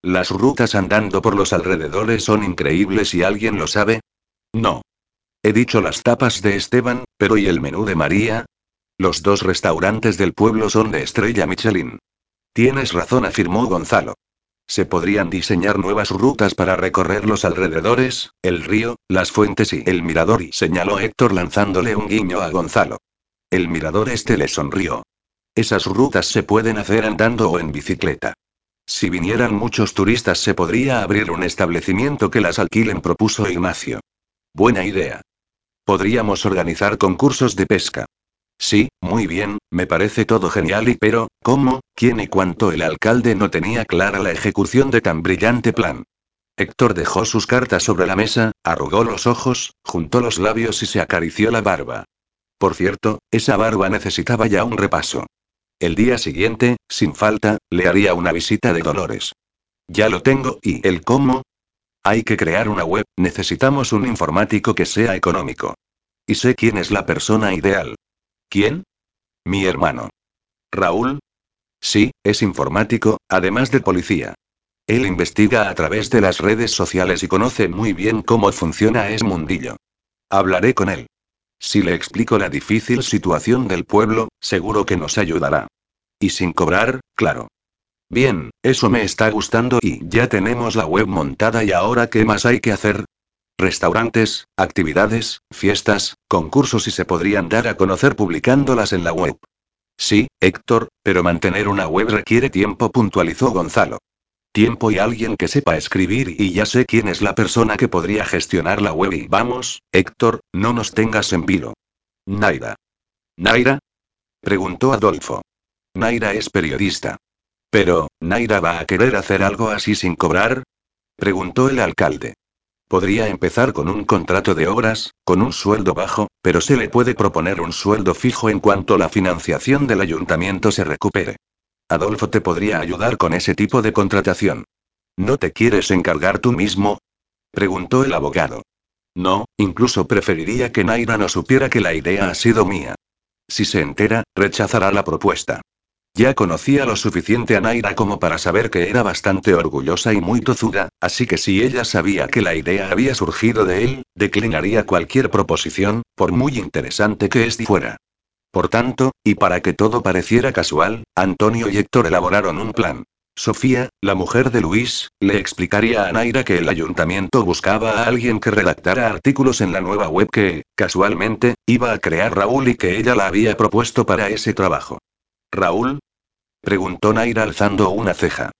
Las rutas andando por los alrededores son increíbles y alguien lo sabe. No. He dicho las tapas de Esteban, pero ¿y el menú de María? Los dos restaurantes del pueblo son de estrella Michelin. Tienes razón, afirmó Gonzalo. Se podrían diseñar nuevas rutas para recorrer los alrededores, el río, las fuentes y el mirador, y señaló Héctor lanzándole un guiño a Gonzalo. El mirador este le sonrió. Esas rutas se pueden hacer andando o en bicicleta. Si vinieran muchos turistas se podría abrir un establecimiento que las alquilen, propuso Ignacio. Buena idea. Podríamos organizar concursos de pesca. Sí, muy bien, me parece todo genial y pero, ¿cómo, quién y cuánto el alcalde no tenía clara la ejecución de tan brillante plan? Héctor dejó sus cartas sobre la mesa, arrugó los ojos, juntó los labios y se acarició la barba. Por cierto, esa barba necesitaba ya un repaso. El día siguiente, sin falta, le haría una visita de Dolores. Ya lo tengo, ¿y el cómo? Hay que crear una web, necesitamos un informático que sea económico. Y sé quién es la persona ideal. ¿Quién? Mi hermano. ¿Raúl? Sí, es informático, además de policía. Él investiga a través de las redes sociales y conoce muy bien cómo funciona ese mundillo. Hablaré con él. Si le explico la difícil situación del pueblo, seguro que nos ayudará. Y sin cobrar, claro. Bien, eso me está gustando y ya tenemos la web montada y ahora ¿qué más hay que hacer? Restaurantes, actividades, fiestas, concursos y se podrían dar a conocer publicándolas en la web. Sí, Héctor, pero mantener una web requiere tiempo, puntualizó Gonzalo. Tiempo y alguien que sepa escribir y ya sé quién es la persona que podría gestionar la web y vamos, Héctor, no nos tengas en vilo. Naira. ¿Naira? Preguntó Adolfo. Naira es periodista. Pero, ¿Naira va a querer hacer algo así sin cobrar? Preguntó el alcalde. Podría empezar con un contrato de obras, con un sueldo bajo, pero se le puede proponer un sueldo fijo en cuanto la financiación del ayuntamiento se recupere. Adolfo te podría ayudar con ese tipo de contratación. ¿No te quieres encargar tú mismo? preguntó el abogado. No, incluso preferiría que Naira no supiera que la idea ha sido mía. Si se entera, rechazará la propuesta. Ya conocía lo suficiente a Naira como para saber que era bastante orgullosa y muy tozuda, así que si ella sabía que la idea había surgido de él, declinaría cualquier proposición, por muy interesante que éste fuera. Por tanto, y para que todo pareciera casual, Antonio y Héctor elaboraron un plan. Sofía, la mujer de Luis, le explicaría a Naira que el ayuntamiento buscaba a alguien que redactara artículos en la nueva web que, casualmente, iba a crear Raúl y que ella la había propuesto para ese trabajo. ¿Raúl? preguntó Naira alzando una ceja.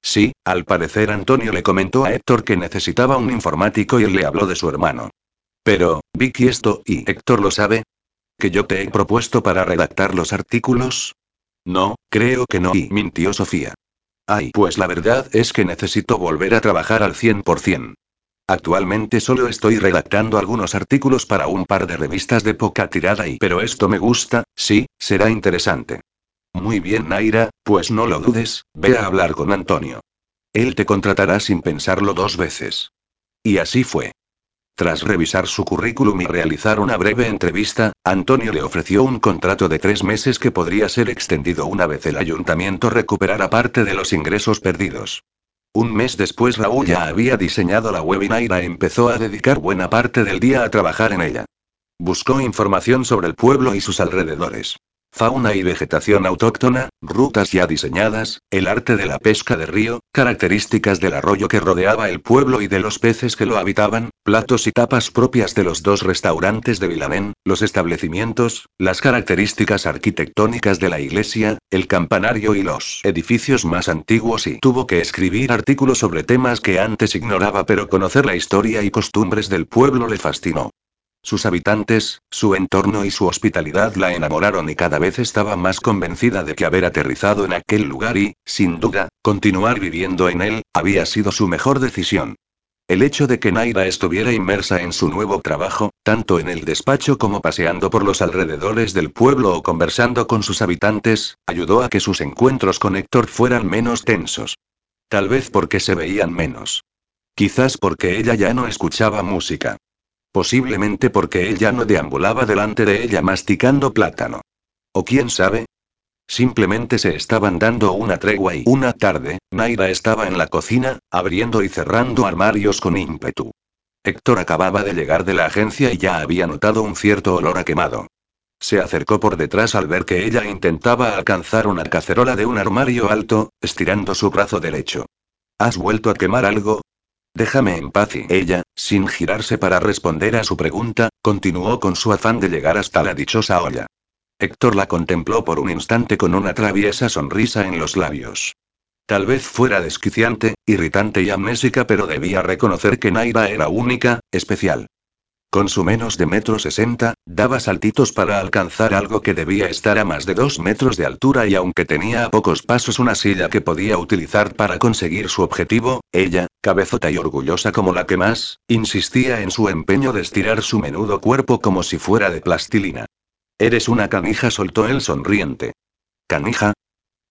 Sí, al parecer Antonio le comentó a Héctor que necesitaba un informático y le habló de su hermano. Pero, Vicky esto, ¿y Héctor lo sabe? ¿Que yo te he propuesto para redactar los artículos? No, creo que no, y mintió Sofía. Ay, pues la verdad es que necesito volver a trabajar al 100%. Actualmente solo estoy redactando algunos artículos para un par de revistas de poca tirada y pero esto me gusta, sí, será interesante. Muy bien, Naira, pues no lo dudes, ve a hablar con Antonio. Él te contratará sin pensarlo dos veces. Y así fue. Tras revisar su currículum y realizar una breve entrevista, Antonio le ofreció un contrato de tres meses que podría ser extendido una vez el ayuntamiento recuperara parte de los ingresos perdidos. Un mes después Raúl ya había diseñado la web y Naira empezó a dedicar buena parte del día a trabajar en ella. Buscó información sobre el pueblo y sus alrededores. Fauna y vegetación autóctona, rutas ya diseñadas, el arte de la pesca de río, características del arroyo que rodeaba el pueblo y de los peces que lo habitaban, platos y tapas propias de los dos restaurantes de Vilamén, los establecimientos, las características arquitectónicas de la iglesia, el campanario y los edificios más antiguos y tuvo que escribir artículos sobre temas que antes ignoraba pero conocer la historia y costumbres del pueblo le fascinó. Sus habitantes, su entorno y su hospitalidad la enamoraron y cada vez estaba más convencida de que haber aterrizado en aquel lugar y, sin duda, continuar viviendo en él, había sido su mejor decisión. El hecho de que Naira estuviera inmersa en su nuevo trabajo, tanto en el despacho como paseando por los alrededores del pueblo o conversando con sus habitantes, ayudó a que sus encuentros con Héctor fueran menos tensos. Tal vez porque se veían menos. Quizás porque ella ya no escuchaba música. Posiblemente porque él ya no deambulaba delante de ella masticando plátano. O quién sabe. Simplemente se estaban dando una tregua y una tarde, Naira estaba en la cocina, abriendo y cerrando armarios con ímpetu. Héctor acababa de llegar de la agencia y ya había notado un cierto olor a quemado. Se acercó por detrás al ver que ella intentaba alcanzar una cacerola de un armario alto, estirando su brazo derecho. ¿Has vuelto a quemar algo? Déjame en paz y ella, sin girarse para responder a su pregunta, continuó con su afán de llegar hasta la dichosa olla. Héctor la contempló por un instante con una traviesa sonrisa en los labios. Tal vez fuera desquiciante, irritante y amnésica, pero debía reconocer que Naira era única, especial. Con su menos de metro sesenta, daba saltitos para alcanzar algo que debía estar a más de dos metros de altura y aunque tenía a pocos pasos una silla que podía utilizar para conseguir su objetivo, ella, cabezota y orgullosa como la que más, insistía en su empeño de estirar su menudo cuerpo como si fuera de plastilina. Eres una canija, soltó él sonriente. ¿Canija?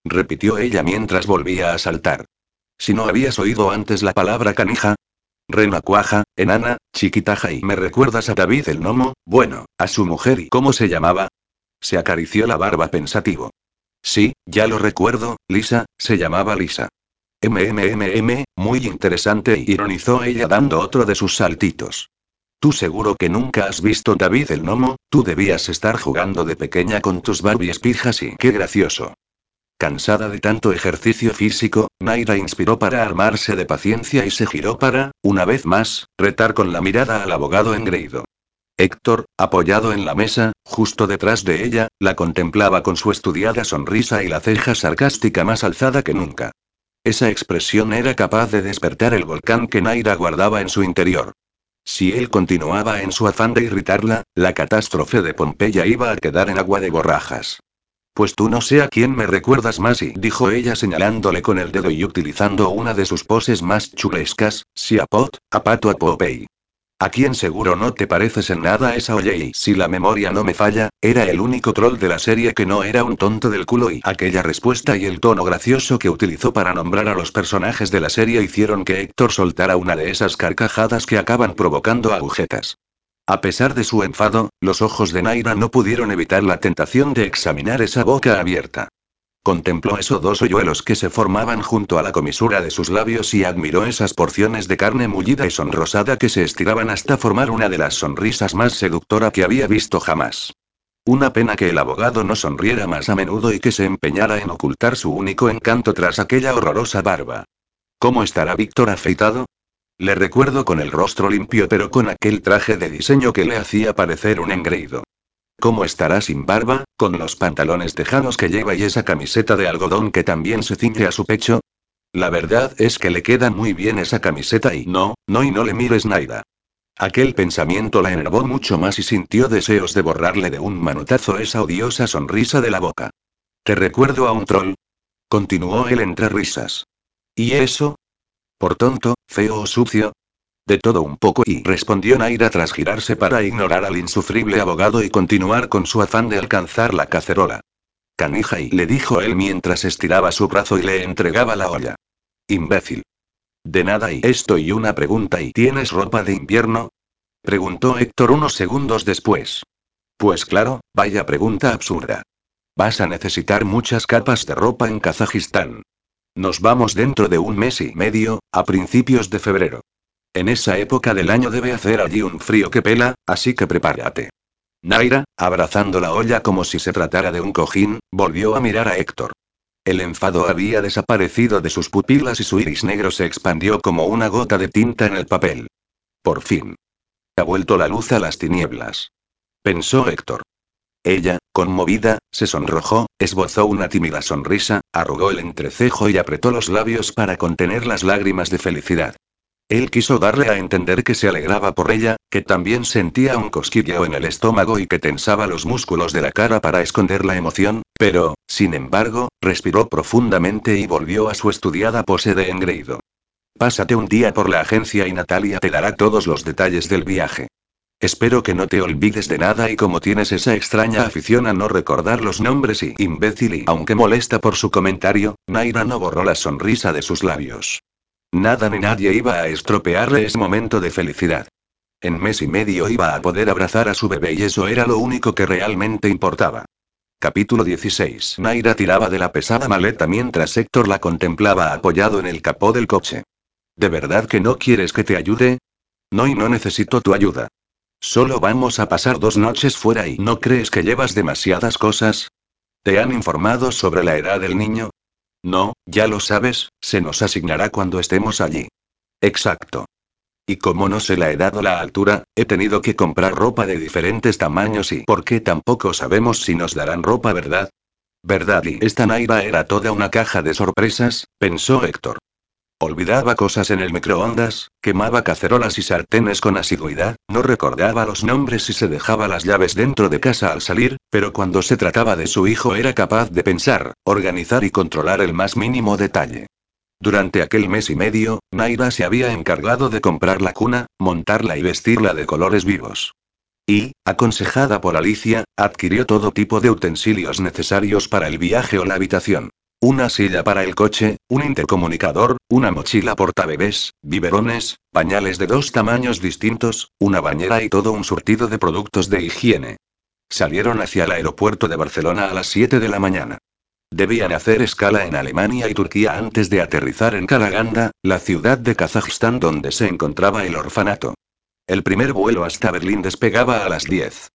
repitió ella mientras volvía a saltar. Si no habías oído antes la palabra canija. Renacuaja, enana, chiquitaja y me recuerdas a David el gnomo, bueno, a su mujer y ¿cómo se llamaba? Se acarició la barba pensativo. Sí, ya lo recuerdo, Lisa, se llamaba Lisa. MMMM, muy interesante, ironizó ella dando otro de sus saltitos. Tú seguro que nunca has visto David el gnomo, tú debías estar jugando de pequeña con tus Barbies pijas y qué gracioso. Cansada de tanto ejercicio físico, Naira inspiró para armarse de paciencia y se giró para, una vez más, retar con la mirada al abogado engreído. Héctor, apoyado en la mesa, justo detrás de ella, la contemplaba con su estudiada sonrisa y la ceja sarcástica más alzada que nunca. Esa expresión era capaz de despertar el volcán que Naira guardaba en su interior. Si él continuaba en su afán de irritarla, la catástrofe de Pompeya iba a quedar en agua de borrajas. Pues tú no sé a quién me recuerdas más y dijo ella señalándole con el dedo y utilizando una de sus poses más chulescas, si a Pot, a Pato a Popeye. A quién seguro no te pareces en nada esa oye y si la memoria no me falla, era el único troll de la serie que no era un tonto del culo y aquella respuesta y el tono gracioso que utilizó para nombrar a los personajes de la serie hicieron que Héctor soltara una de esas carcajadas que acaban provocando agujetas. A pesar de su enfado, los ojos de Naira no pudieron evitar la tentación de examinar esa boca abierta. Contempló esos dos hoyuelos que se formaban junto a la comisura de sus labios y admiró esas porciones de carne mullida y sonrosada que se estiraban hasta formar una de las sonrisas más seductora que había visto jamás. Una pena que el abogado no sonriera más a menudo y que se empeñara en ocultar su único encanto tras aquella horrorosa barba. ¿Cómo estará Víctor afeitado? Le recuerdo con el rostro limpio pero con aquel traje de diseño que le hacía parecer un engreído. ¿Cómo estará sin barba, con los pantalones tejanos que lleva y esa camiseta de algodón que también se ciñe a su pecho? La verdad es que le queda muy bien esa camiseta y no, no y no le mires Naida. Aquel pensamiento la enervó mucho más y sintió deseos de borrarle de un manotazo esa odiosa sonrisa de la boca. ¿Te recuerdo a un troll? Continuó él entre risas. ¿Y eso? ¿Por tonto, feo o sucio? De todo un poco y respondió Naira tras girarse para ignorar al insufrible abogado y continuar con su afán de alcanzar la cacerola. Canija le dijo él mientras estiraba su brazo y le entregaba la olla. Imbécil. De nada y esto y una pregunta y ¿tienes ropa de invierno? Preguntó Héctor unos segundos después. Pues claro, vaya pregunta absurda. Vas a necesitar muchas capas de ropa en Kazajistán. Nos vamos dentro de un mes y medio, a principios de febrero. En esa época del año debe hacer allí un frío que pela, así que prepárate. Naira, abrazando la olla como si se tratara de un cojín, volvió a mirar a Héctor. El enfado había desaparecido de sus pupilas y su iris negro se expandió como una gota de tinta en el papel. Por fin. Ha vuelto la luz a las tinieblas. Pensó Héctor. Ella, conmovida, se sonrojó, esbozó una tímida sonrisa, arrugó el entrecejo y apretó los labios para contener las lágrimas de felicidad. Él quiso darle a entender que se alegraba por ella, que también sentía un cosquilleo en el estómago y que tensaba los músculos de la cara para esconder la emoción, pero, sin embargo, respiró profundamente y volvió a su estudiada pose de engreído. Pásate un día por la agencia y Natalia te dará todos los detalles del viaje. Espero que no te olvides de nada y como tienes esa extraña afición a no recordar los nombres y imbécil y aunque molesta por su comentario, Naira no borró la sonrisa de sus labios. Nada ni nadie iba a estropearle ese momento de felicidad. En mes y medio iba a poder abrazar a su bebé y eso era lo único que realmente importaba. Capítulo 16. Naira tiraba de la pesada maleta mientras Héctor la contemplaba apoyado en el capó del coche. ¿De verdad que no quieres que te ayude? No y no necesito tu ayuda. Solo vamos a pasar dos noches fuera y ¿no crees que llevas demasiadas cosas? ¿Te han informado sobre la edad del niño? No, ya lo sabes, se nos asignará cuando estemos allí. Exacto. Y como no se la he dado la altura, he tenido que comprar ropa de diferentes tamaños y porque tampoco sabemos si nos darán ropa, ¿verdad? ¿Verdad? Y esta Naira era toda una caja de sorpresas, pensó Héctor. Olvidaba cosas en el microondas, quemaba cacerolas y sartenes con asiduidad, no recordaba los nombres y se dejaba las llaves dentro de casa al salir, pero cuando se trataba de su hijo era capaz de pensar, organizar y controlar el más mínimo detalle. Durante aquel mes y medio, Naira se había encargado de comprar la cuna, montarla y vestirla de colores vivos. Y, aconsejada por Alicia, adquirió todo tipo de utensilios necesarios para el viaje o la habitación. Una silla para el coche, un intercomunicador, una mochila portabebés, biberones, pañales de dos tamaños distintos, una bañera y todo un surtido de productos de higiene. Salieron hacia el aeropuerto de Barcelona a las 7 de la mañana. Debían hacer escala en Alemania y Turquía antes de aterrizar en Karaganda, la ciudad de Kazajistán donde se encontraba el orfanato. El primer vuelo hasta Berlín despegaba a las 10.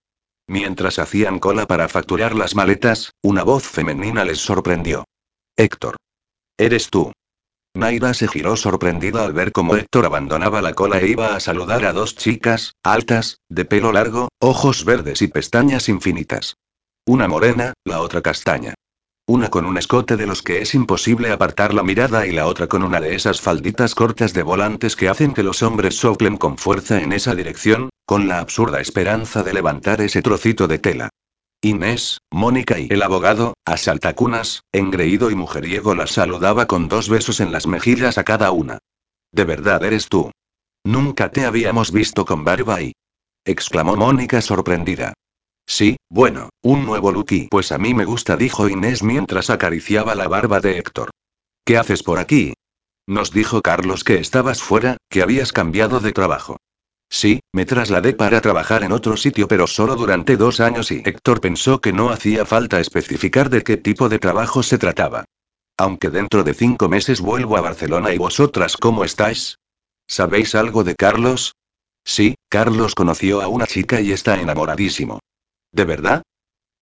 Mientras hacían cola para facturar las maletas, una voz femenina les sorprendió. Héctor. ¿Eres tú? Naira se giró sorprendida al ver cómo Héctor abandonaba la cola e iba a saludar a dos chicas, altas, de pelo largo, ojos verdes y pestañas infinitas. Una morena, la otra castaña. Una con un escote de los que es imposible apartar la mirada y la otra con una de esas falditas cortas de volantes que hacen que los hombres soplen con fuerza en esa dirección, con la absurda esperanza de levantar ese trocito de tela. Inés, Mónica y el abogado, a saltacunas, engreído y mujeriego las saludaba con dos besos en las mejillas a cada una. ¿De verdad eres tú? Nunca te habíamos visto con barba y... exclamó Mónica sorprendida. Sí, bueno, un nuevo Lucky. Pues a mí me gusta, dijo Inés mientras acariciaba la barba de Héctor. ¿Qué haces por aquí? Nos dijo Carlos que estabas fuera, que habías cambiado de trabajo. Sí, me trasladé para trabajar en otro sitio, pero solo durante dos años y Héctor pensó que no hacía falta especificar de qué tipo de trabajo se trataba. Aunque dentro de cinco meses vuelvo a Barcelona y vosotras, ¿cómo estáis? ¿Sabéis algo de Carlos? Sí, Carlos conoció a una chica y está enamoradísimo. ¿De verdad?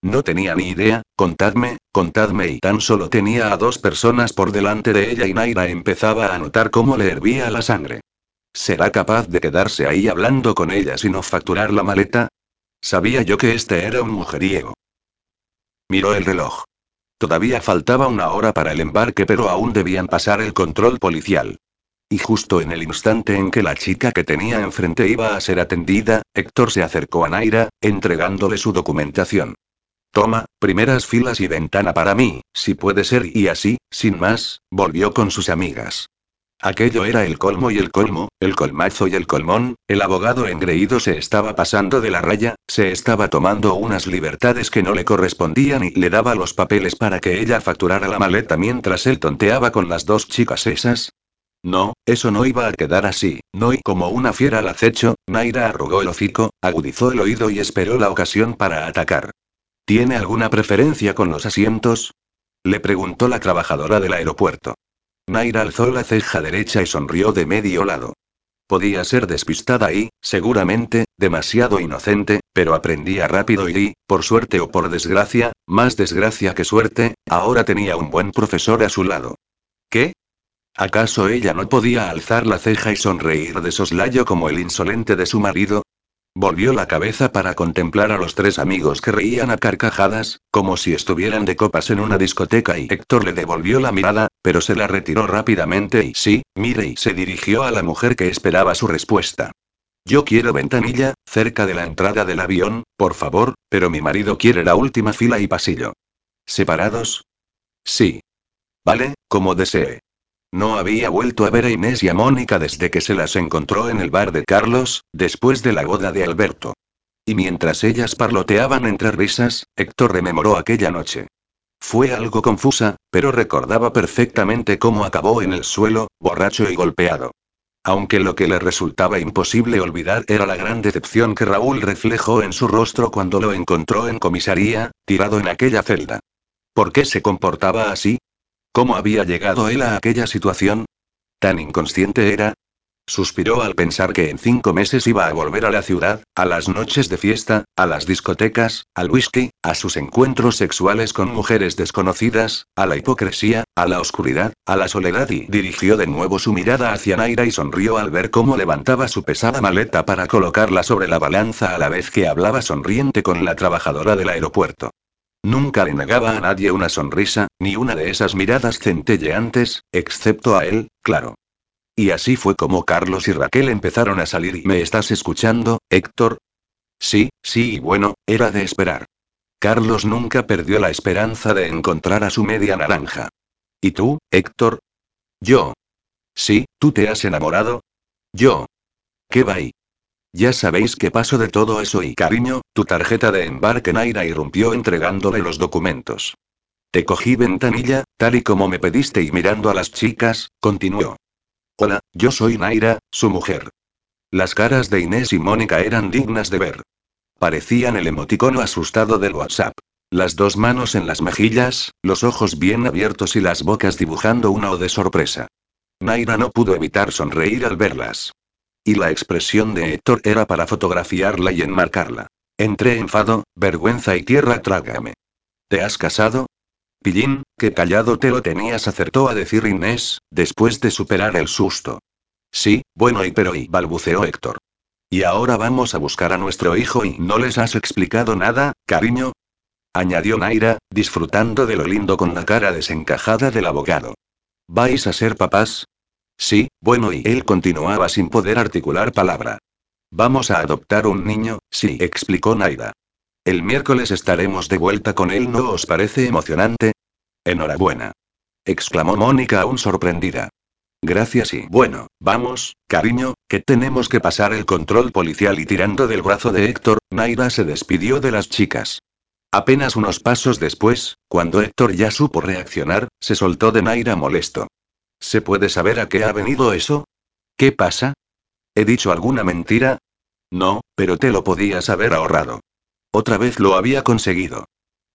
No tenía ni idea, contadme, contadme y tan solo tenía a dos personas por delante de ella y Naira empezaba a notar cómo le hervía la sangre. ¿Será capaz de quedarse ahí hablando con ella sin facturar la maleta? Sabía yo que este era un mujeriego. Miró el reloj. Todavía faltaba una hora para el embarque, pero aún debían pasar el control policial. Y justo en el instante en que la chica que tenía enfrente iba a ser atendida, Héctor se acercó a Naira, entregándole su documentación. Toma, primeras filas y ventana para mí, si puede ser, y así, sin más, volvió con sus amigas. Aquello era el colmo y el colmo, el colmazo y el colmón, el abogado engreído se estaba pasando de la raya, se estaba tomando unas libertades que no le correspondían y le daba los papeles para que ella facturara la maleta mientras él tonteaba con las dos chicas esas. No, eso no iba a quedar así, no y como una fiera al acecho, Naira arrugó el hocico, agudizó el oído y esperó la ocasión para atacar. ¿Tiene alguna preferencia con los asientos? Le preguntó la trabajadora del aeropuerto. Naira alzó la ceja derecha y sonrió de medio lado. Podía ser despistada y, seguramente, demasiado inocente, pero aprendía rápido y, por suerte o por desgracia, más desgracia que suerte, ahora tenía un buen profesor a su lado. ¿Qué? ¿Acaso ella no podía alzar la ceja y sonreír de soslayo como el insolente de su marido? Volvió la cabeza para contemplar a los tres amigos que reían a carcajadas, como si estuvieran de copas en una discoteca y Héctor le devolvió la mirada, pero se la retiró rápidamente y sí, mire y se dirigió a la mujer que esperaba su respuesta. Yo quiero ventanilla, cerca de la entrada del avión, por favor, pero mi marido quiere la última fila y pasillo. ¿Separados? Sí. Vale, como desee. No había vuelto a ver a Inés y a Mónica desde que se las encontró en el bar de Carlos, después de la boda de Alberto. Y mientras ellas parloteaban entre risas, Héctor rememoró aquella noche. Fue algo confusa, pero recordaba perfectamente cómo acabó en el suelo, borracho y golpeado. Aunque lo que le resultaba imposible olvidar era la gran decepción que Raúl reflejó en su rostro cuando lo encontró en comisaría, tirado en aquella celda. ¿Por qué se comportaba así? ¿Cómo había llegado él a aquella situación? ¿Tan inconsciente era? Suspiró al pensar que en cinco meses iba a volver a la ciudad, a las noches de fiesta, a las discotecas, al whisky, a sus encuentros sexuales con mujeres desconocidas, a la hipocresía, a la oscuridad, a la soledad y dirigió de nuevo su mirada hacia Naira y sonrió al ver cómo levantaba su pesada maleta para colocarla sobre la balanza a la vez que hablaba sonriente con la trabajadora del aeropuerto. Nunca le negaba a nadie una sonrisa, ni una de esas miradas centelleantes, excepto a él, claro. Y así fue como Carlos y Raquel empezaron a salir y ¿me estás escuchando, Héctor? Sí, sí y bueno, era de esperar. Carlos nunca perdió la esperanza de encontrar a su media naranja. ¿Y tú, Héctor? Yo. Sí, ¿tú te has enamorado? Yo. ¿Qué va ahí? Ya sabéis que paso de todo eso y cariño, tu tarjeta de embarque Naira irrumpió entregándole los documentos. Te cogí ventanilla, tal y como me pediste y mirando a las chicas, continuó. Hola, yo soy Naira, su mujer. Las caras de Inés y Mónica eran dignas de ver. Parecían el emoticono asustado del WhatsApp. Las dos manos en las mejillas, los ojos bien abiertos y las bocas dibujando una O de sorpresa. Naira no pudo evitar sonreír al verlas. Y la expresión de Héctor era para fotografiarla y enmarcarla. Entre enfado, vergüenza y tierra trágame. ¿Te has casado? Pillín, que callado te lo tenías, acertó a decir Inés, después de superar el susto. Sí, bueno y pero y balbuceó Héctor. Y ahora vamos a buscar a nuestro hijo y no les has explicado nada, cariño. Añadió Naira, disfrutando de lo lindo con la cara desencajada del abogado. ¿Vais a ser papás? Sí, bueno, y él continuaba sin poder articular palabra. Vamos a adoptar un niño, sí, explicó Naida. El miércoles estaremos de vuelta con él, ¿no os parece emocionante? Enhorabuena. exclamó Mónica aún sorprendida. Gracias y bueno, vamos, cariño, que tenemos que pasar el control policial y tirando del brazo de Héctor, Naida se despidió de las chicas. Apenas unos pasos después, cuando Héctor ya supo reaccionar, se soltó de Naira molesto. ¿Se puede saber a qué ha venido eso? ¿Qué pasa? ¿He dicho alguna mentira? No, pero te lo podías haber ahorrado. Otra vez lo había conseguido.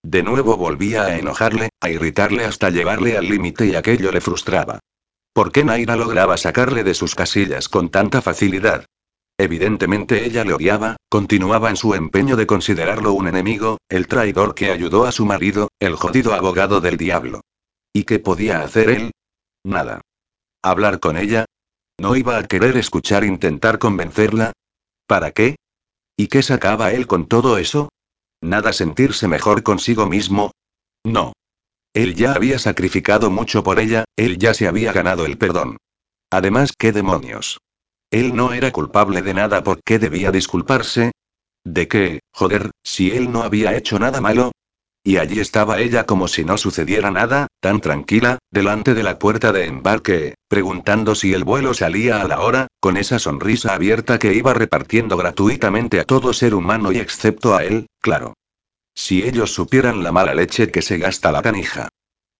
De nuevo volvía a enojarle, a irritarle hasta llevarle al límite y aquello le frustraba. ¿Por qué Naira lograba sacarle de sus casillas con tanta facilidad? Evidentemente ella le odiaba, continuaba en su empeño de considerarlo un enemigo, el traidor que ayudó a su marido, el jodido abogado del diablo. ¿Y qué podía hacer él? Nada. ¿Hablar con ella? ¿No iba a querer escuchar intentar convencerla? ¿Para qué? ¿Y qué sacaba él con todo eso? ¿Nada sentirse mejor consigo mismo? No. Él ya había sacrificado mucho por ella, él ya se había ganado el perdón. Además, ¿qué demonios? Él no era culpable de nada, ¿por qué debía disculparse? ¿De qué, joder, si él no había hecho nada malo? Y allí estaba ella como si no sucediera nada, tan tranquila, delante de la puerta de embarque, preguntando si el vuelo salía a la hora, con esa sonrisa abierta que iba repartiendo gratuitamente a todo ser humano y excepto a él, claro. Si ellos supieran la mala leche que se gasta la canija.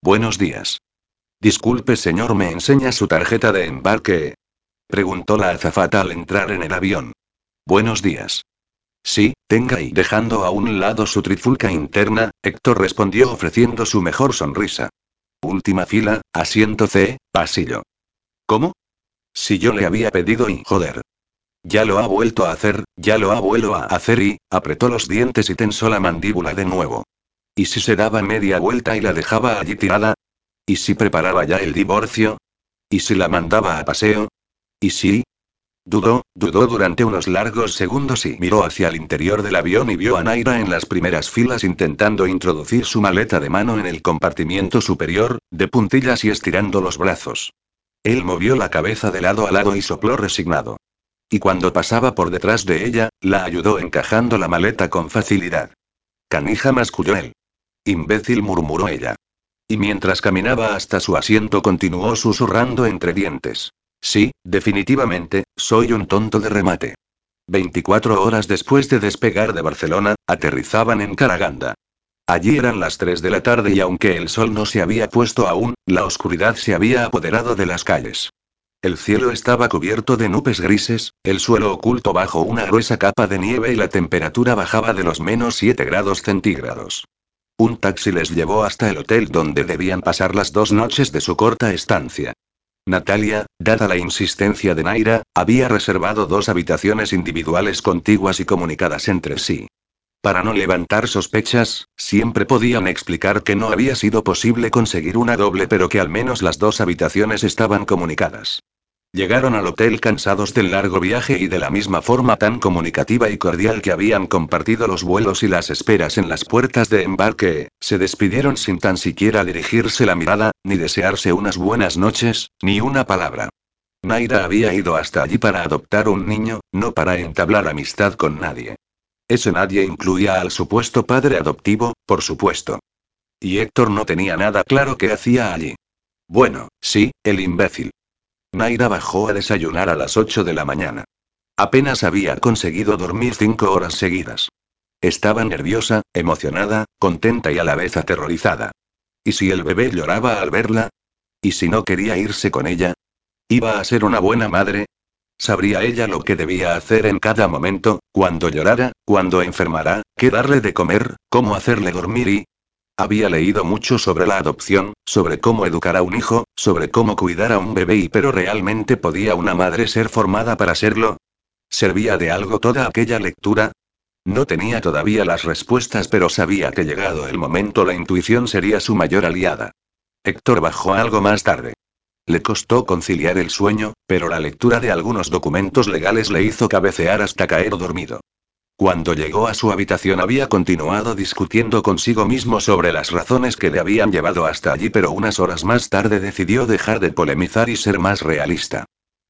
Buenos días. Disculpe señor, ¿me enseña su tarjeta de embarque? Preguntó la azafata al entrar en el avión. Buenos días. Sí, tenga y dejando a un lado su trifulca interna, Héctor respondió ofreciendo su mejor sonrisa. Última fila, asiento C, pasillo. ¿Cómo? Si yo le había pedido y joder. Ya lo ha vuelto a hacer, ya lo ha vuelto a hacer y, apretó los dientes y tensó la mandíbula de nuevo. ¿Y si se daba media vuelta y la dejaba allí tirada? ¿Y si preparaba ya el divorcio? ¿Y si la mandaba a paseo? ¿Y si? Dudó, dudó durante unos largos segundos y miró hacia el interior del avión y vio a Naira en las primeras filas intentando introducir su maleta de mano en el compartimiento superior, de puntillas y estirando los brazos. Él movió la cabeza de lado a lado y sopló resignado. Y cuando pasaba por detrás de ella, la ayudó encajando la maleta con facilidad. Canija masculló él. Imbécil murmuró ella. Y mientras caminaba hasta su asiento continuó susurrando entre dientes. Sí, definitivamente, soy un tonto de remate. 24 horas después de despegar de Barcelona, aterrizaban en Caraganda. Allí eran las 3 de la tarde y aunque el sol no se había puesto aún, la oscuridad se había apoderado de las calles. El cielo estaba cubierto de nubes grises, el suelo oculto bajo una gruesa capa de nieve y la temperatura bajaba de los menos 7 grados centígrados. Un taxi les llevó hasta el hotel donde debían pasar las dos noches de su corta estancia. Natalia, dada la insistencia de Naira, había reservado dos habitaciones individuales contiguas y comunicadas entre sí. Para no levantar sospechas, siempre podían explicar que no había sido posible conseguir una doble pero que al menos las dos habitaciones estaban comunicadas. Llegaron al hotel cansados del largo viaje y de la misma forma tan comunicativa y cordial que habían compartido los vuelos y las esperas en las puertas de embarque, se despidieron sin tan siquiera dirigirse la mirada, ni desearse unas buenas noches, ni una palabra. Naira había ido hasta allí para adoptar un niño, no para entablar amistad con nadie. Ese nadie incluía al supuesto padre adoptivo, por supuesto. Y Héctor no tenía nada claro qué hacía allí. Bueno, sí, el imbécil. Naira bajó a desayunar a las 8 de la mañana. Apenas había conseguido dormir cinco horas seguidas. Estaba nerviosa, emocionada, contenta y a la vez aterrorizada. ¿Y si el bebé lloraba al verla? ¿Y si no quería irse con ella? ¿Iba a ser una buena madre? ¿Sabría ella lo que debía hacer en cada momento, cuando llorara, cuando enfermará, qué darle de comer, cómo hacerle dormir y... Había leído mucho sobre la adopción, sobre cómo educar a un hijo, sobre cómo cuidar a un bebé y pero realmente podía una madre ser formada para serlo, ¿Servía de algo toda aquella lectura? No tenía todavía las respuestas, pero sabía que llegado el momento la intuición sería su mayor aliada. Héctor bajó algo más tarde. Le costó conciliar el sueño, pero la lectura de algunos documentos legales le hizo cabecear hasta caer dormido. Cuando llegó a su habitación había continuado discutiendo consigo mismo sobre las razones que le habían llevado hasta allí, pero unas horas más tarde decidió dejar de polemizar y ser más realista.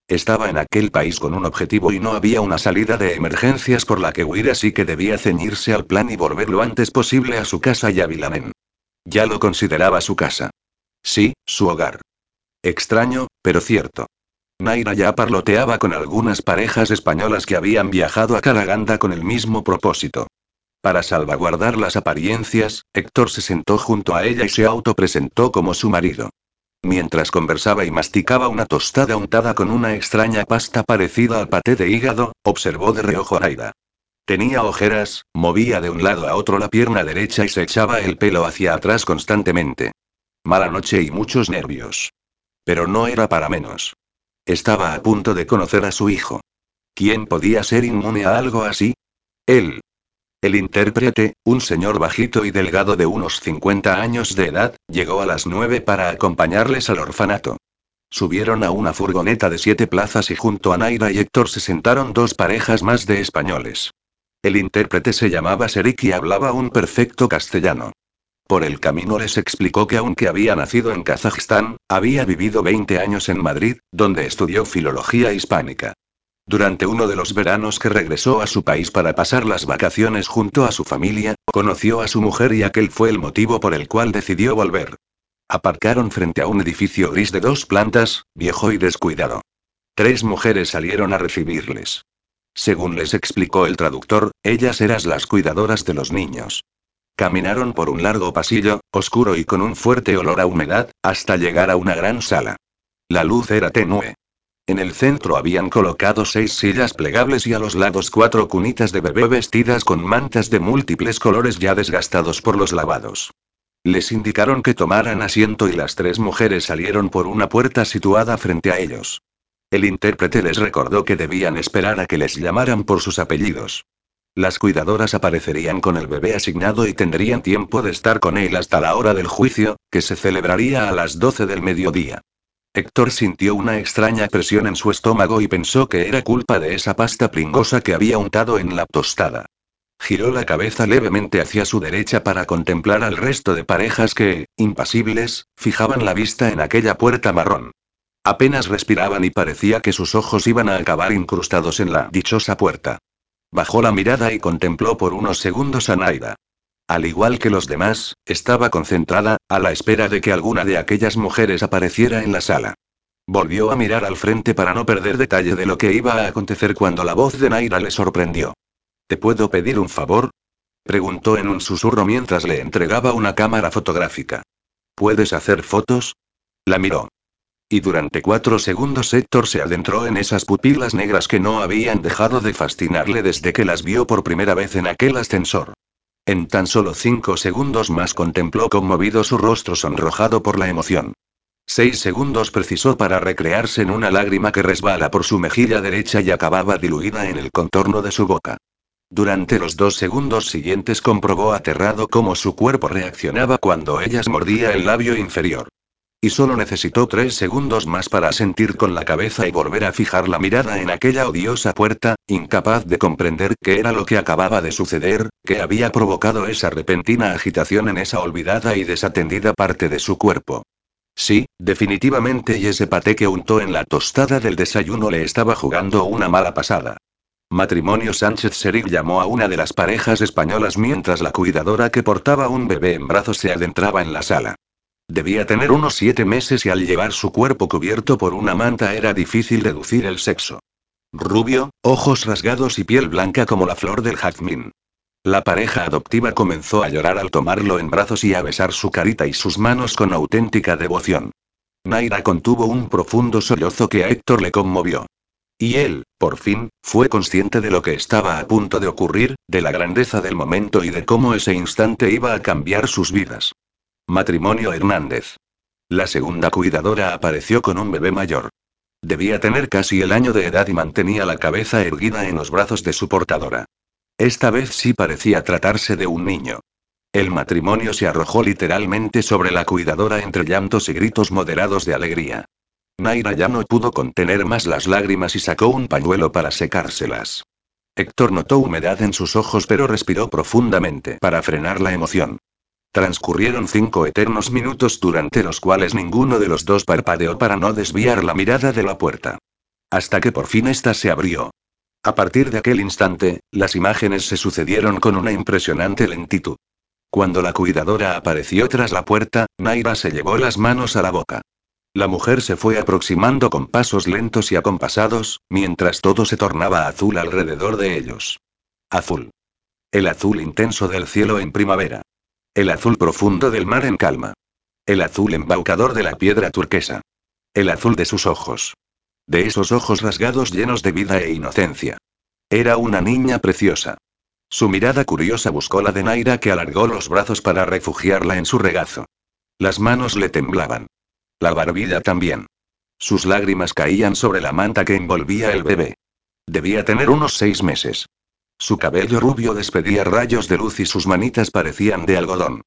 Estaba en aquel país con un objetivo y no había una salida de emergencias por la que huir, así que debía ceñirse al plan y volver lo antes posible a su casa y a Vilamen. Ya lo consideraba su casa. Sí, su hogar. Extraño, pero cierto. Naira ya parloteaba con algunas parejas españolas que habían viajado a Caraganda con el mismo propósito. Para salvaguardar las apariencias, Héctor se sentó junto a ella y se autopresentó como su marido. Mientras conversaba y masticaba una tostada untada con una extraña pasta parecida al paté de hígado, observó de reojo a Aida. Tenía ojeras, movía de un lado a otro la pierna derecha y se echaba el pelo hacia atrás constantemente. Mala noche y muchos nervios. Pero no era para menos. Estaba a punto de conocer a su hijo. ¿Quién podía ser inmune a algo así? Él. El intérprete, un señor bajito y delgado de unos 50 años de edad, llegó a las 9 para acompañarles al orfanato. Subieron a una furgoneta de siete plazas y junto a Naira y Héctor se sentaron dos parejas más de españoles. El intérprete se llamaba Serik y hablaba un perfecto castellano. Por el camino les explicó que aunque había nacido en Kazajistán, había vivido 20 años en Madrid, donde estudió filología hispánica. Durante uno de los veranos que regresó a su país para pasar las vacaciones junto a su familia, conoció a su mujer y aquel fue el motivo por el cual decidió volver. Aparcaron frente a un edificio gris de dos plantas, viejo y descuidado. Tres mujeres salieron a recibirles. Según les explicó el traductor, ellas eran las cuidadoras de los niños. Caminaron por un largo pasillo, oscuro y con un fuerte olor a humedad, hasta llegar a una gran sala. La luz era tenue. En el centro habían colocado seis sillas plegables y a los lados cuatro cunitas de bebé vestidas con mantas de múltiples colores ya desgastados por los lavados. Les indicaron que tomaran asiento y las tres mujeres salieron por una puerta situada frente a ellos. El intérprete les recordó que debían esperar a que les llamaran por sus apellidos. Las cuidadoras aparecerían con el bebé asignado y tendrían tiempo de estar con él hasta la hora del juicio, que se celebraría a las 12 del mediodía. Héctor sintió una extraña presión en su estómago y pensó que era culpa de esa pasta pringosa que había untado en la tostada. Giró la cabeza levemente hacia su derecha para contemplar al resto de parejas que, impasibles, fijaban la vista en aquella puerta marrón. Apenas respiraban y parecía que sus ojos iban a acabar incrustados en la dichosa puerta. Bajó la mirada y contempló por unos segundos a Naida. Al igual que los demás, estaba concentrada, a la espera de que alguna de aquellas mujeres apareciera en la sala. Volvió a mirar al frente para no perder detalle de lo que iba a acontecer cuando la voz de Naira le sorprendió. ¿Te puedo pedir un favor? preguntó en un susurro mientras le entregaba una cámara fotográfica. ¿Puedes hacer fotos? La miró. Y durante cuatro segundos Héctor se adentró en esas pupilas negras que no habían dejado de fascinarle desde que las vio por primera vez en aquel ascensor. En tan solo cinco segundos más contempló conmovido su rostro sonrojado por la emoción. Seis segundos precisó para recrearse en una lágrima que resbala por su mejilla derecha y acababa diluida en el contorno de su boca. Durante los dos segundos siguientes comprobó aterrado cómo su cuerpo reaccionaba cuando ellas mordía el labio inferior. Y solo necesitó tres segundos más para sentir con la cabeza y volver a fijar la mirada en aquella odiosa puerta, incapaz de comprender qué era lo que acababa de suceder, que había provocado esa repentina agitación en esa olvidada y desatendida parte de su cuerpo. Sí, definitivamente y ese paté que untó en la tostada del desayuno le estaba jugando una mala pasada. Matrimonio Sánchez Serig llamó a una de las parejas españolas mientras la cuidadora que portaba un bebé en brazos se adentraba en la sala. Debía tener unos siete meses y al llevar su cuerpo cubierto por una manta era difícil deducir el sexo. rubio, ojos rasgados y piel blanca como la flor del jazmín. La pareja adoptiva comenzó a llorar al tomarlo en brazos y a besar su carita y sus manos con auténtica devoción. Naira contuvo un profundo sollozo que a Héctor le conmovió. Y él, por fin, fue consciente de lo que estaba a punto de ocurrir, de la grandeza del momento y de cómo ese instante iba a cambiar sus vidas. Matrimonio Hernández. La segunda cuidadora apareció con un bebé mayor. Debía tener casi el año de edad y mantenía la cabeza erguida en los brazos de su portadora. Esta vez sí parecía tratarse de un niño. El matrimonio se arrojó literalmente sobre la cuidadora entre llantos y gritos moderados de alegría. Naira ya no pudo contener más las lágrimas y sacó un pañuelo para secárselas. Héctor notó humedad en sus ojos pero respiró profundamente para frenar la emoción. Transcurrieron cinco eternos minutos durante los cuales ninguno de los dos parpadeó para no desviar la mirada de la puerta. Hasta que por fin ésta se abrió. A partir de aquel instante, las imágenes se sucedieron con una impresionante lentitud. Cuando la cuidadora apareció tras la puerta, Naira se llevó las manos a la boca. La mujer se fue aproximando con pasos lentos y acompasados, mientras todo se tornaba azul alrededor de ellos. Azul. El azul intenso del cielo en primavera. El azul profundo del mar en calma. El azul embaucador de la piedra turquesa. El azul de sus ojos. De esos ojos rasgados llenos de vida e inocencia. Era una niña preciosa. Su mirada curiosa buscó la de Naira que alargó los brazos para refugiarla en su regazo. Las manos le temblaban. La barbilla también. Sus lágrimas caían sobre la manta que envolvía el bebé. Debía tener unos seis meses. Su cabello rubio despedía rayos de luz y sus manitas parecían de algodón.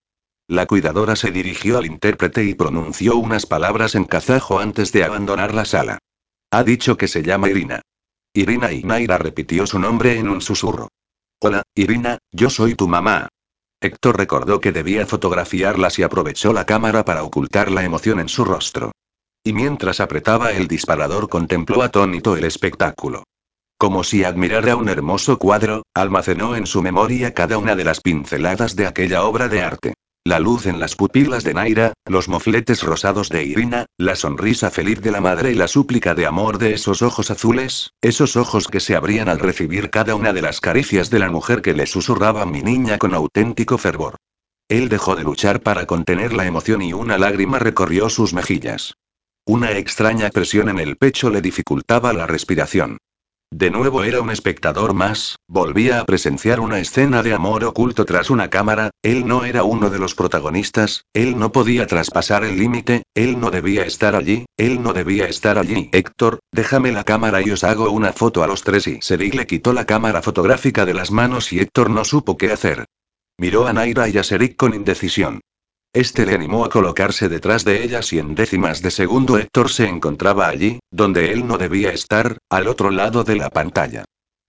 La cuidadora se dirigió al intérprete y pronunció unas palabras en kazajo antes de abandonar la sala. Ha dicho que se llama Irina. Irina y Naira repitió su nombre en un susurro. Hola, Irina, yo soy tu mamá. Héctor recordó que debía fotografiarlas y aprovechó la cámara para ocultar la emoción en su rostro. Y mientras apretaba el disparador contempló atónito el espectáculo. Como si admirara un hermoso cuadro, almacenó en su memoria cada una de las pinceladas de aquella obra de arte. La luz en las pupilas de Naira, los mofletes rosados de Irina, la sonrisa feliz de la madre y la súplica de amor de esos ojos azules, esos ojos que se abrían al recibir cada una de las caricias de la mujer que le susurraba mi niña con auténtico fervor. Él dejó de luchar para contener la emoción y una lágrima recorrió sus mejillas. Una extraña presión en el pecho le dificultaba la respiración. De nuevo era un espectador más, volvía a presenciar una escena de amor oculto tras una cámara, él no era uno de los protagonistas, él no podía traspasar el límite, él no debía estar allí, él no debía estar allí. Héctor, déjame la cámara y os hago una foto a los tres y Serik le quitó la cámara fotográfica de las manos y Héctor no supo qué hacer. Miró a Naira y a Serik con indecisión. Este le animó a colocarse detrás de ellas y en décimas de segundo Héctor se encontraba allí, donde él no debía estar, al otro lado de la pantalla.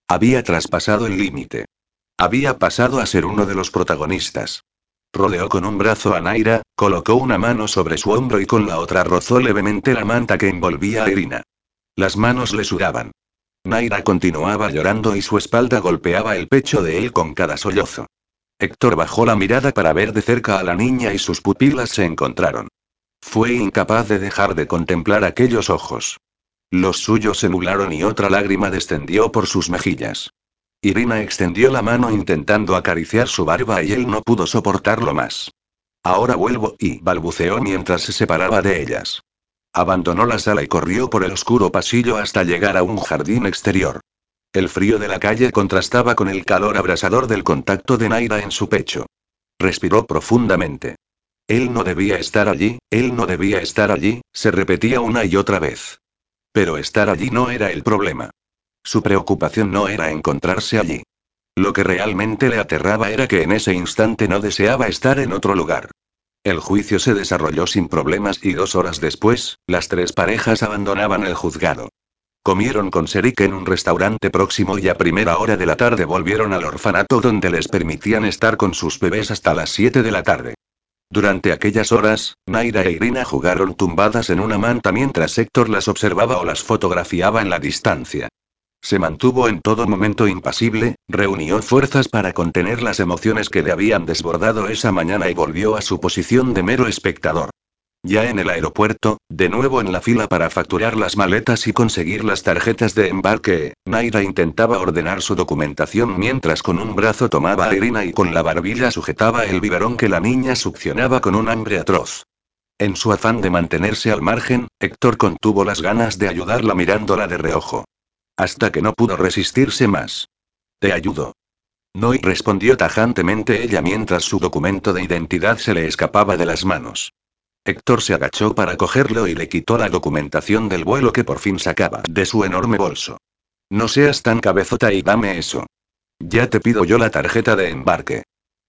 Había traspasado el límite. Había pasado a ser uno de los protagonistas. Rodeó con un brazo a Naira, colocó una mano sobre su hombro y con la otra rozó levemente la manta que envolvía a Irina. Las manos le sudaban. Naira continuaba llorando y su espalda golpeaba el pecho de él con cada sollozo. Héctor bajó la mirada para ver de cerca a la niña y sus pupilas se encontraron. Fue incapaz de dejar de contemplar aquellos ojos. Los suyos se nublaron y otra lágrima descendió por sus mejillas. Irina extendió la mano intentando acariciar su barba y él no pudo soportarlo más. Ahora vuelvo, y balbuceó mientras se separaba de ellas. Abandonó la sala y corrió por el oscuro pasillo hasta llegar a un jardín exterior. El frío de la calle contrastaba con el calor abrasador del contacto de Naira en su pecho. Respiró profundamente. Él no debía estar allí, él no debía estar allí, se repetía una y otra vez. Pero estar allí no era el problema. Su preocupación no era encontrarse allí. Lo que realmente le aterraba era que en ese instante no deseaba estar en otro lugar. El juicio se desarrolló sin problemas y dos horas después, las tres parejas abandonaban el juzgado. Comieron con Serik en un restaurante próximo y a primera hora de la tarde volvieron al orfanato donde les permitían estar con sus bebés hasta las 7 de la tarde. Durante aquellas horas, Naira e Irina jugaron tumbadas en una manta mientras Héctor las observaba o las fotografiaba en la distancia. Se mantuvo en todo momento impasible, reunió fuerzas para contener las emociones que le habían desbordado esa mañana y volvió a su posición de mero espectador. Ya en el aeropuerto, de nuevo en la fila para facturar las maletas y conseguir las tarjetas de embarque, Naira intentaba ordenar su documentación mientras con un brazo tomaba a Irina y con la barbilla sujetaba el biberón que la niña succionaba con un hambre atroz. En su afán de mantenerse al margen, Héctor contuvo las ganas de ayudarla mirándola de reojo. Hasta que no pudo resistirse más. Te ayudo. No y respondió tajantemente ella mientras su documento de identidad se le escapaba de las manos. Héctor se agachó para cogerlo y le quitó la documentación del vuelo que por fin sacaba de su enorme bolso. No seas tan cabezota y dame eso. Ya te pido yo la tarjeta de embarque.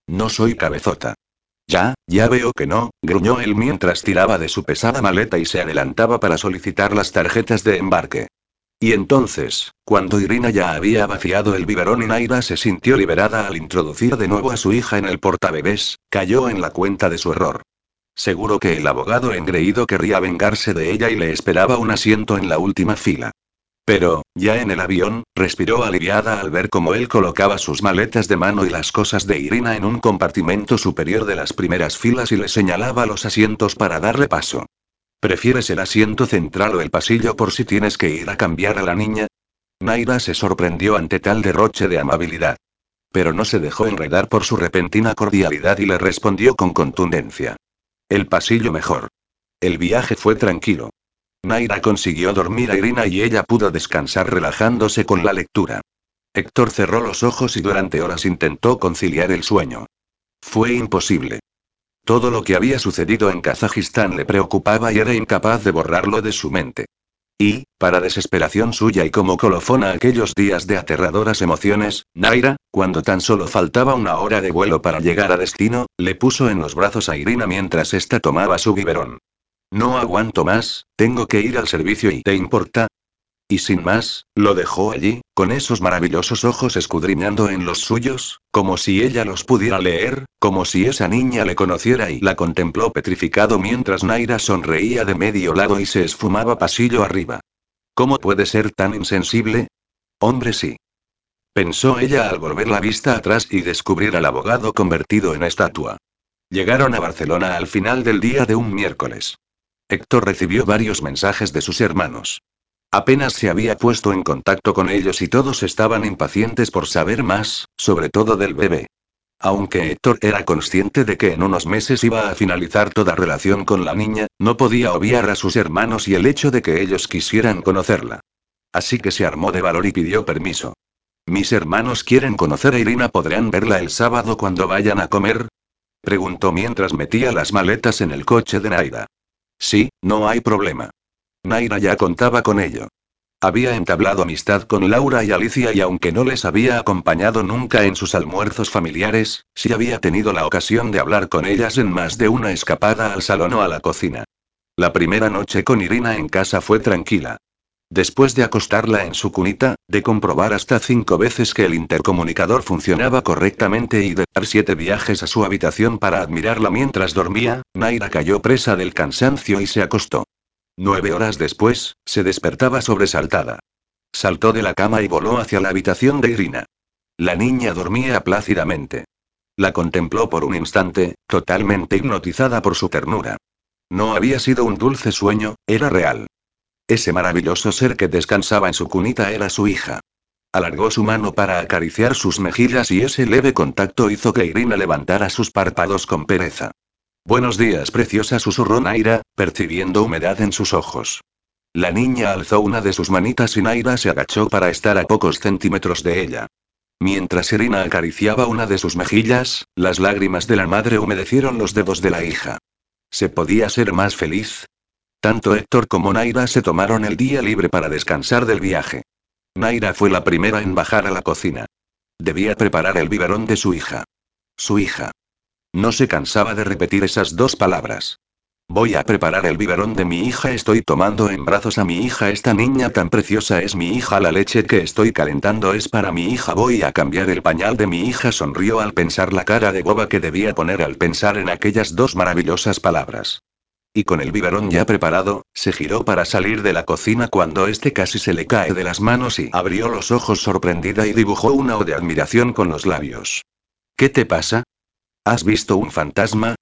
No soy cabezota. Ya, ya veo que no, gruñó él mientras tiraba de su pesada maleta y se adelantaba para solicitar las tarjetas de embarque. Y entonces, cuando Irina ya había vaciado el biberón y Naira se sintió liberada al introducir de nuevo a su hija en el portabebés, cayó en la cuenta de su error. Seguro que el abogado engreído querría vengarse de ella y le esperaba un asiento en la última fila. Pero, ya en el avión, respiró aliviada al ver cómo él colocaba sus maletas de mano y las cosas de Irina en un compartimento superior de las primeras filas y le señalaba los asientos para darle paso. ¿Prefieres el asiento central o el pasillo por si tienes que ir a cambiar a la niña? Naira se sorprendió ante tal derroche de amabilidad. Pero no se dejó enredar por su repentina cordialidad y le respondió con contundencia. El pasillo mejor. El viaje fue tranquilo. Naira consiguió dormir a Irina y ella pudo descansar relajándose con la lectura. Héctor cerró los ojos y durante horas intentó conciliar el sueño. Fue imposible. Todo lo que había sucedido en Kazajistán le preocupaba y era incapaz de borrarlo de su mente. Y, para desesperación suya y como colofón a aquellos días de aterradoras emociones, Naira, cuando tan solo faltaba una hora de vuelo para llegar a destino, le puso en los brazos a Irina mientras ésta tomaba su biberón. No aguanto más, tengo que ir al servicio y ¿te importa? Y sin más, lo dejó allí, con esos maravillosos ojos escudriñando en los suyos, como si ella los pudiera leer, como si esa niña le conociera y la contempló petrificado mientras Naira sonreía de medio lado y se esfumaba pasillo arriba. ¿Cómo puede ser tan insensible? Hombre sí. Pensó ella al volver la vista atrás y descubrir al abogado convertido en estatua. Llegaron a Barcelona al final del día de un miércoles. Héctor recibió varios mensajes de sus hermanos. Apenas se había puesto en contacto con ellos y todos estaban impacientes por saber más, sobre todo del bebé. Aunque Héctor era consciente de que en unos meses iba a finalizar toda relación con la niña, no podía obviar a sus hermanos y el hecho de que ellos quisieran conocerla. Así que se armó de valor y pidió permiso. Mis hermanos quieren conocer a Irina, ¿podrán verla el sábado cuando vayan a comer? Preguntó mientras metía las maletas en el coche de Naira. Sí, no hay problema. Naira ya contaba con ello. Había entablado amistad con Laura y Alicia y aunque no les había acompañado nunca en sus almuerzos familiares, sí había tenido la ocasión de hablar con ellas en más de una escapada al salón o a la cocina. La primera noche con Irina en casa fue tranquila. Después de acostarla en su cunita, de comprobar hasta cinco veces que el intercomunicador funcionaba correctamente y de dar siete viajes a su habitación para admirarla mientras dormía, Naira cayó presa del cansancio y se acostó. Nueve horas después, se despertaba sobresaltada. Saltó de la cama y voló hacia la habitación de Irina. La niña dormía plácidamente. La contempló por un instante, totalmente hipnotizada por su ternura. No había sido un dulce sueño, era real. Ese maravilloso ser que descansaba en su cunita era su hija. Alargó su mano para acariciar sus mejillas y ese leve contacto hizo que Irina levantara sus párpados con pereza. Buenos días, preciosa, susurró Naira, percibiendo humedad en sus ojos. La niña alzó una de sus manitas y Naira se agachó para estar a pocos centímetros de ella. Mientras Irina acariciaba una de sus mejillas, las lágrimas de la madre humedecieron los dedos de la hija. ¿Se podía ser más feliz? Tanto Héctor como Naira se tomaron el día libre para descansar del viaje. Naira fue la primera en bajar a la cocina. Debía preparar el biberón de su hija. Su hija. No se cansaba de repetir esas dos palabras. Voy a preparar el biberón de mi hija. Estoy tomando en brazos a mi hija. Esta niña tan preciosa es mi hija. La leche que estoy calentando es para mi hija. Voy a cambiar el pañal de mi hija. Sonrió al pensar la cara de boba que debía poner al pensar en aquellas dos maravillosas palabras. Y con el biberón ya preparado, se giró para salir de la cocina cuando este casi se le cae de las manos y abrió los ojos sorprendida y dibujó una O de admiración con los labios. ¿Qué te pasa? ¿Has visto un fantasma?